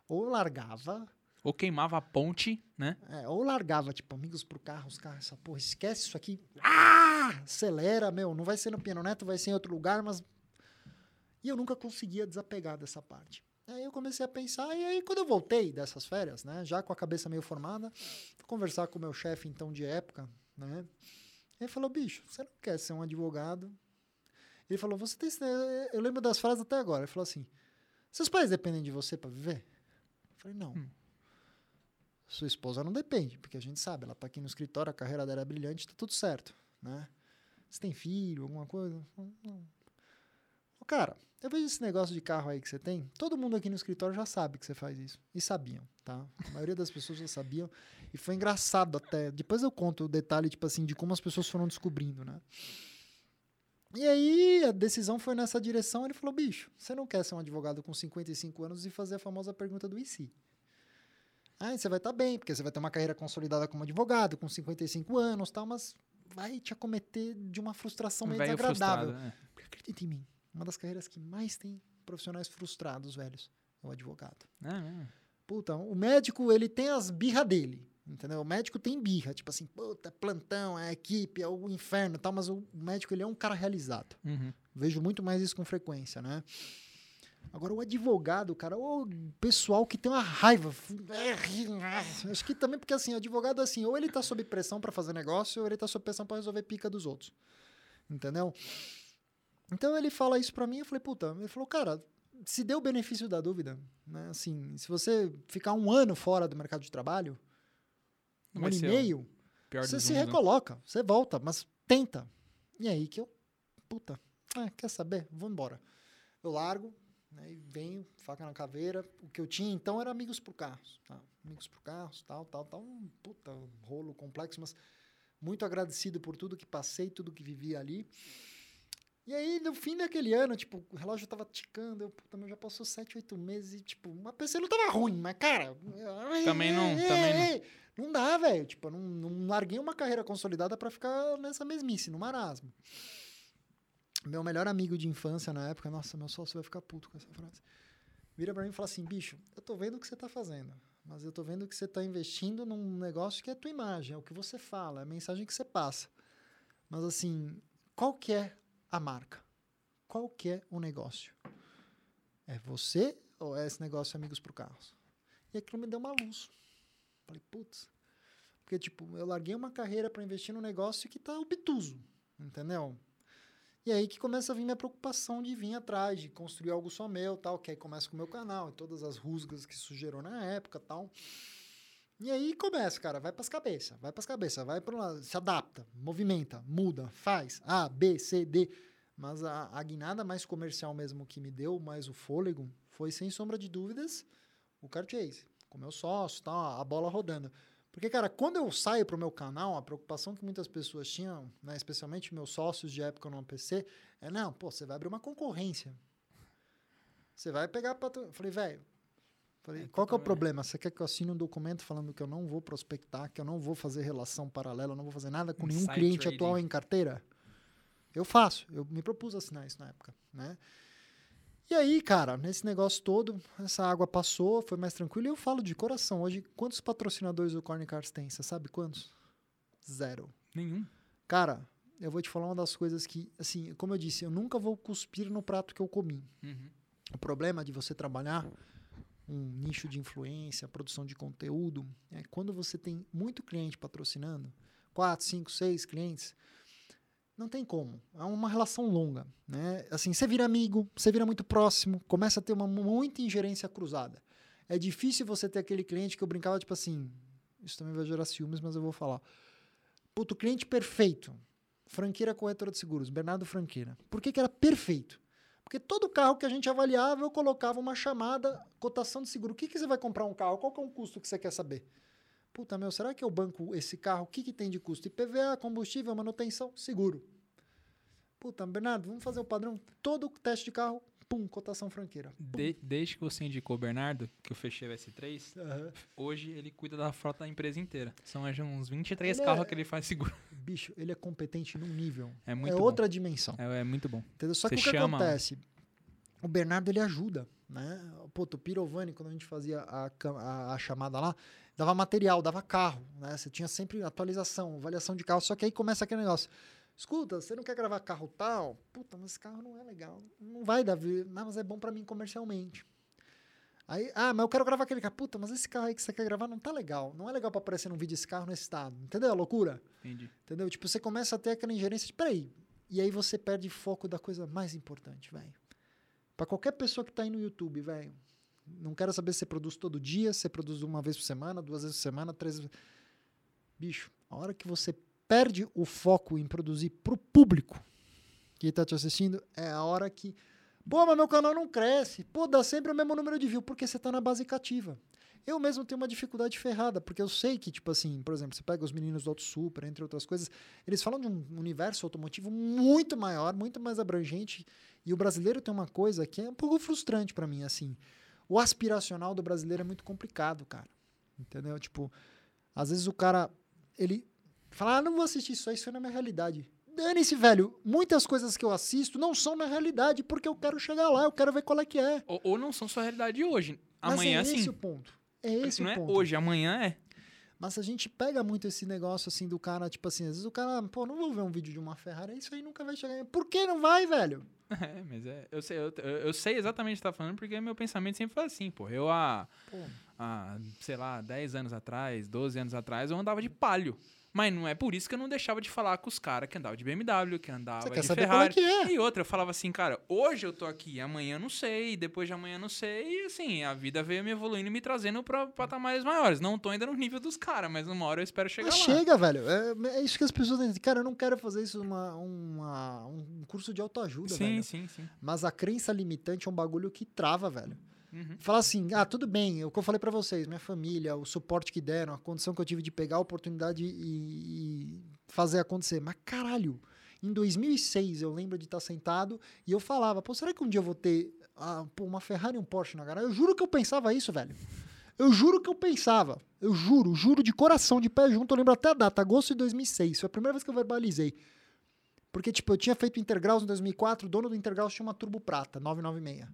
B: ou largava
A: ou queimava a ponte, né?
B: É, ou largava, tipo, amigos pro carro, os carros, essa porra, esquece isso aqui. Ah! Acelera, meu, não vai ser no piano neto, vai ser em outro lugar, mas. E eu nunca conseguia desapegar dessa parte. Aí eu comecei a pensar, e aí quando eu voltei dessas férias, né, já com a cabeça meio formada, fui conversar com o meu chefe, então, de época, né, ele falou, bicho, você não quer ser um advogado? Ele falou, você tem... Eu lembro das frases até agora, ele falou assim, seus pais dependem de você para viver? Eu falei, não. Hum. Sua esposa não depende, porque a gente sabe, ela tá aqui no escritório, a carreira dela é brilhante, tá tudo certo, né? Você tem filho, alguma coisa? Não. Cara, eu vejo esse negócio de carro aí que você tem. Todo mundo aqui no escritório já sabe que você faz isso. E sabiam, tá? A maioria das pessoas já sabiam. E foi engraçado até. Depois eu conto o detalhe, tipo assim, de como as pessoas foram descobrindo, né? E aí a decisão foi nessa direção. Ele falou: bicho, você não quer ser um advogado com 55 anos e fazer a famosa pergunta do IC? Aí você vai estar tá bem, porque você vai ter uma carreira consolidada como advogado, com 55 anos tal, mas vai te acometer de uma frustração meio desagradável. É. Acredita em mim uma das carreiras que mais tem profissionais frustrados, velhos, é o advogado.
A: Ah, é.
B: Puta, o médico, ele tem as birra dele, entendeu? O médico tem birra, tipo assim, puta, plantão, é equipe, é o inferno e tal, mas o médico, ele é um cara realizado.
A: Uhum.
B: Vejo muito mais isso com frequência, né? Agora, o advogado, cara, o pessoal que tem uma raiva. Acho que também porque, assim, o advogado, assim, ou ele tá sob pressão para fazer negócio, ou ele tá sob pressão para resolver pica dos outros. Entendeu? Então ele fala isso para mim, eu falei, puta, ele falou, cara, se deu o benefício da dúvida, né? Assim, se você ficar um ano fora do mercado de trabalho, um ano e meio, você se recoloca, você volta, mas tenta. E aí que eu, puta, ah, quer saber? Vou embora. Eu largo, né, e venho, faca na caveira. O que eu tinha então era amigos por carros. Tá? Amigos por carros, tal, tal, tal. Um puta rolo complexo, mas muito agradecido por tudo que passei, tudo que vivi ali. E aí, no fim daquele ano, tipo, o relógio tava ticando, eu, puta, meu, já passou 7, 8 meses e, tipo, uma PC não tava ruim, mas, cara...
A: Também não, ei, também ei,
B: não. Não dá, velho, tipo, eu não, não larguei uma carreira consolidada para ficar nessa mesmice, no marasmo. Meu melhor amigo de infância na época, nossa, meu sócio vai ficar puto com essa frase, vira pra mim e fala assim, bicho, eu tô vendo o que você tá fazendo, mas eu tô vendo que você tá investindo num negócio que é a tua imagem, é o que você fala, é a mensagem que você passa. Mas, assim, qual que é a marca? Qual que é o negócio? É você ou é esse negócio Amigos para Carros? E aquilo me deu uma luz. Falei, putz. Porque, tipo, eu larguei uma carreira para investir num negócio que tá obtuso, entendeu? E aí que começa a vir minha preocupação de vir atrás, de construir algo só meu, tal, que aí começa com o meu canal, e todas as rusgas que surgiram na época, tal. E aí começa, cara, vai para as cabeças, vai para as cabeças, vai para lá, se adapta, movimenta, muda, faz A, B, C, D. Mas a, a guinada mais comercial mesmo que me deu mais o fôlego foi sem sombra de dúvidas o Carchase, com meu sócio, tá, a bola rodando. Porque, cara, quando eu saio pro meu canal, a preocupação que muitas pessoas tinham, né, especialmente meus sócios de época no PC, é: não, pô, você vai abrir uma concorrência. Você vai pegar. Patro... Falei, velho, Falei, é, qual que é o problema? Você quer que eu assine um documento falando que eu não vou prospectar, que eu não vou fazer relação paralela, eu não vou fazer nada com nenhum cliente trading. atual em carteira? Eu faço. Eu me propus assinar isso na época, né? E aí, cara, nesse negócio todo, essa água passou, foi mais tranquilo. E eu falo de coração. Hoje, quantos patrocinadores o Corny Cars tem? Você sabe quantos? Zero.
A: Nenhum.
B: Cara, eu vou te falar uma das coisas que, assim, como eu disse, eu nunca vou cuspir no prato que eu comi.
A: Uhum.
B: O problema de você trabalhar um nicho de influência, produção de conteúdo, é quando você tem muito cliente patrocinando, quatro, cinco, seis clientes, não tem como. É uma relação longa, né? Assim, você vira amigo, você vira muito próximo, começa a ter uma muita ingerência cruzada. É difícil você ter aquele cliente que eu brincava tipo assim, isso também vai gerar ciúmes, mas eu vou falar. Puto, cliente perfeito. Franqueira corretora de seguros, Bernardo Franqueira. Por que, que era perfeito? Porque todo carro que a gente avaliava, eu colocava uma chamada cotação de seguro. O que, que você vai comprar um carro? Qual que é o custo que você quer saber? Puta, meu, será que eu banco esse carro? O que, que tem de custo? IPVA, combustível, manutenção, seguro. Puta, Bernardo, vamos fazer o padrão. Todo teste de carro, pum, cotação franqueira.
A: De, desde que você indicou o Bernardo, que eu fechei o S3,
B: uhum.
A: hoje ele cuida da frota da empresa inteira. São uns 23 ele carros é... que ele faz seguro.
B: Bicho, ele é competente num nível.
A: É muito
B: É
A: bom.
B: outra dimensão.
A: É, é, muito bom.
B: Entendeu? Só
A: você
B: que o que acontece? O Bernardo, ele ajuda, né? Pô, o Pirovani, quando a gente fazia a, a, a chamada lá, dava material, dava carro, né? Você tinha sempre atualização, avaliação de carro. Só que aí começa aquele negócio. Escuta, você não quer gravar carro tal? Puta, mas esse carro não é legal. Não vai dar, não, mas é bom para mim comercialmente. Aí, ah, mas eu quero gravar aquele carro. Puta, mas esse carro aí que você quer gravar não tá legal. Não é legal pra aparecer num vídeo esse carro nesse estado. Entendeu a loucura?
A: Entendi.
B: Entendeu? Tipo, você começa a ter aquela ingerência de, peraí. E aí você perde foco da coisa mais importante, velho. Pra qualquer pessoa que tá aí no YouTube, velho. Não quero saber se você produz todo dia, se você produz uma vez por semana, duas vezes por semana, três vezes. Bicho, a hora que você perde o foco em produzir pro público que tá te assistindo, é a hora que. Pô, mas meu canal não cresce. Pô, dá sempre o mesmo número de views, porque você tá na base cativa. Eu mesmo tenho uma dificuldade ferrada, porque eu sei que, tipo assim, por exemplo, você pega os meninos do Auto Super, entre outras coisas, eles falam de um universo automotivo muito maior, muito mais abrangente, e o brasileiro tem uma coisa que é um pouco frustrante para mim, assim. O aspiracional do brasileiro é muito complicado, cara. Entendeu? Tipo, às vezes o cara, ele fala, ah, não vou assistir isso isso não é minha realidade. Dane-se, velho. Muitas coisas que eu assisto não são minha realidade, porque eu quero chegar lá, eu quero ver qual é que é.
A: Ou, ou não são sua realidade hoje.
B: Mas
A: Amanhã
B: é esse
A: sim.
B: o ponto. É esse
A: não
B: o
A: é
B: ponto.
A: hoje, amanhã é.
B: Mas a gente pega muito esse negócio assim do cara, tipo assim, às vezes o cara, pô, não vou ver um vídeo de uma Ferrari, isso aí nunca vai chegar. Por que não vai, velho?
A: É, mas é. Eu sei, eu, eu sei exatamente o que você tá falando, porque meu pensamento sempre foi assim, pô. Eu há,
B: Pô,
A: há, sei lá, 10 anos atrás, 12 anos atrás, eu andava de palio. Mas não é por isso que eu não deixava de falar com os caras que andavam de BMW, que andava
B: Você quer
A: de
B: é
A: Ferrari.
B: que é?
A: E outra, eu falava assim, cara, hoje eu tô aqui, amanhã não sei, depois de amanhã não sei, e assim, a vida veio me evoluindo e me trazendo pra patamares maiores. Não tô ainda no nível dos caras, mas uma hora eu espero chegar
B: Mas
A: lá.
B: chega, velho. É, é isso que as pessoas dizem. Cara, eu não quero fazer isso uma, uma, um curso de autoajuda,
A: Sim,
B: velho.
A: sim, sim.
B: Mas a crença limitante é um bagulho que trava, velho.
A: Uhum.
B: Fala assim, ah, tudo bem, é o que eu falei pra vocês, minha família, o suporte que deram, a condição que eu tive de pegar a oportunidade e, e fazer acontecer. Mas caralho, em 2006 eu lembro de estar sentado e eu falava, pô, será que um dia eu vou ter ah, uma Ferrari e um Porsche na garagem? Eu juro que eu pensava isso, velho. Eu juro que eu pensava. Eu juro, juro de coração, de pé junto. Eu lembro até a data, agosto de 2006. Foi a primeira vez que eu verbalizei. Porque, tipo, eu tinha feito Intergraus em 2004, o dono do Intergraus tinha uma Turbo Prata, 996.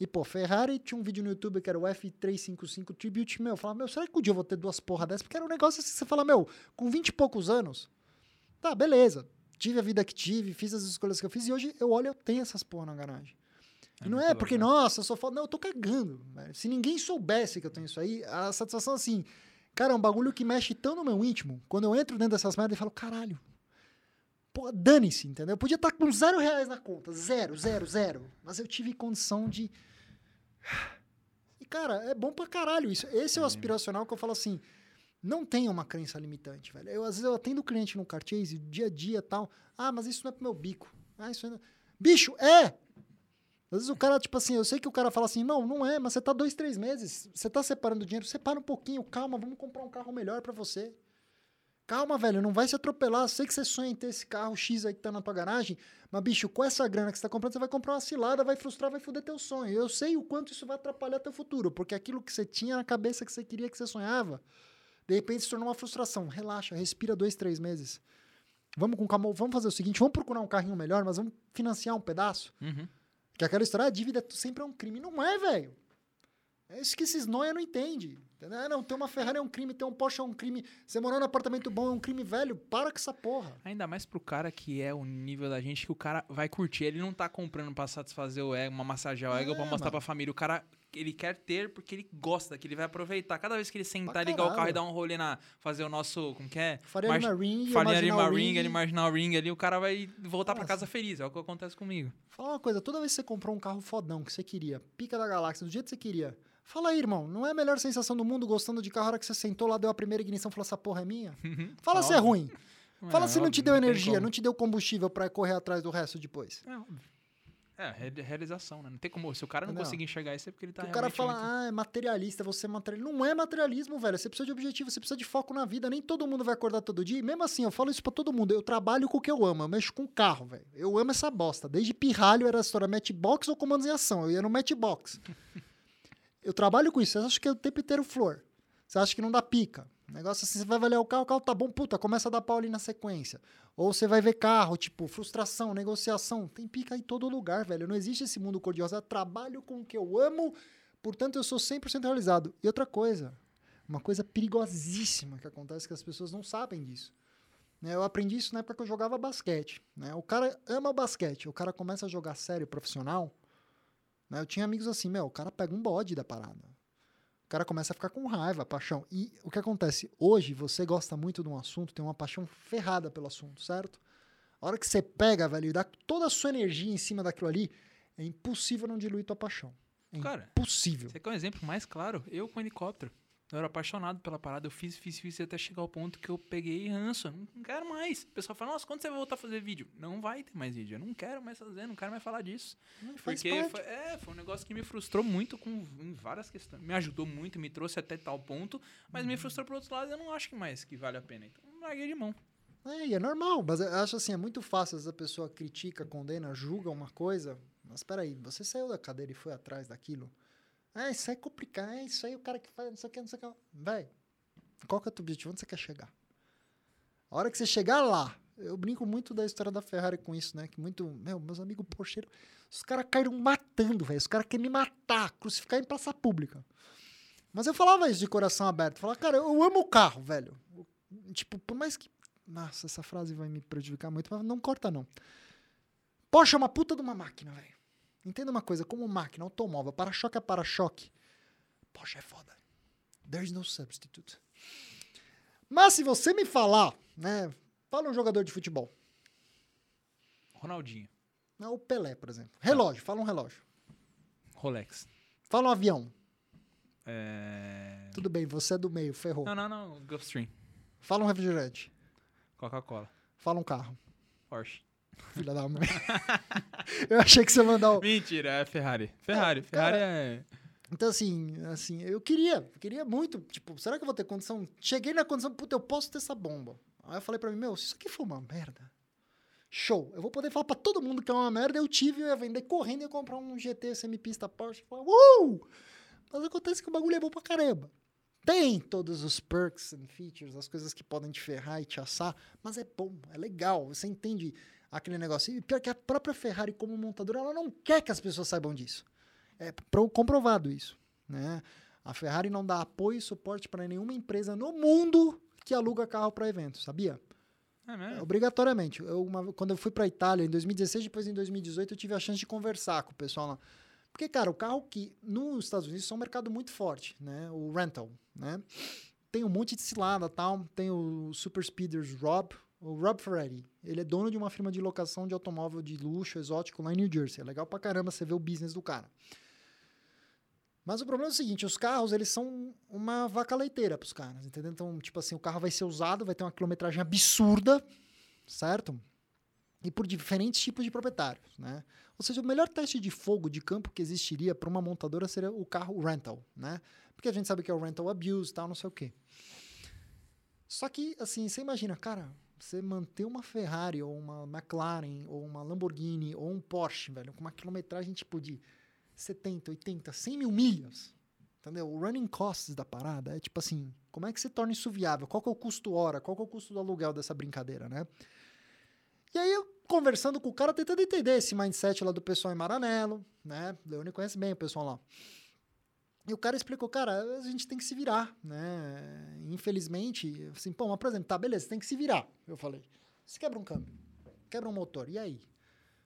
B: E, pô, Ferrari tinha um vídeo no YouTube que era o F355 Tribute, meu, eu falava, meu, será que um dia eu vou ter duas porra dessas? Porque era um negócio assim, você fala, meu, com 20 e poucos anos, tá, beleza, tive a vida que tive, fiz as escolhas que eu fiz, e hoje eu olho eu tenho essas porra na garagem.
A: É
B: e não é porque,
A: legal.
B: nossa, eu sou foda, não, eu tô cagando. velho. Se ninguém soubesse que eu tenho isso aí, a satisfação assim, cara, é um bagulho que mexe tão no meu íntimo, quando eu entro dentro dessas merdas e falo, caralho, pô, dane-se, entendeu? Eu podia estar com zero reais na conta, zero, zero, zero, mas eu tive condição de... E, cara, é bom pra caralho isso. Esse é o aspiracional que eu falo assim, não tenha uma crença limitante, velho. Eu, às vezes eu atendo cliente no Carchase, dia a dia tal. Ah, mas isso não é pro meu bico. Ah, isso não... Bicho, é! Às vezes o cara, tipo assim, eu sei que o cara fala assim, não, não é, mas você tá dois, três meses, você tá separando dinheiro, separa um pouquinho, calma, vamos comprar um carro melhor pra você. Calma, velho, não vai se atropelar. Eu sei que você sonha em ter esse carro X aí que tá na tua garagem, mas, bicho, com essa grana que você tá comprando, você vai comprar uma cilada, vai frustrar, vai foder teu sonho. Eu sei o quanto isso vai atrapalhar teu futuro, porque aquilo que você tinha na cabeça que você queria, que você sonhava, de repente se tornou uma frustração. Relaxa, respira dois, três meses. Vamos com calma, vamos fazer o seguinte, vamos procurar um carrinho melhor, mas vamos financiar um pedaço.
A: Uhum.
B: Que aquela história, a dívida sempre é um crime. Não é, velho. É isso que esses noia não entendem. Entendeu? Ah, não, ter uma Ferrari é um crime, ter um Porsche é um crime. Você morar num apartamento bom é um crime, velho. Para com essa porra.
A: Ainda mais pro cara que é o nível da gente que o cara vai curtir. Ele não tá comprando pra satisfazer o ego, uma massagear o ego
B: É,
A: pra mostrar
B: mano.
A: pra família. O cara, ele quer ter porque ele gosta, que ele vai aproveitar. Cada vez que ele sentar,
B: Pra
A: ligar o carro e dar um rolê na. fazer o nosso. Como que é?
B: Faria Lima Ring,
A: Farinha de
B: Marginal
A: Ring,
B: Ring.
A: Marginal Ring ali, o cara vai voltar pra
B: Nossa.
A: casa feliz. É o que acontece comigo.
B: Fala uma coisa, toda vez que você comprou um carro fodão que você queria, pica da galáxia, do jeito que você queria, fala aí, irmão, não é a melhor sensação do mundo gostando de carro a hora que você sentou lá, deu a primeira ignição e falou, essa porra é minha? Fala se é ruim. Fala
A: É,
B: se não te deu
A: tem
B: energia, não te deu combustível pra correr atrás do resto depois.
A: É, óbvio. É, re- realização, né? Não tem como. Se o cara não
B: Entendeu?
A: conseguir enxergar isso, é porque ele tá
B: o cara fala,
A: muito-
B: ah, é materialista, você é materialista. Não é materialismo, velho. Você precisa de objetivo, você precisa de foco na vida. Nem todo mundo vai acordar todo dia. E mesmo assim, eu falo isso pra todo mundo. Eu trabalho com o que eu amo. Eu mexo com carro, velho. Eu amo essa bosta. Desde pirralho era a história matchbox ou comandos em ação. Eu ia no matchbox. eu trabalho com isso. Você acha que é o tempo inteiro flor? Você acha que não dá pica? Negócio assim, você vai avaliar o carro, o carro tá bom, puta, começa a dar pau ali na sequência. Ou você vai ver carro, tipo, frustração, negociação. Tem pica em todo lugar, velho. Não existe esse mundo cor-de-rosa. Eu trabalho com o que eu amo, portanto eu sou 100% realizado. E outra coisa, uma coisa perigosíssima que acontece que as pessoas não sabem disso. Né, Eu aprendi isso na época que eu jogava basquete. né? O cara ama basquete, o cara começa a jogar sério profissional, Né? Eu tinha amigos assim, meu, o cara pega um bode da parada. O cara começa a ficar com raiva, paixão. E o que acontece? Hoje, você gosta muito de um assunto, tem uma paixão ferrada pelo assunto, certo? A hora que você pega, velho, e dá toda a sua energia em cima daquilo ali, é impossível não diluir tua paixão. É
A: Cara,
B: impossível.
A: Você quer um exemplo mais claro? Eu com helicóptero. Eu era apaixonado pela parada, eu fiz, fiz, fiz até chegar ao ponto que eu peguei ranço. Eu não quero mais. O pessoal fala, nossa, quando você vai voltar a fazer vídeo? Não vai ter mais vídeo. Eu não quero mais fazer, não quero mais falar disso.
B: Não
A: Porque foi, é, foi um negócio que me frustrou muito com em várias questões. Me ajudou muito, me trouxe até tal ponto, mas
B: Uhum.
A: me frustrou por outros lados. Eu não acho que mais que vale a pena. Então, larguei de mão.
B: É, e é normal, mas eu acho assim, é muito fácil, às vezes a pessoa critica, condena, julga uma coisa, mas peraí, você saiu da cadeira e foi atrás daquilo? É, isso aí é complicado, é isso aí o cara que faz, não sei o que, não sei o que. Véi, qual que é o teu objetivo? Onde você quer chegar? A hora que você chegar lá, eu brinco muito da história da Ferrari com isso, né? Que muito, meu, meus amigos porcheiros, os caras caíram matando, velho, os caras querem me matar, crucificar em praça pública. Mas eu falava isso de coração aberto, falava, cara, eu amo o carro, velho. Tipo, por mais que nossa, essa frase vai me prejudicar muito, mas não corta não. Porsche é uma puta de uma máquina, velho. Entenda uma coisa, como máquina, automóvel, para-choque é para-choque. Porsche é foda. There's no substitute. Mas se você me falar, né? Fala um jogador de futebol.
A: Ronaldinho,
B: Não, o Pelé, por exemplo. Relógio, fala um relógio.
A: Rolex.
B: Fala um avião.
A: É...
B: Tudo bem, você é do meio, ferrou.
A: Não, não, não. Gulfstream.
B: Fala um refrigerante.
A: Coca-Cola.
B: Fala um carro.
A: Porsche.
B: Filha da mãe. Eu achei que você ia mandar o.
A: Mentira, é Ferrari. Ferrari. Ferrari
B: cara,
A: é.
B: Então, assim, assim, eu queria, queria muito, tipo, será que eu vou ter condição? Cheguei na condição, puta, eu posso ter essa bomba. Aí eu falei pra mim, meu, se isso aqui for uma merda, show. Eu vou poder falar pra todo mundo que é uma merda, eu tive, eu ia vender correndo e ia comprar um GT semipista Porsche. Falar, uh! Mas acontece que o bagulho é bom pra caramba. Tem todos os perks and features, as coisas que podem te ferrar e te assar, mas é bom, é legal, você entende aquele negócio. E pior que a própria Ferrari, como montadora, ela não quer que as pessoas saibam disso. É pro- comprovado isso, né? A Ferrari não dá apoio e suporte para nenhuma empresa no mundo que aluga carro para evento, sabia?
A: É mesmo?
B: Obrigatoriamente. Eu, uma- quando eu fui para Itália em 2016, depois em 2018, eu tive a chance de conversar com o pessoal lá. Porque, cara, o carro que nos Estados Unidos é um mercado muito forte, né? O rental, né? Tem um monte de cilada tal. Tem o Super Speeders Rob, o Rob Ferretti. Ele é dono de uma firma de locação de automóvel de luxo exótico lá em New Jersey. É legal pra caramba você ver o business do cara. Mas o problema é o seguinte, os carros, eles são uma vaca leiteira pros caras, entendeu? Então, tipo assim, o carro vai ser usado, vai ter uma quilometragem absurda, certo? E por diferentes tipos de proprietários, né? Ou seja, o melhor teste de fogo de campo que existiria para uma montadora seria o carro rental, né? Porque a gente sabe que é o rental abuse, tal, não sei o quê. Só que, assim, você imagina, cara, você manter uma Ferrari ou uma McLaren ou uma Lamborghini ou um Porsche, velho, com uma quilometragem tipo de 70, 80, 100 mil milhas, entendeu? O running costs da parada é tipo assim, como é que você torna isso viável? Qual que é o custo hora? Qual que é o custo do aluguel dessa brincadeira, né? E aí eu conversando com o cara, tentando entender esse mindset lá do pessoal em Maranello, né? Leone conhece bem o pessoal lá. E o cara explicou, cara, a gente tem que se virar, né? Infelizmente, assim, pô, mas por exemplo, tá, beleza, tem que se virar. Eu falei, você quebra um câmbio, quebra um motor, e aí?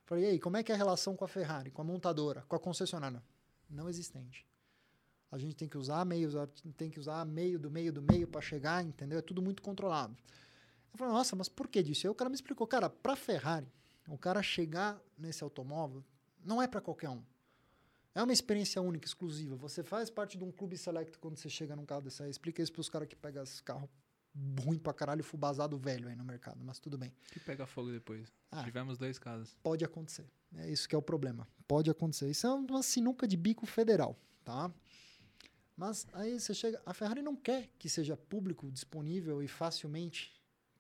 B: Falei, e aí, como é que é a relação com a Ferrari, com a montadora, com a concessionária? Não existente. A gente tem que usar meios, tem que usar meio do meio do meio para chegar, entendeu? É tudo muito controlado. Eu falei, nossa, mas por que disso? Aí o cara me explicou, cara, para Ferrari, o cara chegar nesse automóvel não é para qualquer um. É uma experiência única, exclusiva. Você faz parte de um clube select quando você chega num carro desse aí. Explica isso pros caras que pegam esse carro ruim pra caralho, fubazado velho aí no mercado, mas tudo bem.
A: Que pega fogo depois.
B: Ah.
A: Tivemos dois casos.
B: Pode acontecer. É isso que é o problema. Pode acontecer. Isso é uma sinuca de bico federal, tá? Mas aí você chega. A Ferrari não quer que seja público, disponível e facilmente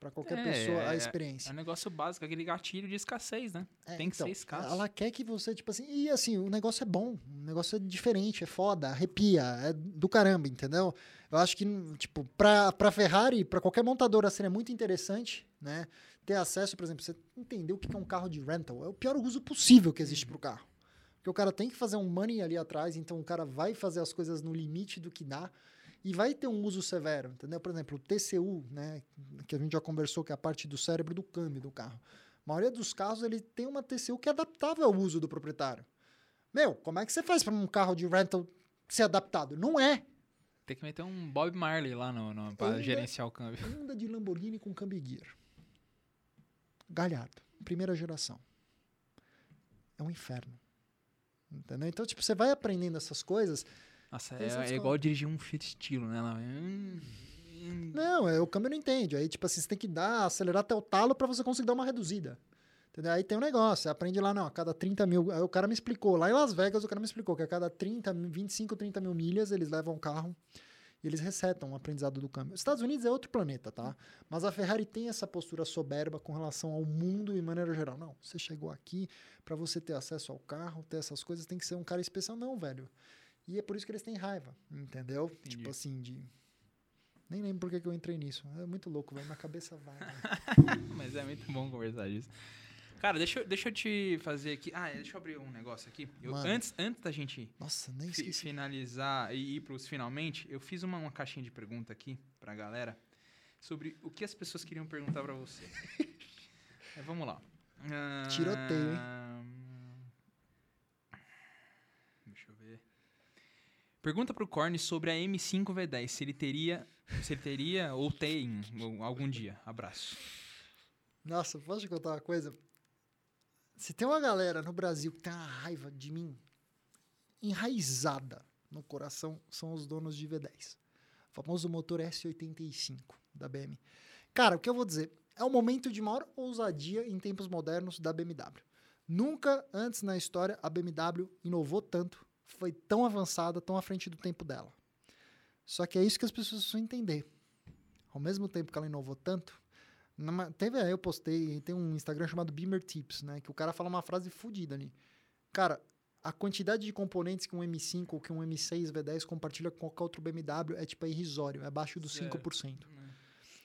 B: para qualquer
A: É,
B: pessoa a
A: é-
B: experiência.
A: É um negócio básico, aquele gatilho de escassez, né?
B: É,
A: tem que ser escasso.
B: Ela quer que você, tipo assim, e assim, o negócio é bom, o negócio é diferente, é foda, arrepia, é do caramba, entendeu? Eu acho que, tipo, pra, pra Ferrari, pra qualquer montadora seria muito interessante, né? Ter acesso, por exemplo, você entender o que é um carro de rental. É o pior uso possível que existe pro carro. Porque o cara tem que fazer um money ali atrás, então o cara vai fazer as coisas no limite do que dá e vai ter um uso severo, entendeu? Por exemplo, o TCU, né, que a gente já conversou, que é a parte do cérebro do câmbio do carro. A maioria dos carros ele tem uma TCU que é adaptável ao uso do proprietário. Meu, como é que você faz para um carro de rental ser adaptado? Não é.
A: Tem que meter um Bob Marley lá no, no,
B: Anda-
A: gerenciar o câmbio.
B: Anda de Lamborghini com câmbio gear. Galhardo, primeira geração. É um inferno. Entendeu? Então, tipo, você vai aprendendo essas coisas.
A: Nossa, é, é igual dirigir um Fiat estilo, né? Ela hum.
B: Não, é, o câmbio não entende. Aí, tipo assim, você tem que dar, acelerar até o talo para você conseguir dar uma reduzida. Entendeu? Aí tem um negócio, você aprende lá, não, a cada 30 mil. Aí o cara me explicou, lá em Las Vegas, o cara me explicou que a cada 30, mil- 25, 30 mil milhas, eles levam o carro e eles resetam o aprendizado do câmbio. Os Estados Unidos é outro planeta, tá? Mas a Ferrari tem essa postura soberba com relação ao mundo de maneira geral. Não, você chegou aqui, para você ter acesso ao carro, ter essas coisas, tem que ser um cara especial. Não, velho. E é por isso que eles têm raiva, entendeu?
A: Entendi.
B: Tipo assim, de. Nem lembro por que eu entrei nisso. É muito louco, velho. Minha cabeça vai. né?
A: Mas é muito bom conversar disso. Cara, deixa, eu- deixa eu te fazer aqui. Ah, deixa eu abrir um negócio aqui. Eu- antes, antes da gente
B: Nossa, nem
A: fi- finalizar e ir pros finalmente, eu fiz uma, uma caixinha de pergunta aqui pra galera sobre o que as pessoas queriam perguntar pra você. Mas vamos lá. Ah,
B: Tiroteio, hein?
A: Deixa eu ver. Pergunta pro Corne sobre a M5 V10, se ele teria, se ele teria ou tem algum dia. Abraço.
B: Nossa, posso te contar uma coisa? Se tem uma galera no Brasil que tem uma raiva de mim enraizada no coração, são os donos de V10. O famoso motor S85 da BM. Cara, o que eu vou dizer? É o momento de maior ousadia em tempos modernos da BMW. Nunca antes na história a BMW inovou tanto, foi tão avançada, tão à frente do tempo dela. Só que é isso que as pessoas precisam entender. Ao mesmo tempo que ela inovou tanto, numa- teve, aí eu postei, tem um Instagram chamado Beamer Tips, né? Que o cara fala uma frase fodida ali. Cara, a quantidade de componentes que um M5 ou que um M6 V10 compartilha com qualquer outro BMW é tipo é irrisório, é abaixo dos
A: Certo.
B: 5%.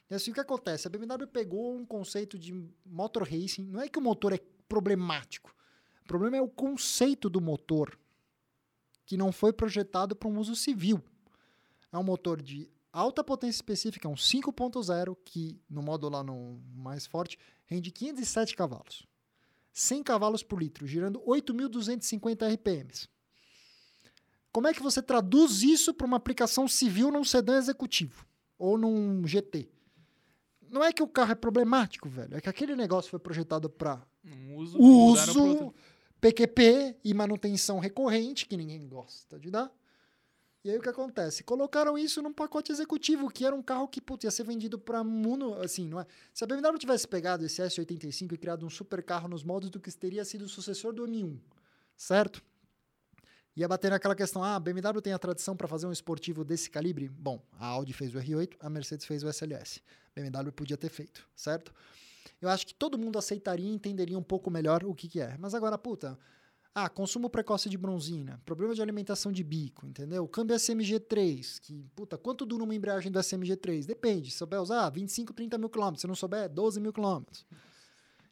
B: E assim, o que acontece? A BMW pegou um conceito de motor racing. Não é que o motor é problemático. O problema é o conceito do motor, que não foi projetado para um uso civil. É um motor de alta potência específica, um 5.0, que no modo lá no mais forte, rende 507 cavalos. 100 cavalos por litro, girando 8.250 RPMs. Como é que você traduz isso para uma aplicação civil num sedã executivo? Ou num GT? Não é que o carro é problemático, velho. É que aquele negócio foi projetado para
A: Um uso,
B: uso. PQP e manutenção recorrente, que ninguém gosta de dar. E aí o que acontece? Colocaram isso num pacote executivo, que era um carro que putz, ia ser vendido para mundo, assim, não é? Se a BMW tivesse pegado esse S85 e criado um super carro nos moldes do que teria sido o sucessor do M1, certo? Ia bater naquela questão, ah, a BMW tem a tradição para fazer um esportivo desse calibre? Bom, a Audi fez o R8, a Mercedes fez o SLS. BMW podia ter feito, certo? Eu acho que todo mundo aceitaria e entenderia um pouco melhor o que, que é. Mas agora, puta, ah, consumo precoce de bronzina, problema de alimentação de bico, entendeu? Câmbio SMG3, que, puta, quanto dura uma embreagem do SMG3? Depende, se souber usar, 25, 30 mil quilômetros, se não souber, 12 mil quilômetros.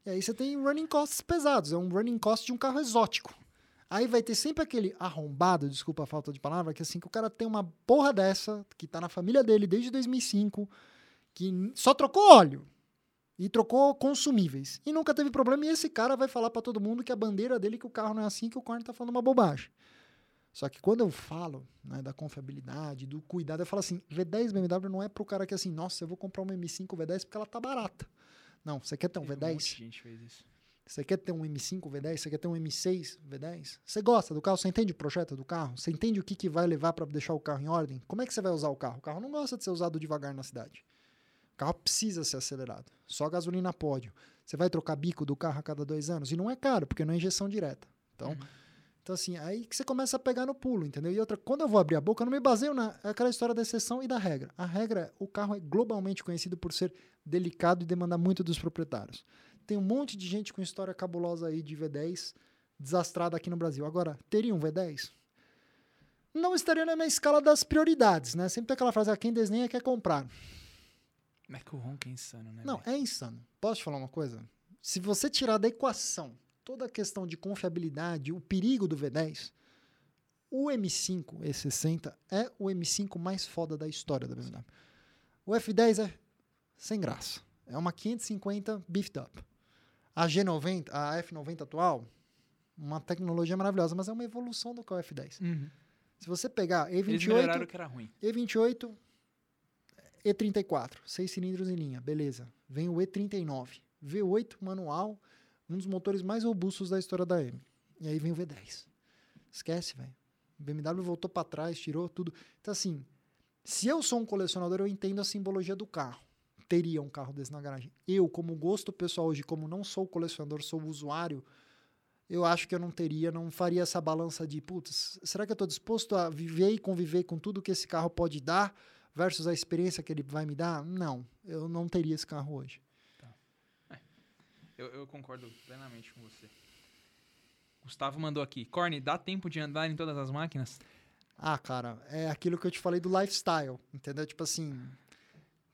B: E aí você tem running costs pesados, é um running cost de um carro exótico. Aí vai ter sempre aquele arrombado, desculpa a falta de palavra, que assim, que o cara tem uma porra dessa, que tá na família dele desde 2005, que só trocou óleo e trocou consumíveis. E nunca teve problema, e esse cara vai falar pra todo mundo que a bandeira dele, que o carro não é assim, que o Corne tá falando uma bobagem. Só que quando eu falo né, da confiabilidade, do cuidado, eu falo assim, V10 BMW não é pro cara que assim, nossa, eu vou comprar uma M5 V10 porque ela tá barata. Não, você quer ter um
A: Teve
B: V10?
A: monte de gente fez isso.
B: Você quer ter um M5 V10? Você quer ter um M6 V10? Você gosta do carro? Você entende o projeto do carro? Você entende o que, que vai levar para deixar o carro em ordem? Como é que você vai usar o carro? O carro não gosta de ser usado devagar na cidade. O carro precisa ser acelerado. Só gasolina pódio. Você vai trocar bico do carro a cada dois anos? E não é caro, porque não é injeção direta. Então,
A: Uhum.
B: então assim, aí que você começa a pegar no pulo, entendeu? E outra, quando eu vou abrir a boca, eu não me baseio na é história da exceção e da regra. A regra, o carro é globalmente conhecido por ser delicado e demandar muito dos proprietários. Tem um monte de gente com história cabulosa aí de V10 desastrada aqui no Brasil. Agora, teria um V10? Não estaria na minha escala das prioridades, né? Sempre tem aquela frase, ah, quem desenha quer comprar.
A: Mas que o ronco é insano, né?
B: Não, é insano. Posso te falar uma coisa? Se você tirar da equação toda a questão de confiabilidade, o perigo do V10, o M5 E60 é o M5 mais foda da história da BMW. O F10 é sem graça. É uma 550 beefed up. A G90, a F90 atual, uma tecnologia maravilhosa, mas é uma evolução do carro F10.
A: Uhum.
B: Se você pegar
A: Eles
B: E28,
A: melhoraram o que era ruim.
B: E28, E34, seis cilindros em linha, beleza. Vem o E39, V8 manual, um dos motores mais robustos da história da M. E aí vem o V10. Esquece, velho. BMW voltou para trás, tirou tudo. Então assim, se eu sou um colecionador, eu entendo a simbologia do carro. Teria um carro desse na garagem. Eu, como gosto pessoal hoje, como não sou colecionador, sou usuário, eu acho que eu não teria, não faria essa balança de, putz, será que eu estou disposto a viver e conviver com tudo que esse carro pode dar versus a experiência que ele vai me dar? Não, eu não teria esse carro hoje.
A: Eu, eu concordo plenamente com você. Gustavo mandou aqui. Corne, dá tempo de andar em todas as máquinas?
B: Ah, cara, é aquilo que eu te falei do lifestyle, entendeu? Tipo assim,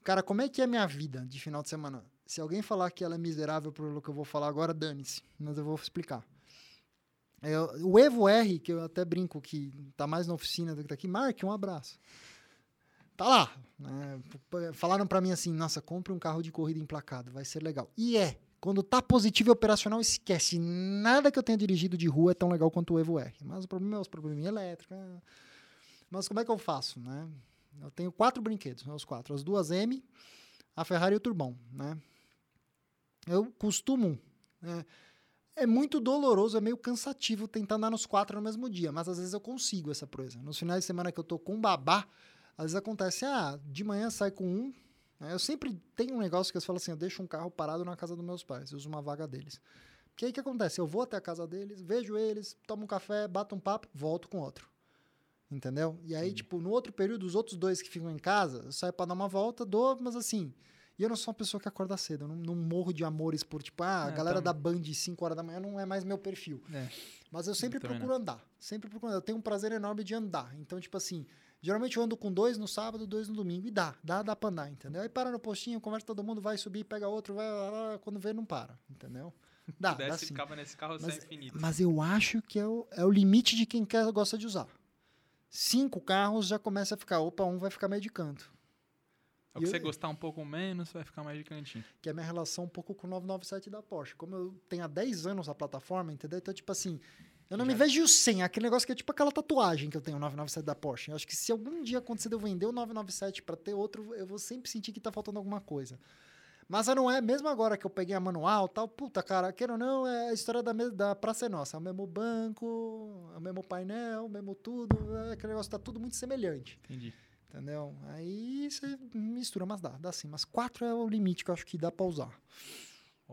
B: cara, como é que é a minha vida de final de semana? Se alguém falar que ela é miserável pelo que eu vou falar agora, dane-se, mas eu vou explicar. É, o Evo R, que eu até brinco que tá mais na oficina do que tá aqui, Mark, um abraço. Tá lá. né? Falaram pra mim assim, nossa, compre um carro de corrida emplacado, vai ser legal. E é. Quando tá positivo e operacional, esquece. Nada que eu tenha dirigido de rua é tão legal quanto o Evo R. Mas o problema é os probleminha elétricos. né? Mas como é que eu faço, né? Eu tenho quatro brinquedos, os quatro. As duas M, a Ferrari e o Turbão, né? Eu costumo... né, é muito doloroso, é meio cansativo tentar andar nos quatro no mesmo dia, mas às vezes eu consigo essa proeza. Nos finais de semana que eu tô com babá, às vezes acontece, ah, de manhã sai com um. né? Eu sempre tenho um negócio que eu falo assim, eu deixo um carro parado na casa dos meus pais, eu uso uma vaga deles. Porque aí o que acontece? Eu vou até a casa deles, vejo eles, tomo um café, bato um papo, volto com outro. Entendeu? E aí, tipo, no outro período, os outros dois que ficam em casa, eu saio pra dar uma volta, dou, mas assim. E eu não sou uma pessoa que acorda cedo, eu não, não morro de amores por, tipo, ah, a
A: É,
B: galera
A: tam-
B: da Band 5 horas da manhã não é mais meu perfil.
A: É.
B: Mas eu sempre
A: também
B: procuro andar. Sempre procuro andar. Eu tenho um prazer enorme de andar. Então, tipo assim, geralmente eu ando com dois no sábado, dois no domingo. E dá, dá, dá pra andar, entendeu? Aí para no postinho, conversa todo mundo, vai subir, pega outro, vai lá, lá, quando vê, não para, entendeu? Dá, dá sim.
A: ficava nesse carro
B: Mas,
A: sem infinito.
B: mas eu acho que é o, é o limite de quem quer gosta de usar. Cinco carros já começa a ficar, opa, um vai ficar meio de canto.
A: É o que
B: eu-
A: você gostar um pouco menos, vai ficar mais de cantinho.
B: que é a minha relação um pouco com o 997 da Porsche. Como eu tenho há 10 anos a plataforma, entendeu? Então, tipo assim, eu não
A: Já-
B: me vejo sem. Aquele negócio que é tipo aquela tatuagem que eu tenho, o 997 da Porsche. Eu acho que se algum dia acontecer de eu vender o 997 para ter outro, eu vou sempre sentir que tá faltando alguma coisa. Mas a não é, mesmo agora que eu peguei a manual tal, puta, cara, queira ou não, é a história da, da Praça é Nossa. É o mesmo banco, é o mesmo painel, o mesmo tudo. É, aquele negócio tá tudo muito semelhante.
A: Entendi.
B: Entendeu? Aí você mistura, mas dá, dá sim. Mas quatro é o limite que eu acho que dá pra usar.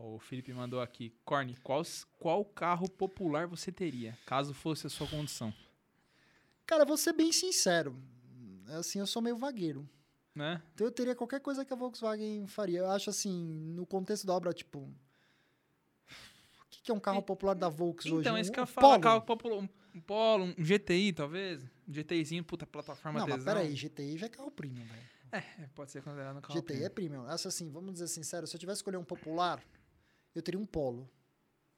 A: O Felipe mandou aqui. Corne, qual, qual carro popular você teria, caso fosse a sua condição?
B: Cara, vou ser bem sincero. Assim, eu sou meio vagueiro.
A: Né?
B: Então eu teria qualquer coisa que a Volkswagen faria. Eu acho assim, no contexto da obra, tipo. O que, que é um carro
A: E-
B: popular da Volks hoje?
A: Então,
B: Um-
A: esse que eu
B: um
A: falo,
B: Polo?
A: carro popular, um, um Polo, um GTI, talvez? Um GTIzinho, puta, plataforma
B: Não, mas peraí, GTI já é carro premium, velho.
A: É, pode ser considerado um carro
B: GTI
A: premium.
B: é premium. Acho assim, vamos dizer sincero, se eu tivesse escolher um popular, eu teria um Polo.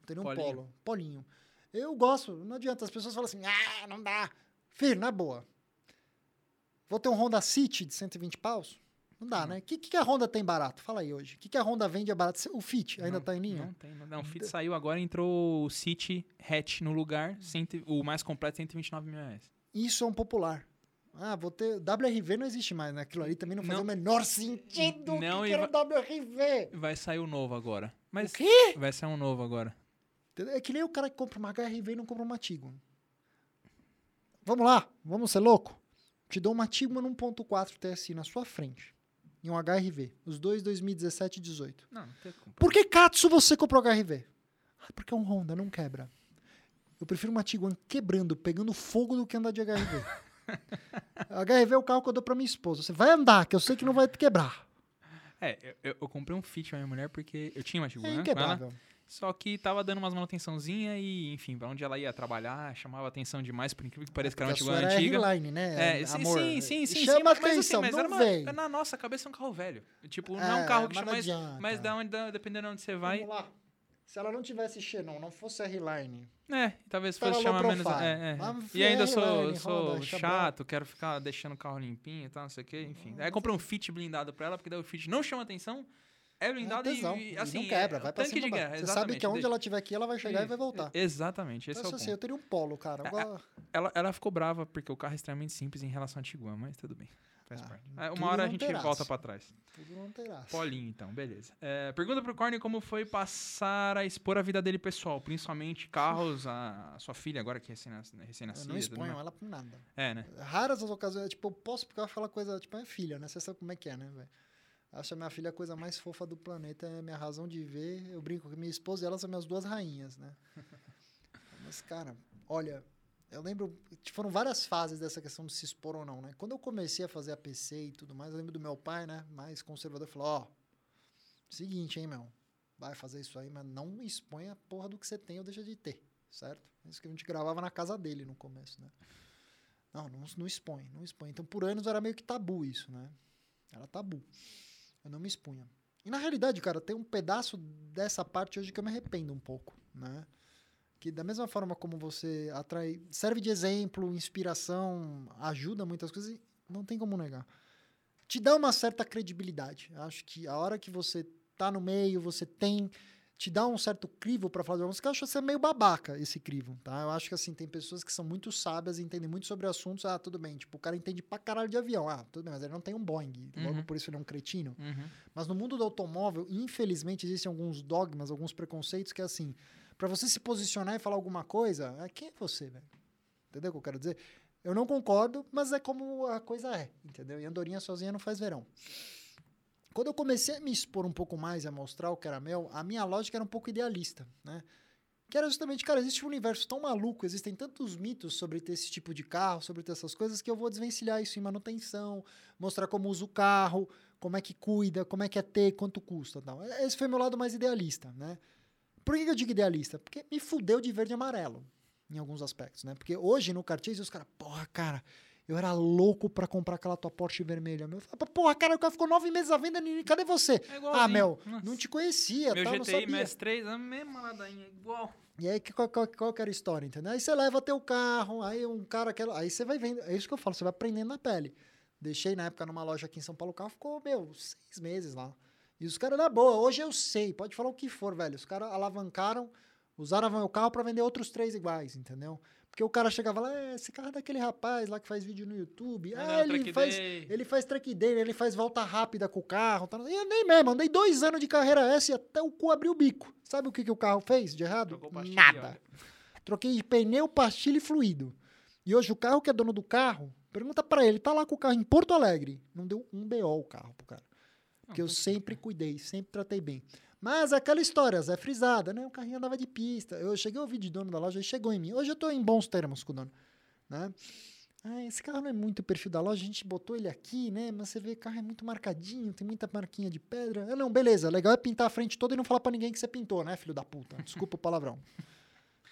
B: Eu teria um
A: Polinho.
B: Polo. Polinho. Eu gosto, não adianta. As pessoas falam assim, ah, não dá. Filho, na boa. Vou ter um Honda City de 120 paus? Não dá, né? O que, que a Honda tem barato? Fala aí hoje. O que, que a Honda vende é barato? O Fit ainda
A: Não,
B: tá em linha?
A: Não tem. Não, o Fit saiu agora, entrou o City Hatch no lugar, cento, o mais completo, 129 mil reais.
B: Isso é um popular. Ah, vou ter. WRV não existe mais, né? Aquilo ali também não fazia
A: Não.
B: o menor sentido.
A: Não,
B: que,
A: e
B: era um WRV?
A: Vai sair o novo agora. Mas
B: O quê?
A: vai sair um novo agora.
B: É que nem o cara que compra uma HRV e não compra uma Tiguan. Vamos lá, vamos ser louco? Te dou uma Tiguan 1.4 TSI na sua frente. E um HRV. Os dois 2017 e 18.
A: Não, não tem como.
B: Por que Katsu você comprou HRV? Ah, porque é um Honda, não quebra. Eu prefiro uma Tiguan quebrando, pegando fogo do que andar de HRV. HRV é o carro que eu dou pra minha esposa. Você vai andar, que eu sei que não vai te quebrar.
A: É, eu, eu- comprei um Fit pra minha mulher porque eu tinha uma
B: É
A: Tiguan, né?
B: inquebrável.
A: Só que tava dando umas manutençãozinha e, enfim, pra onde ela ia trabalhar, chamava atenção demais, por incrível que pareça, que era uma Tiguan
B: sua era
A: antiga.
B: R-Line, né?
A: É, sim,
B: amor?
A: sim, sim, sim,
B: Chama
A: sim, mas, mas,
B: atenção,
A: assim, mas
B: não
A: era uma, na nossa cabeça é um carro velho. Tipo, não é
B: É,
A: um carro que
B: mas
A: chama
B: adianta.
A: mas da onde, da- dependendo de onde você vai,
B: Vamos lá. Se ela não tivesse Xenon, não fosse R-Line,
A: é, talvez fosse chamar menos, é, é. E ainda
B: é,
A: sou, sou chato, quero ficar deixando o carro limpinho e tal, não sei o que, enfim. Aí comprei um Fit blindado pra ela, porque daí o Fit não chama atenção, É blindado
B: é tesão.
A: e,
B: E
A: assim,
B: não quebra,
A: é
B: vai pra
A: tanque
B: cima.
A: de guerra,
B: Você sabe que aonde
A: deixa-
B: ela estiver aqui, ela vai chegar e vai voltar.
A: Exatamente, esse
B: Então,
A: é o
B: assim,
A: ponto.
B: eu teria um polo, cara. Agora,
A: Ela, ela ficou brava porque o carro é extremamente simples em relação ao Tiguan, mas tudo bem. Faz
B: Ah,
A: parte.
B: Tudo
A: Uma hora a gente
B: terás.
A: volta pra trás.
B: tudo não terá.
A: Polinho, então, beleza. É, pergunta pro Corny como foi passar a expor a vida dele pessoal, principalmente carros, a, a sua filha agora que é recém-nascida. recém
B: Eu não exponho ela por nada.
A: É, né?
B: Raras as ocasiões, tipo, eu posso porque aquela coisa, tipo, é filha, né? Você sabe como é que é, né, velho? Acho a minha filha a coisa mais fofa do planeta, é minha razão de ver. Eu brinco que minha esposa e ela são minhas duas rainhas, né? Mas, cara, olha, eu lembro, foram várias fases dessa questão de se expor ou não, né? Quando eu comecei a fazer a PC e tudo mais, eu lembro do meu pai, né, mais conservador, falou: Ó, seguinte, hein, meu, vai fazer isso aí, mas não exponha a porra do que você tem ou deixa de ter, certo? Isso que a gente gravava na casa dele no começo, né? Não, não, não expõe, não expõe. Então, por anos era meio que tabu isso, né? Era tabu. Eu não me expunha. E na realidade, cara, tem um pedaço dessa parte hoje que eu me arrependo um pouco, né? Que da mesma forma como você atrai, serve de exemplo, inspiração, ajuda muitas coisas, não tem como negar. Te dá uma certa credibilidade. Acho que a hora que você tá no meio, você tem te dá um certo crivo para falar de coisas, que eu acho ser meio babaca esse crivo, tá? Eu acho que assim, tem pessoas que são muito sábias entendem muito sobre assuntos, ah, tudo bem, tipo, o cara entende pra caralho de avião, ah, tudo bem, mas ele não tem um Boeing, logo
A: Uhum.
B: por isso ele é um cretino.
A: Uhum.
B: Mas no mundo do automóvel, infelizmente, existem alguns dogmas, alguns preconceitos que é assim, para você se posicionar e falar alguma coisa, ah, quem é você, velho? Entendeu o que eu quero dizer? Eu não concordo, mas é como a coisa é, entendeu? E andorinha sozinha não faz verão. Quando eu comecei a me expor um pouco mais, a mostrar o meu, a minha lógica era um pouco idealista, né? Que era justamente, cara, existe um universo tão maluco, existem tantos mitos sobre ter esse tipo de carro, sobre ter essas coisas, que eu vou desvencilhar isso em manutenção, mostrar como usa o carro, como é que cuida, como é que é ter, quanto custa tal. Esse foi meu lado mais idealista, né? Por que eu digo idealista? Porque me fudeu de verde e amarelo, em alguns aspectos, né? Porque hoje no Cartier, os caras, porra, cara, eu era louco pra comprar aquela tua Porsche vermelha. Meu, porra, cara, o cara ficou nove meses à venda, cadê você?
A: É
B: Ah. Mel,
A: Nossa.
B: não te conhecia,
A: Meu
B: tal, não
A: GTI
B: sabia.
A: mais 3, a mesma ladainha, igual.
B: E aí, qual, qual, qual que era a história, entendeu? Aí você leva teu carro, aí um cara quer. Aí você vai vendo. É isso que eu falo, você vai aprendendo na pele. Deixei na época numa loja aqui em São Paulo, o carro ficou, meu, seis meses lá. E os caras, na boa, hoje eu sei, pode falar o que for, velho. Os caras alavancaram, usaram o carro pra vender outros três iguais, entendeu? Porque o cara chegava lá, é, esse carro é daquele rapaz lá que faz vídeo no YouTube. Ah, ele faz,
A: day.
B: ele faz track day, ele faz volta rápida com o carro. Tá? E eu nem mesmo, andei dois anos de carreira essa e até o cu abriu o bico. Sabe o que, que o carro fez de errado? Nada. Troquei de pneu, pastilha e fluido. E hoje o carro que é dono do carro, pergunta pra ele, tá lá com o carro em Porto Alegre. Não deu um BO o carro pro cara. Porque eu
A: Não,
B: sempre cuidei, sempre tratei bem. Mas aquela história, Zé Frisada, né? O carrinho andava de pista. Eu cheguei a ouvir de dono da loja e chegou em mim. Hoje eu tô em bons termos com o dono, né? Ah, esse carro não é muito o perfil da loja, a gente botou ele aqui, né? Mas você vê, o carro é muito marcadinho, tem muita marquinha de pedra. Ah, não, beleza, legal é pintar a frente toda e não falar pra ninguém que você pintou, né, filho da puta? Desculpa o palavrão.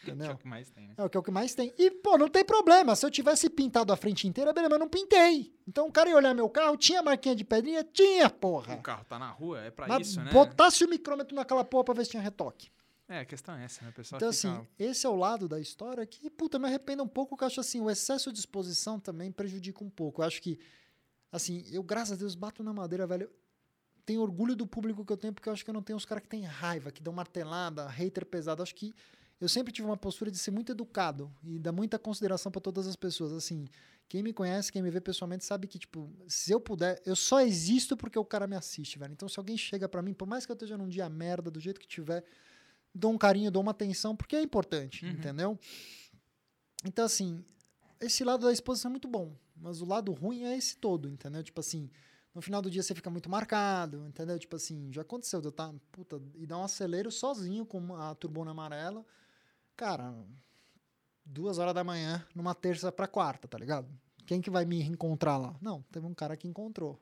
A: Que é
B: Entendeu?
A: o que mais tem, né?
B: É o que é o que mais tem. E, pô, não tem problema. Se eu tivesse pintado a frente inteira, beleza, mas eu não pintei. Então o cara ia olhar meu carro, tinha marquinha de pedrinha? Tinha, porra.
A: O carro tá na rua, é pra
B: Mas
A: isso, né?
B: botasse o micrômetro naquela porra pra ver se tinha retoque.
A: É, a questão é essa, né? Pessoal
B: Então,
A: fica...
B: assim, esse é o lado da história que, puta, me arrependo um pouco, porque eu acho assim, o excesso de exposição também prejudica um pouco. Eu acho que, assim, eu, graças a Deus, bato na madeira, velho. Tenho orgulho do público que eu tenho, porque eu acho que eu não tenho os caras que têm raiva, que dão martelada, hater pesado. Eu acho que eu sempre tive uma postura de ser muito educado e dar muita consideração pra todas as pessoas. Assim, quem me conhece, quem me vê pessoalmente, sabe que, tipo, se eu puder, eu só existo porque o cara me assiste, velho. Então, se alguém chega pra mim, por mais que eu esteja num dia merda, do jeito que tiver, dou um carinho, dou uma atenção, porque é importante,
A: Uhum.
B: entendeu? Então, assim, esse lado da exposição é muito bom, mas o lado ruim é esse todo, entendeu? Tipo assim, no final do dia você fica muito marcado, entendeu? Tipo assim, já aconteceu eu tá, puta, e dar um acelero sozinho com a turbona amarela, cara, duas horas da manhã, numa terça pra quarta, tá ligado? Quem que vai me encontrar lá? Não, teve um cara que encontrou.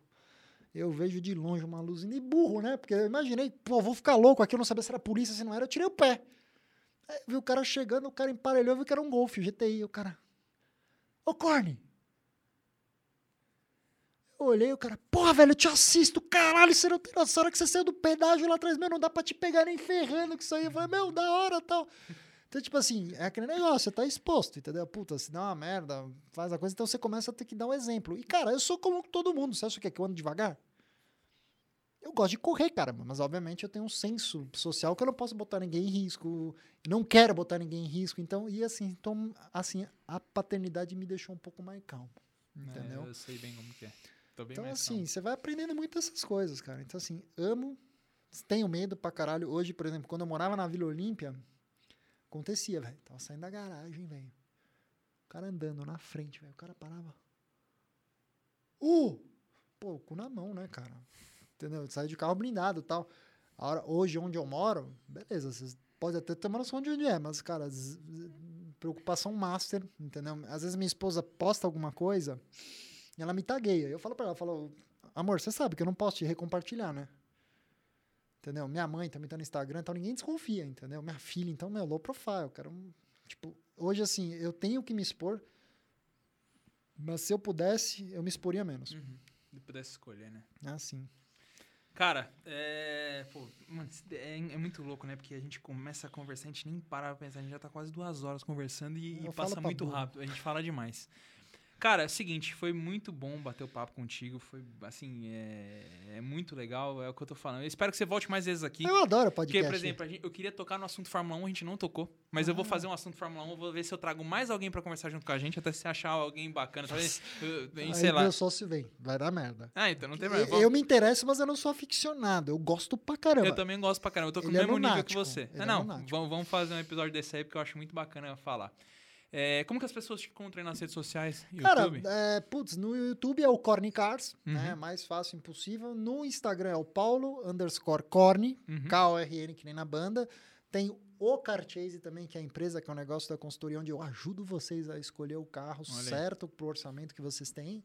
B: Eu vejo de longe uma luz e burro, né? Porque eu imaginei, pô, vou ficar louco aqui, eu não sabia se era polícia, se não era, eu tirei o pé. Aí vi o cara chegando, o cara emparelhou, eu vi que era um Golf GTI, o cara... Ô, Corne! Eu olhei, o cara, porra, velho, eu te assisto, caralho, você não tem noção, hora que você saiu do pedágio lá atrás, meu, não dá pra te pegar nem ferrando com isso aí. Eu falei, meu, da hora, tal. Então, tipo assim, é aquele negócio, você tá exposto, entendeu? Puta, se dá uma merda, faz a coisa, então você começa a ter que dar um exemplo. E, cara, eu sou como todo mundo, você acha que, é que eu ando devagar? Eu gosto de correr, cara, mas obviamente eu tenho um senso social que eu não posso botar ninguém em risco, não quero botar ninguém em risco, então, e assim, então, assim, a paternidade me deixou um pouco mais calmo, entendeu?
A: É, eu sei bem como que é.
B: Então, assim,
A: calmo.
B: você vai aprendendo muito essas coisas, cara. Então, assim, amo, tenho medo pra caralho. Hoje, por exemplo, quando eu morava na Vila Olímpia, acontecia, velho. Tava saindo da garagem, velho. O cara andando na frente, velho. O cara parava. Uh! Pô, cu na mão, né, cara? Entendeu? Sai de carro blindado e tal. A hora, hoje, onde eu moro, beleza, vocês podem até ter uma noção de onde é, mas, cara, preocupação master, entendeu? Às vezes minha esposa posta alguma coisa e ela me tagueia. Eu falo pra ela, eu falo, amor, você sabe que eu não posso te recompartilhar, né? Entendeu? Minha mãe também tá no Instagram, então ninguém desconfia, entendeu? Minha filha, então, meu, low profile, um- tipo, hoje, assim, eu tenho que me expor, mas se eu pudesse, eu me exporia menos.
A: Uhum. Se pudesse escolher, né?
B: É assim.
A: Cara, é. Pô, mano, é, é muito louco, né? Porque a gente começa a conversar, a gente nem para pra pensar, a gente já tá quase duas horas conversando e, e passa muito
B: burro.
A: rápido. A gente fala demais. Cara, é o seguinte, foi muito bom bater o papo contigo. Foi, assim, é, é muito legal, é o que eu tô falando. Eu espero que você volte mais vezes aqui.
B: Eu adoro
A: Porque,
B: podcast.
A: por exemplo, gente- eu queria tocar no assunto Fórmula 1, a gente não tocou. Mas eu vou
B: Ah.
A: fazer um assunto Fórmula 1, vou ver se eu trago mais alguém pra conversar junto com a gente, até se achar alguém bacana. Talvez, eu- eu-
B: Aí
A: sei lá.
B: meu sócio vem, vai dar merda.
A: Ah, então não tem
B: Eu,
A: problema. Vamos-
B: eu me interesso, mas eu não sou aficionado. Eu gosto pra caramba.
A: Eu também gosto pra caramba. Eu tô com o
B: Ele é
A: mesmo nível que você.
B: ele
A: Ah,
B: é
A: não, vamos fazer um episódio desse aí, porque eu acho muito bacana falar. É, como que as pessoas te encontram nas redes sociais?
B: Cara,
A: YouTube?
B: é, putz, no YouTube é o Corny Cars, né?
A: Uhum.
B: Mais fácil impossível. No Instagram é o Paulo underscore Corny,
A: Uhum.
B: K-O-R-N, que nem na banda. Tem o Carchase também, que é a empresa, que é um negócio da consultoria, onde eu ajudo vocês a escolher o carro
A: Olha
B: certo pro orçamento que vocês têm.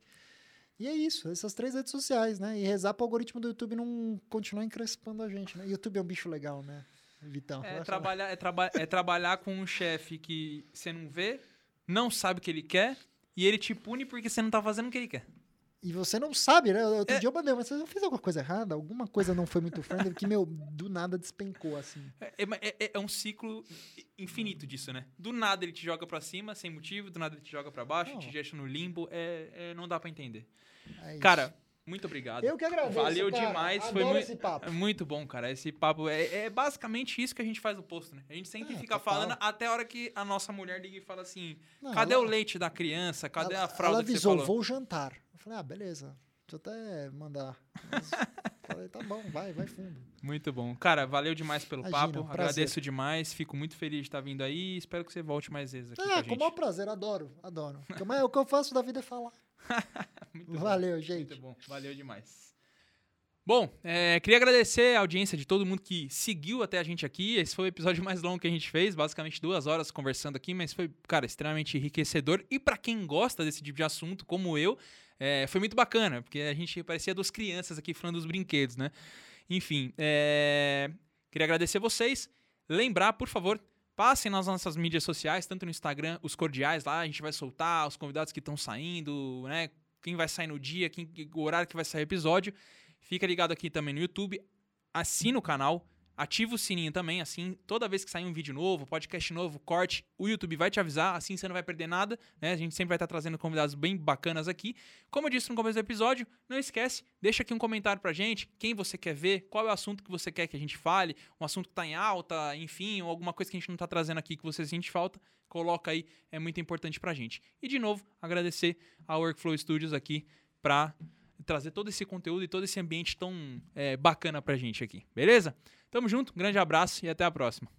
B: E é isso, essas três redes sociais, né? E rezar pro algoritmo do YouTube não continuar encrespando a gente, né? YouTube é um bicho legal, né, Vitão?
A: É trabalhar, é, traba é trabalhar com um chefe que você não vê, não sabe o que ele quer, e ele te pune porque você não tá fazendo o que ele quer.
B: E você não sabe, né? Outro
A: É.
B: dia eu mandei, mas eu fiz alguma coisa errada? Alguma coisa não foi muito friendly que, meu, do nada despencou, assim.
A: É, é- é- é um ciclo infinito disso, né? Do nada ele te joga pra cima, sem motivo, do nada ele te joga pra baixo,
B: Não.
A: te deixa no limbo, é, é- não dá pra entender.
B: É.
A: Cara, muito obrigado.
B: eu que agradeço.
A: valeu
B: cara.
A: demais, foi
B: Adoro
A: muito-
B: esse papo.
A: É muito bom, cara. Esse papo é, é basicamente isso que a gente faz no posto, né? A gente sempre
B: É,
A: fica
B: total.
A: falando até a hora que a nossa mulher liga e fala assim:
B: Não,
A: cadê
B: ela-
A: o leite da criança? Cadê
B: ela,
A: a fralda
B: ela
A: que você
B: avisou,
A: falou?
B: vou jantar. Eu falei, ah, beleza. Deixa eu até mandar. Mas, falei, tá bom, vai, vai fundo.
A: Muito bom. Cara, valeu demais pelo
B: Imagina,
A: papo.
B: um.
A: Agradeço demais. Fico muito feliz de estar vindo aí. Espero que você volte mais vezes aqui com
B: Ah,
A: a
B: com o maior prazer, adoro, adoro. Mas o que eu faço da vida é falar.
A: Muito bom.
B: Valeu, gente.
A: Muito bom, valeu demais. Bom, é, queria agradecer a audiência de todo mundo que seguiu até a gente aqui. Esse foi o episódio mais longo que a gente fez, basicamente duas horas conversando aqui, mas foi, cara, extremamente enriquecedor. E pra quem gosta desse tipo de assunto, como eu, é, foi muito bacana, porque a gente parecia duas crianças aqui falando dos brinquedos, né? Enfim, é, queria agradecer vocês. Lembrar, por favor, passem nas nossas mídias sociais, tanto no Instagram, os cordiais lá, a gente vai soltar os convidados que estão saindo, né? Quem vai sair no dia, quem, o horário que vai sair o episódio. Fica ligado aqui também no YouTube, assina o canal, ativa o sininho também, assim, toda vez que sair um vídeo novo, podcast novo, corte, o YouTube vai te avisar, assim você não vai perder nada, né? A gente sempre vai estar trazendo convidados bem bacanas aqui. Como eu disse no começo do episódio, não esquece, deixa aqui um comentário pra gente, quem você quer ver, qual é o assunto que você quer que a gente fale, um assunto que tá em alta, enfim, ou alguma coisa que a gente não tá trazendo aqui que você sente falta, coloca aí, é muito importante pra gente. E de novo, agradecer a Workflow Studios aqui pra trazer todo esse conteúdo e todo esse ambiente tão é, bacana pra gente aqui, beleza? Tamo junto, um grande abraço e até a próxima.